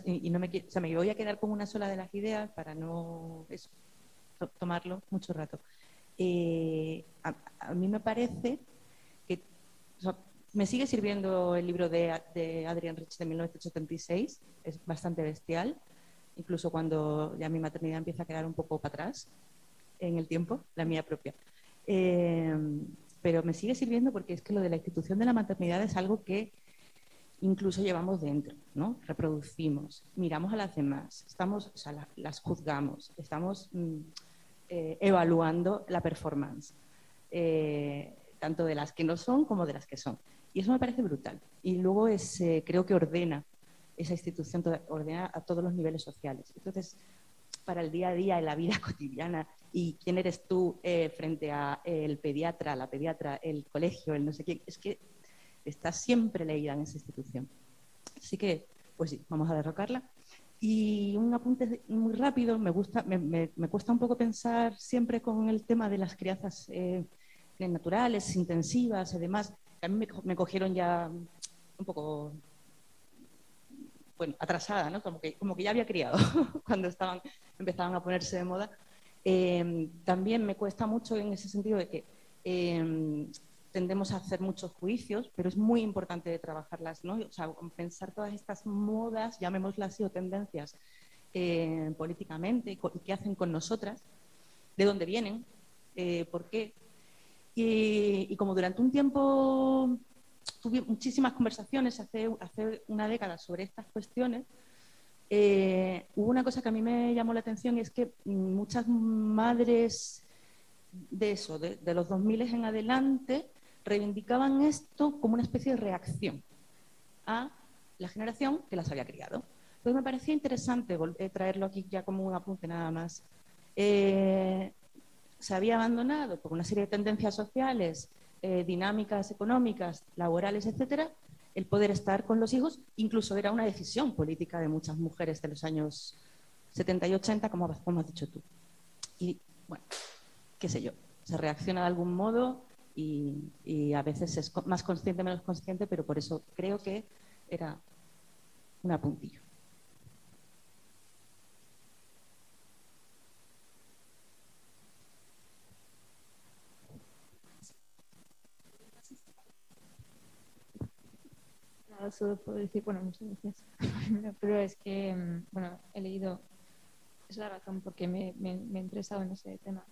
y, no me, o sea, me voy a quedar con una sola de las ideas para no tomarlo mucho rato. Eh, a, mí me parece que me sigue sirviendo el libro de, de Rich de 1976, es bastante bestial, incluso cuando ya mi maternidad empieza a quedar un poco para atrás en el tiempo, la mía propia. Eh, pero me sigue sirviendo porque es que lo de la institución de la maternidad es algo que incluso llevamos dentro, ¿no? Reproducimos, miramos a las demás, estamos, o sea, las juzgamos, estamos mm, eh, evaluando la performance, eh, tanto de las que no son como de las que son. Y eso me parece brutal. Y luego es, creo que ordena esa institución ordena a todos los niveles sociales. Entonces, para el día a día, en la vida cotidiana, y quién eres tú eh, frente a el pediatra, la pediatra, el colegio, el no sé quién, es que está siempre leída en esa institución. Así que, pues sí, vamos a derrocarla. Y un apunte muy rápido, me, gusta, me, cuesta un poco pensar siempre con el tema de las crianzas eh, naturales, intensivas y demás. A mí me cogieron ya un poco bueno, atrasada, ¿no? como, que, como que ya había criado cuando estaban, empezaban a ponerse de moda. Em, también me cuesta mucho en ese sentido de que em, tendemos a hacer muchos juicios, pero es muy importante trabajarlas, ¿no? O sea, pensar todas estas modas, llamémoslas así, o tendencias eh, políticamente, y qué hacen con nosotras, de dónde vienen, eh, por qué. y, como durante un tiempo tuve muchísimas conversaciones hace, hace una década sobre estas cuestiones. Eh, hubo una cosa que a mí me llamó la atención y es que muchas madres de eso, de, los 2000 en adelante, reivindicaban esto como una especie de reacción a la generación que las había criado. Entonces me parecía interesante eh, traerlo aquí ya como un apunte nada más. Eh, se había abandonado por una serie de tendencias sociales eh, dinámicas económicas, laborales, etcétera, el poder estar con los hijos, incluso era una decisión política de muchas mujeres de los años 70 y 80, como, has dicho tú. Y bueno, qué sé yo, se reacciona de algún modo y, a veces es más consciente, menos consciente, pero por eso creo que era una puntilla. Solo puedo decir, bueno, muchas gracias. Pero es que, mm, bueno, he leído, es la razón porque me, me, me, he interesado en ese tema.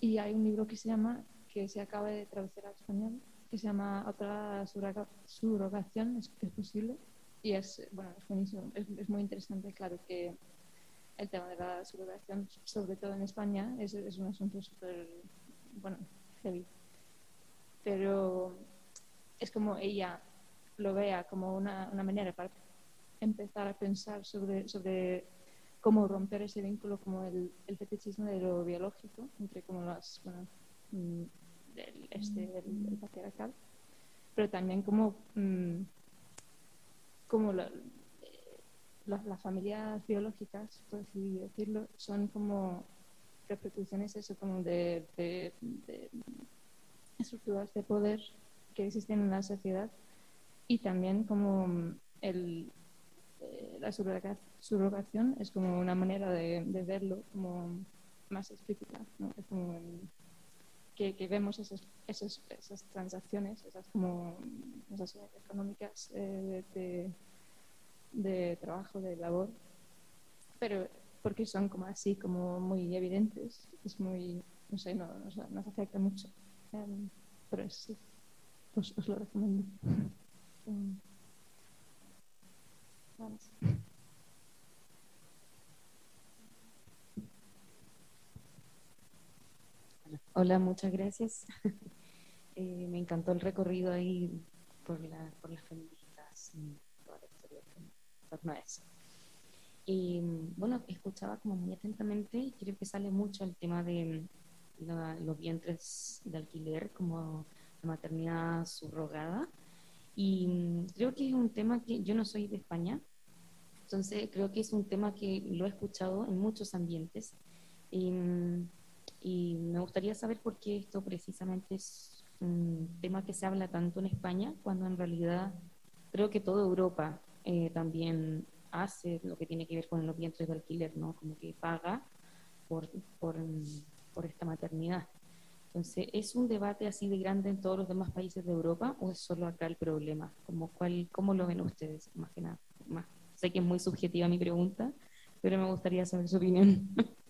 Y hay un libro que se llama, que se acaba de traducir al español, que se llama Otra subrogación, es, es posible. Y es, bueno, es buenísimo, es, es, muy interesante, claro que el tema de la subrogación, sobre todo en España, es, es un asunto súper, bueno, heavy. Pero es como ella lo vea como una, una manera para empezar a pensar sobre, sobre cómo romper ese vínculo como el, el fetichismo de lo biológico entre como las bueno, mm, el, este el, patriarcal pero también como mm, como la, las familias biológicas por así decirlo son como reproducciones eso como de, de, de estructuras de poder que existen en la sociedad y también como mm, el, eh, la subrogación es como una manera de, verlo como más explícita, es como que, que, vemos esas, esas, esas, transacciones, esas como esas económicas eh, de, trabajo, de labor, pero porque son como así, como muy evidentes, es muy, no sé, no, nos, afecta mucho, em, pero sí, os, os lo recomiendo. Hola, muchas gracias. Eh, me encantó el recorrido ahí por, la, por las feministas y toda la historia en torno a eso. Y bueno, escuchaba como muy atentamente y creo que sale mucho el tema de mm, la, los vientres de alquiler como la maternidad subrogada y mm, creo que es un tema que yo no soy de España, entonces creo que es un tema que lo he escuchado en muchos ambientes. Y, mm, me gustaría saber por qué esto precisamente es un tema que se habla tanto en España, cuando en realidad creo que toda Europa eh, también hace lo que tiene que ver con los vientres de alquiler, ¿no? Como que paga por, por, mm, por esta maternidad. Entonces, ¿es un debate así de grande en todos los demás países de Europa o es solo acá el problema? Como cuál, ¿Cómo lo ven ustedes? Más que nada. Más. Sé que es muy subjetiva mi pregunta, pero me gustaría saber su opinión.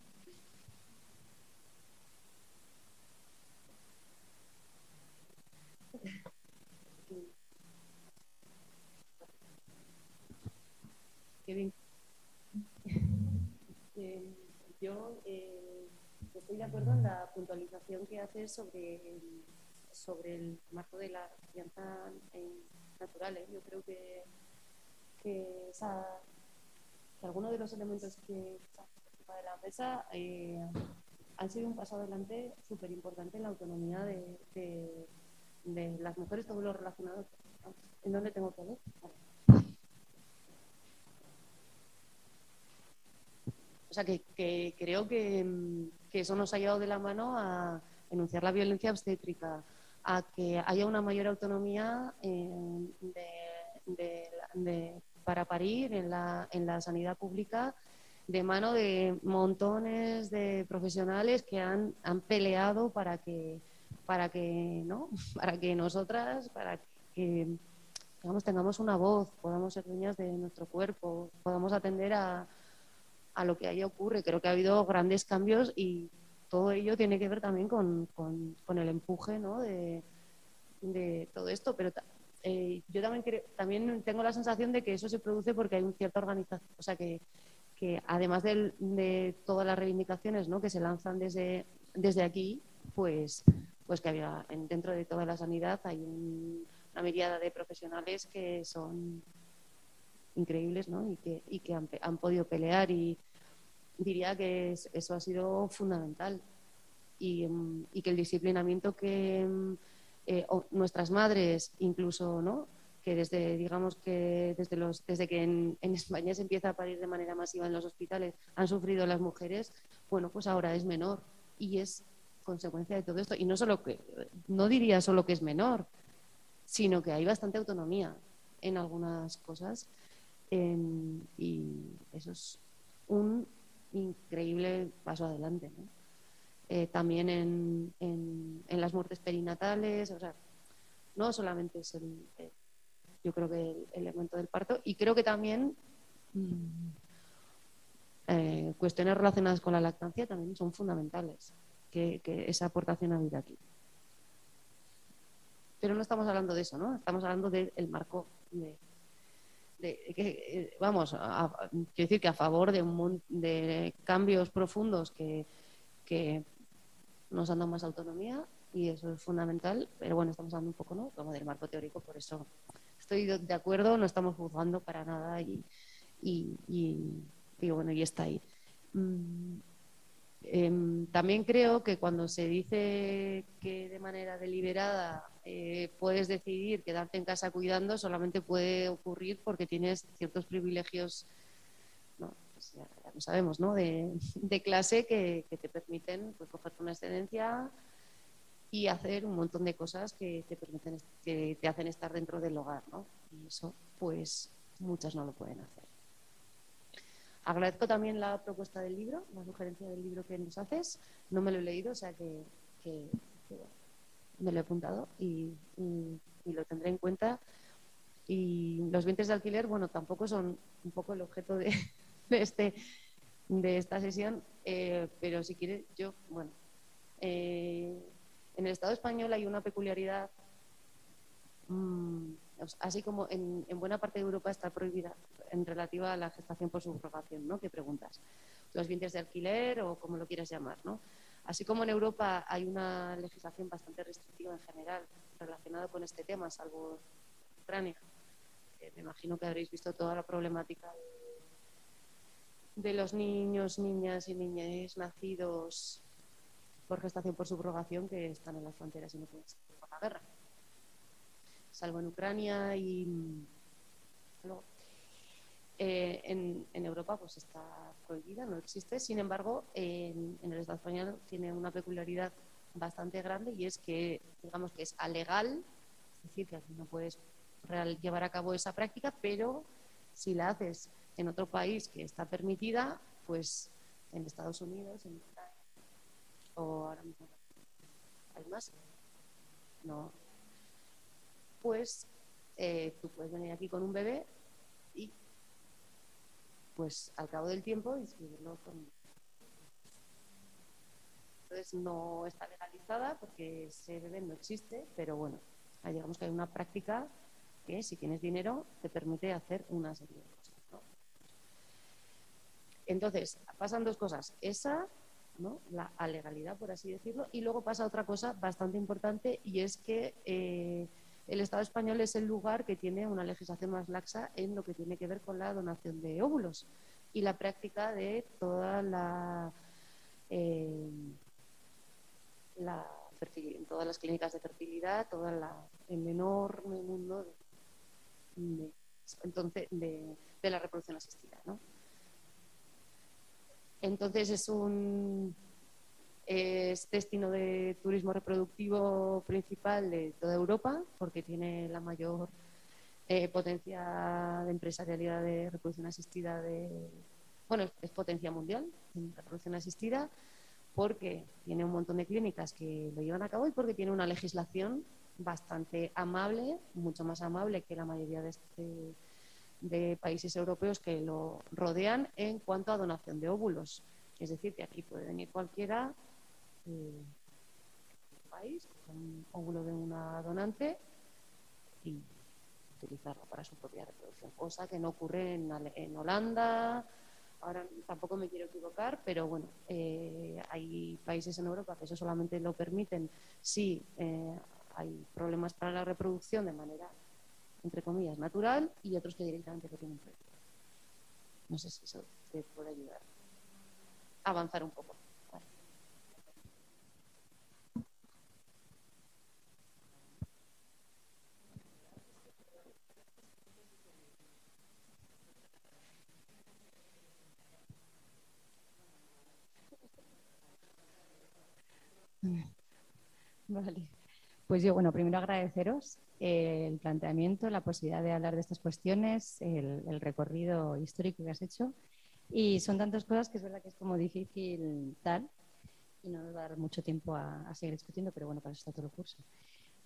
Qué bien. Eh, yo eh, estoy de acuerdo en la puntualización que haces sobre el, sobre el marco de la crianza eh, natural. ¿eh? Yo creo que, que, esa, algunos de los elementos que están encima de la mesa eh, han sido un paso adelante súper importante en la autonomía de, de, las mujeres, todo lo relacionado. ¿En dónde tengo que ver? O sea, que, que creo que, mm, que eso nos ha llevado de la mano a enunciar la violencia obstétrica, a que haya una mayor autonomía eh, para parir en la, en la sanidad pública de mano de montones de profesionales que han, han peleado para que, para que, ¿no? para que nosotras, para que digamos, tengamos una voz, podamos ser dueñas de nuestro cuerpo, podamos atender a, a lo que ahí ocurre. Creo que ha habido grandes cambios y todo ello tiene que ver también con, con- el empuje ¿no? de, de todo esto. Pero eh, yo también, creo- también tengo la sensación de que eso se produce porque hay una cierta organización, o sea, que, que además del- de todas las reivindicaciones ¿no? que se lanzan desde, desde aquí, pues, pues que había en- dentro de toda la sanidad hay un- una mirada de profesionales que son increíbles ¿no? y que, y que han, han podido pelear y diría que es- eso ha sido fundamental. Y, mm, y que el disciplinamiento que mm, eh, nuestras madres incluso no que desde digamos que desde los desde que en, en España se empieza a parir de manera masiva en los hospitales han sufrido las mujeres bueno pues ahora es menor. Y es consecuencia de todo esto. Y no solo que no diría solo que es menor sino que hay bastante autonomía en algunas cosas. Em, y eso es un increíble paso adelante. Eh, también en, en- en las muertes perinatales, o sea, no solamente es el, yo creo que el elemento del parto, y creo que también mm, eh, cuestiones relacionadas con la lactancia también son fundamentales, que, que esa aportación ha habido aquí. Pero no estamos hablando de eso, ¿no? Estamos hablando del marco de, eh, vamos, a- quiero decir que a favor de un de cambios profundos que, que nos han dado más autonomía y eso es fundamental, pero bueno, estamos hablando un poco, ¿no? Como del marco teórico, por eso estoy de de acuerdo, no estamos juzgando para nada y, y, y- y bueno, y está ahí. Mm, Em, también creo que cuando se dice que de manera deliberada eh, puedes decidir quedarte en casa cuidando, solamente puede ocurrir porque tienes ciertos privilegios, ¿no? Pues ya, ya sabemos, ¿no? De, clase que, te permiten pues, cogerte una excedencia y hacer un montón de cosas que te permiten, que te hacen estar dentro del hogar, ¿no? Y eso, pues, muchas no lo pueden hacer. Agradezco también la propuesta del libro, la sugerencia del libro que nos haces. No me lo he leído, o sea que, que- que, bueno, me lo he apuntado y, lo tendré en cuenta. Y los vientres de alquiler, bueno, tampoco son un poco el objeto de, este, de esta sesión, eh, pero si quieres, yo, bueno, eh, en el Estado español hay una peculiaridad Mm, así como en, en buena parte de Europa está prohibida en relativa a la gestación por subrogación, ¿no? ¿Qué preguntas? Los vientres de alquiler o como lo quieras llamar, ¿no? Así como en Europa hay una legislación bastante restrictiva en general relacionada con este tema, salvo Ucrania, me imagino que habréis visto toda la problemática de, los niños, niñas y niñas nacidos por gestación por subrogación que están en las fronteras y no pueden salir por la guerra. Salvo en Ucrania y eh, en, Europa pues está prohibida, no existe. Sin embargo, en, el Estado español tiene una peculiaridad bastante grande y es que, digamos que es alegal, es decir, que no puedes llevar a cabo esa práctica, pero si la haces en otro país que está permitida, pues en Estados Unidos, en o ahora mismo hay más, no, pues eh, tú puedes venir aquí con un bebé pues al cabo del tiempo inscribirlo con... Entonces no está legalizada porque ese bebé no existe, pero bueno, digamos que hay una práctica que si tienes dinero te permite hacer una serie de cosas. Entonces, pasan dos cosas. Esa, ¿no? la legalidad, por así decirlo, y luego pasa otra cosa bastante importante y es que eh, el Estado español es el lugar que tiene una legislación más laxa en lo que tiene que ver con la donación de óvulos y la práctica de toda la, eh, en todas las clínicas de fertilidad, todo el enorme mundo de, la reproducción asistida. Entonces es un es destino de turismo reproductivo principal de toda Europa porque tiene la mayor eh, potencia de empresarialidad de reproducción asistida de bueno es potencia mundial en reproducción asistida porque tiene un montón de clínicas que lo llevan a cabo y porque tiene una legislación bastante amable mucho más amable que la mayoría de, este, de países europeos que lo rodean en cuanto a donación de óvulos. Es decir que aquí puede venir cualquiera eh, país, un óvulo de una donante y utilizarlo para su propia reproducción, cosa que no ocurre en, en Holanda. Ahora tampoco me quiero equivocar, pero bueno, eh, hay países en Europa que eso solamente lo permiten si eh, hay problemas para la reproducción de manera, entre comillas, natural y otros que directamente lo tienen. No sé si eso te puede ayudar a avanzar un poco. Vale. Pues yo, bueno, primero agradeceros el planteamiento, la posibilidad de hablar de estas cuestiones, el, recorrido histórico que has hecho. Y son tantas cosas que es verdad que es como difícil tal y no nos va a dar mucho tiempo a, seguir discutiendo, pero bueno, para eso está todo el curso.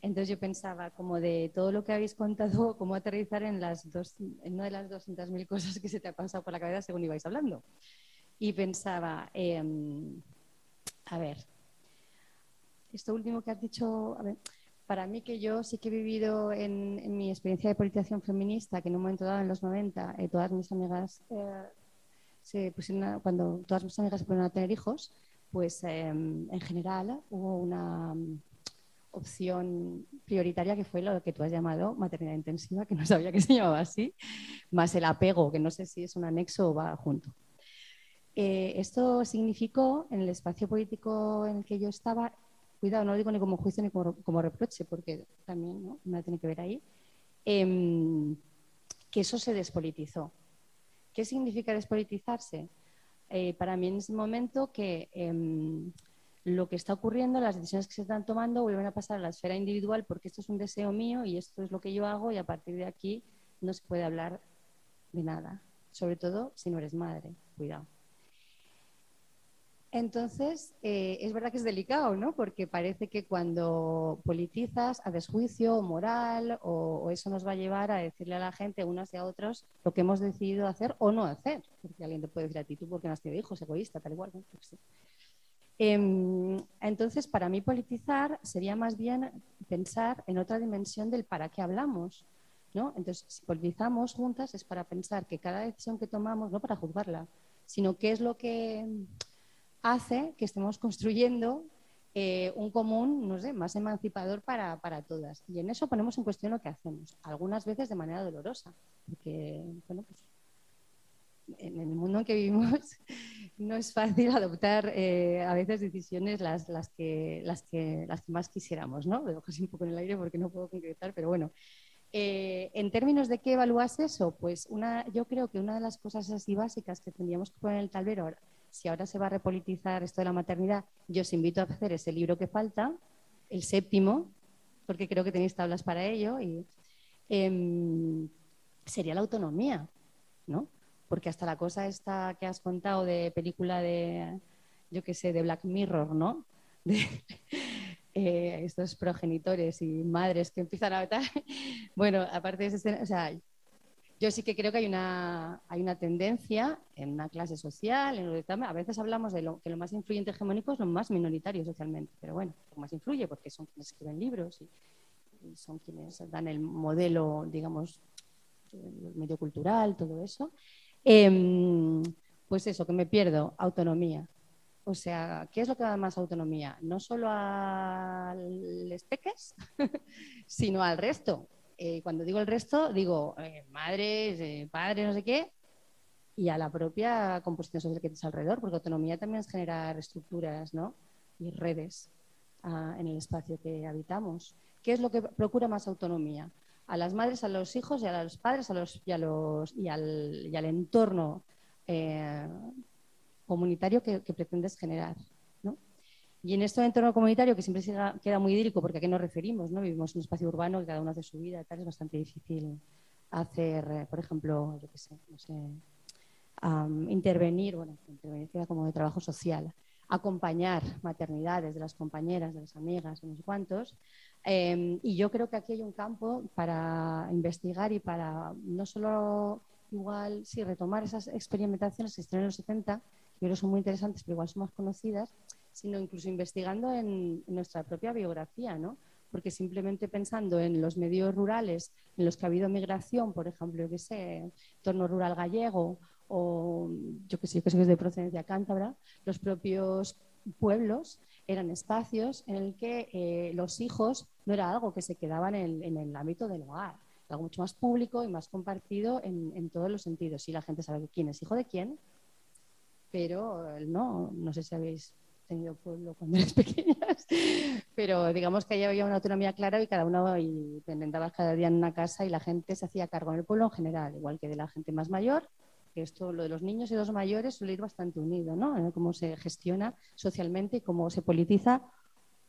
Entonces yo pensaba, como de todo lo que habéis contado, cómo aterrizar en, las dos, en una de las 200.000 cosas que se te ha pasado por la cabeza según ibais hablando. Y pensaba, em, a ver, esto último que has dicho, para mí que yo sí que he vivido en, mi experiencia de politización feminista, que en un momento dado, en los 90, eh, todas mis amigas eh, cuando todas mis amigas se pusieron a tener hijos, pues em, en general hubo una mm, opción prioritaria que fue lo que tú has llamado maternidad intensiva, que no sabía que se llamaba así, más el apego, que no sé si es un anexo o va junto. Eh, esto significó en el espacio político en el que yo estaba cuidado, no lo digo ni como juicio ni como, reproche, porque también ¿no? nada tiene que ver ahí, em, que eso se despolitizó. ¿Qué significa despolitizarse? Eh, para mí en ese momento que em, lo que está ocurriendo, las decisiones que se están tomando vuelven a pasar a la esfera individual porque esto es un deseo mío y esto es lo que yo hago y a partir de aquí no se puede hablar de nada, sobre todo si no eres madre, cuidado. Entonces, eh, es verdad que es delicado, ¿no? Porque parece que cuando politizas a desjuicio moral o, eso nos va a llevar a decirle a la gente, unas y a otros, lo que hemos decidido hacer o no hacer. Porque alguien te puede decir a ti, tú porque no has tenido hijos, egoísta, tal igual. ¿no? Em, entonces, para mí politizar sería más bien pensar en otra dimensión del para qué hablamos. ¿no? Entonces, si politizamos juntas es para pensar que cada decisión que tomamos, no para juzgarla, sino qué es lo que hace que estemos construyendo eh, un común, no sé, más emancipador para, todas. Y en eso ponemos en cuestión lo que hacemos, algunas veces de manera dolorosa, porque, bueno, pues en el mundo en que vivimos no es fácil adoptar eh, a veces decisiones las, las, que, las, que, las que más quisiéramos, ¿no? Lo así un poco en el aire porque no puedo concretar, pero bueno. Eh, en términos de qué evalúas eso, pues una, yo creo que una de las cosas así básicas que tendríamos que poner en el tablero, si ahora se va a repolitizar esto de la maternidad, yo os invito a hacer ese libro que falta, el séptimo, porque creo que tenéis tablas para ello, y em, sería la autonomía, ¿no? porque hasta la cosa esta que has contado de película de, yo qué sé, de Black Mirror, ¿no? De eh, estos progenitores y madres que empiezan a vetar. Bueno, aparte de ese, o sea, yo sí que creo que hay una, hay una tendencia en una clase social, en lo a veces hablamos de lo, que lo más influyente hegemónico es lo más minoritario socialmente, pero bueno, lo más influye porque son quienes escriben libros y, son quienes dan el modelo, digamos, medio cultural, todo eso. Em, pues eso, que me pierdo, autonomía. O sea, ¿qué es lo que da más autonomía? No solo a los peques, sino al resto. Eh, cuando digo el resto, digo eh, madres, eh, padres, no sé qué, y a la propia composición social que tienes alrededor, porque autonomía también es generar estructuras ¿no? y redes ah, en el espacio que habitamos. ¿Qué es lo que procura más autonomía? a las madres, a los hijos y a los padres a los, y, a los, y, al, y al entorno eh, comunitario que, pretendes generar. Y en este entorno comunitario, que siempre queda muy idílico, porque a qué nos referimos, ¿no? vivimos en un espacio urbano que cada uno hace su vida, tal, es bastante difícil hacer, eh, por ejemplo, yo qué sé, no sé, intervenir, bueno, intervenir como de trabajo social, acompañar maternidades de las compañeras, de las amigas, de unos cuantos, Em, y yo creo que aquí hay un campo para investigar y para no solo igual, sí, retomar esas experimentaciones que están en los 70, que creo son muy interesantes, pero igual son más conocidas, sino incluso investigando en, nuestra propia biografía, ¿no? Porque simplemente pensando en los medios rurales en los que ha habido migración, por ejemplo, yo que sé, entorno rural gallego o yo que sé, yo que es de procedencia cántabra, los propios pueblos eran espacios en el que eh, los hijos no era algo que se quedaban en, el ámbito del hogar, algo mucho más público y más compartido en, todos los sentidos. Y la gente sabe quién es hijo de quién, pero no, no sé si habéis tenido pueblo cuando eres pequeñas, pero digamos que ahí había una autonomía clara y cada uno y te cada día en una casa y la gente se hacía cargo en el pueblo en general, igual que de la gente más mayor que esto, lo de los niños y los mayores suele ir bastante unido, ¿no? Cómo se gestiona socialmente y cómo se politiza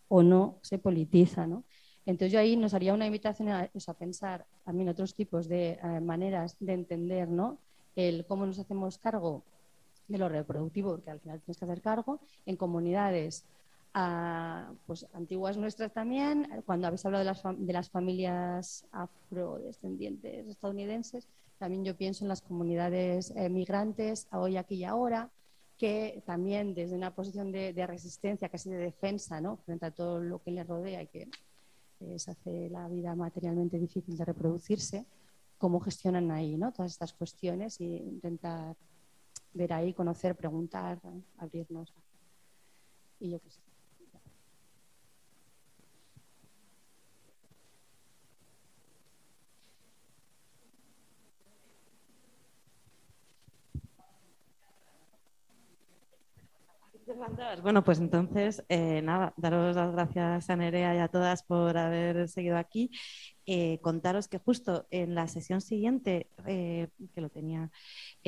o no se politiza, ¿no? Entonces yo ahí nos haría una invitación a, a pensar también otros tipos de eh, maneras de entender, ¿no? El cómo nos hacemos cargo de lo reproductivo, porque al final tienes que hacer cargo, en comunidades ah, pues, antiguas nuestras también, cuando habéis hablado de las, de las familias afrodescendientes estadounidenses, también yo pienso en las comunidades eh, migrantes, hoy, aquí y ahora, que también desde una posición de, resistencia, casi de defensa, ¿no? frente a todo lo que les rodea y que les hace la vida materialmente difícil de reproducirse, cómo gestionan ahí ¿no? todas estas cuestiones e intentar ver ahí, conocer, preguntar, abrirnos. Y yo qué sé. Bueno, pues entonces, eh, nada, daros las gracias a Nerea y a todas por haber seguido aquí. Eh, contaros que justo en la sesión siguiente, eh, que lo tenía,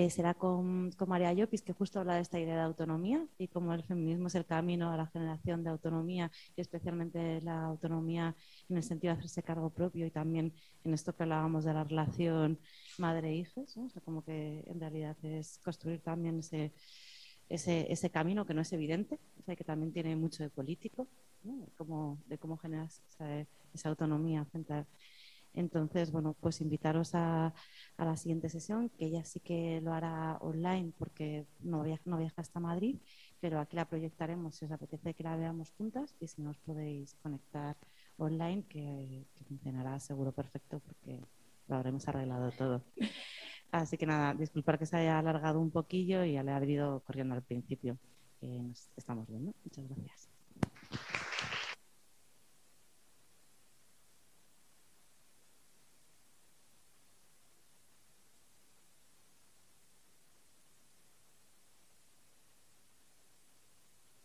será con, con, María Llopis, que justo habla de esta idea de autonomía y cómo el feminismo es el camino a la generación de autonomía y especialmente la autonomía en el sentido de hacerse cargo propio y también en esto que hablábamos de la relación madre-hijos, como que en realidad es construir también ese ese, ese camino que no es evidente, que también tiene mucho de político, de, cómo, de cómo generas esa, autonomía frente Entonces, bueno, pues invitaros a, a, la siguiente sesión, que ella sí que lo hará online porque no viaja, no viaja hasta Madrid, pero aquí la proyectaremos si os apetece que la veamos juntas y si no os podéis conectar online, que, funcionará seguro perfecto porque lo habremos arreglado todo. Así que nada, disculpar que se haya alargado un poquillo y le ha ido corriendo al principio. nos estamos viendo. Muchas gracias.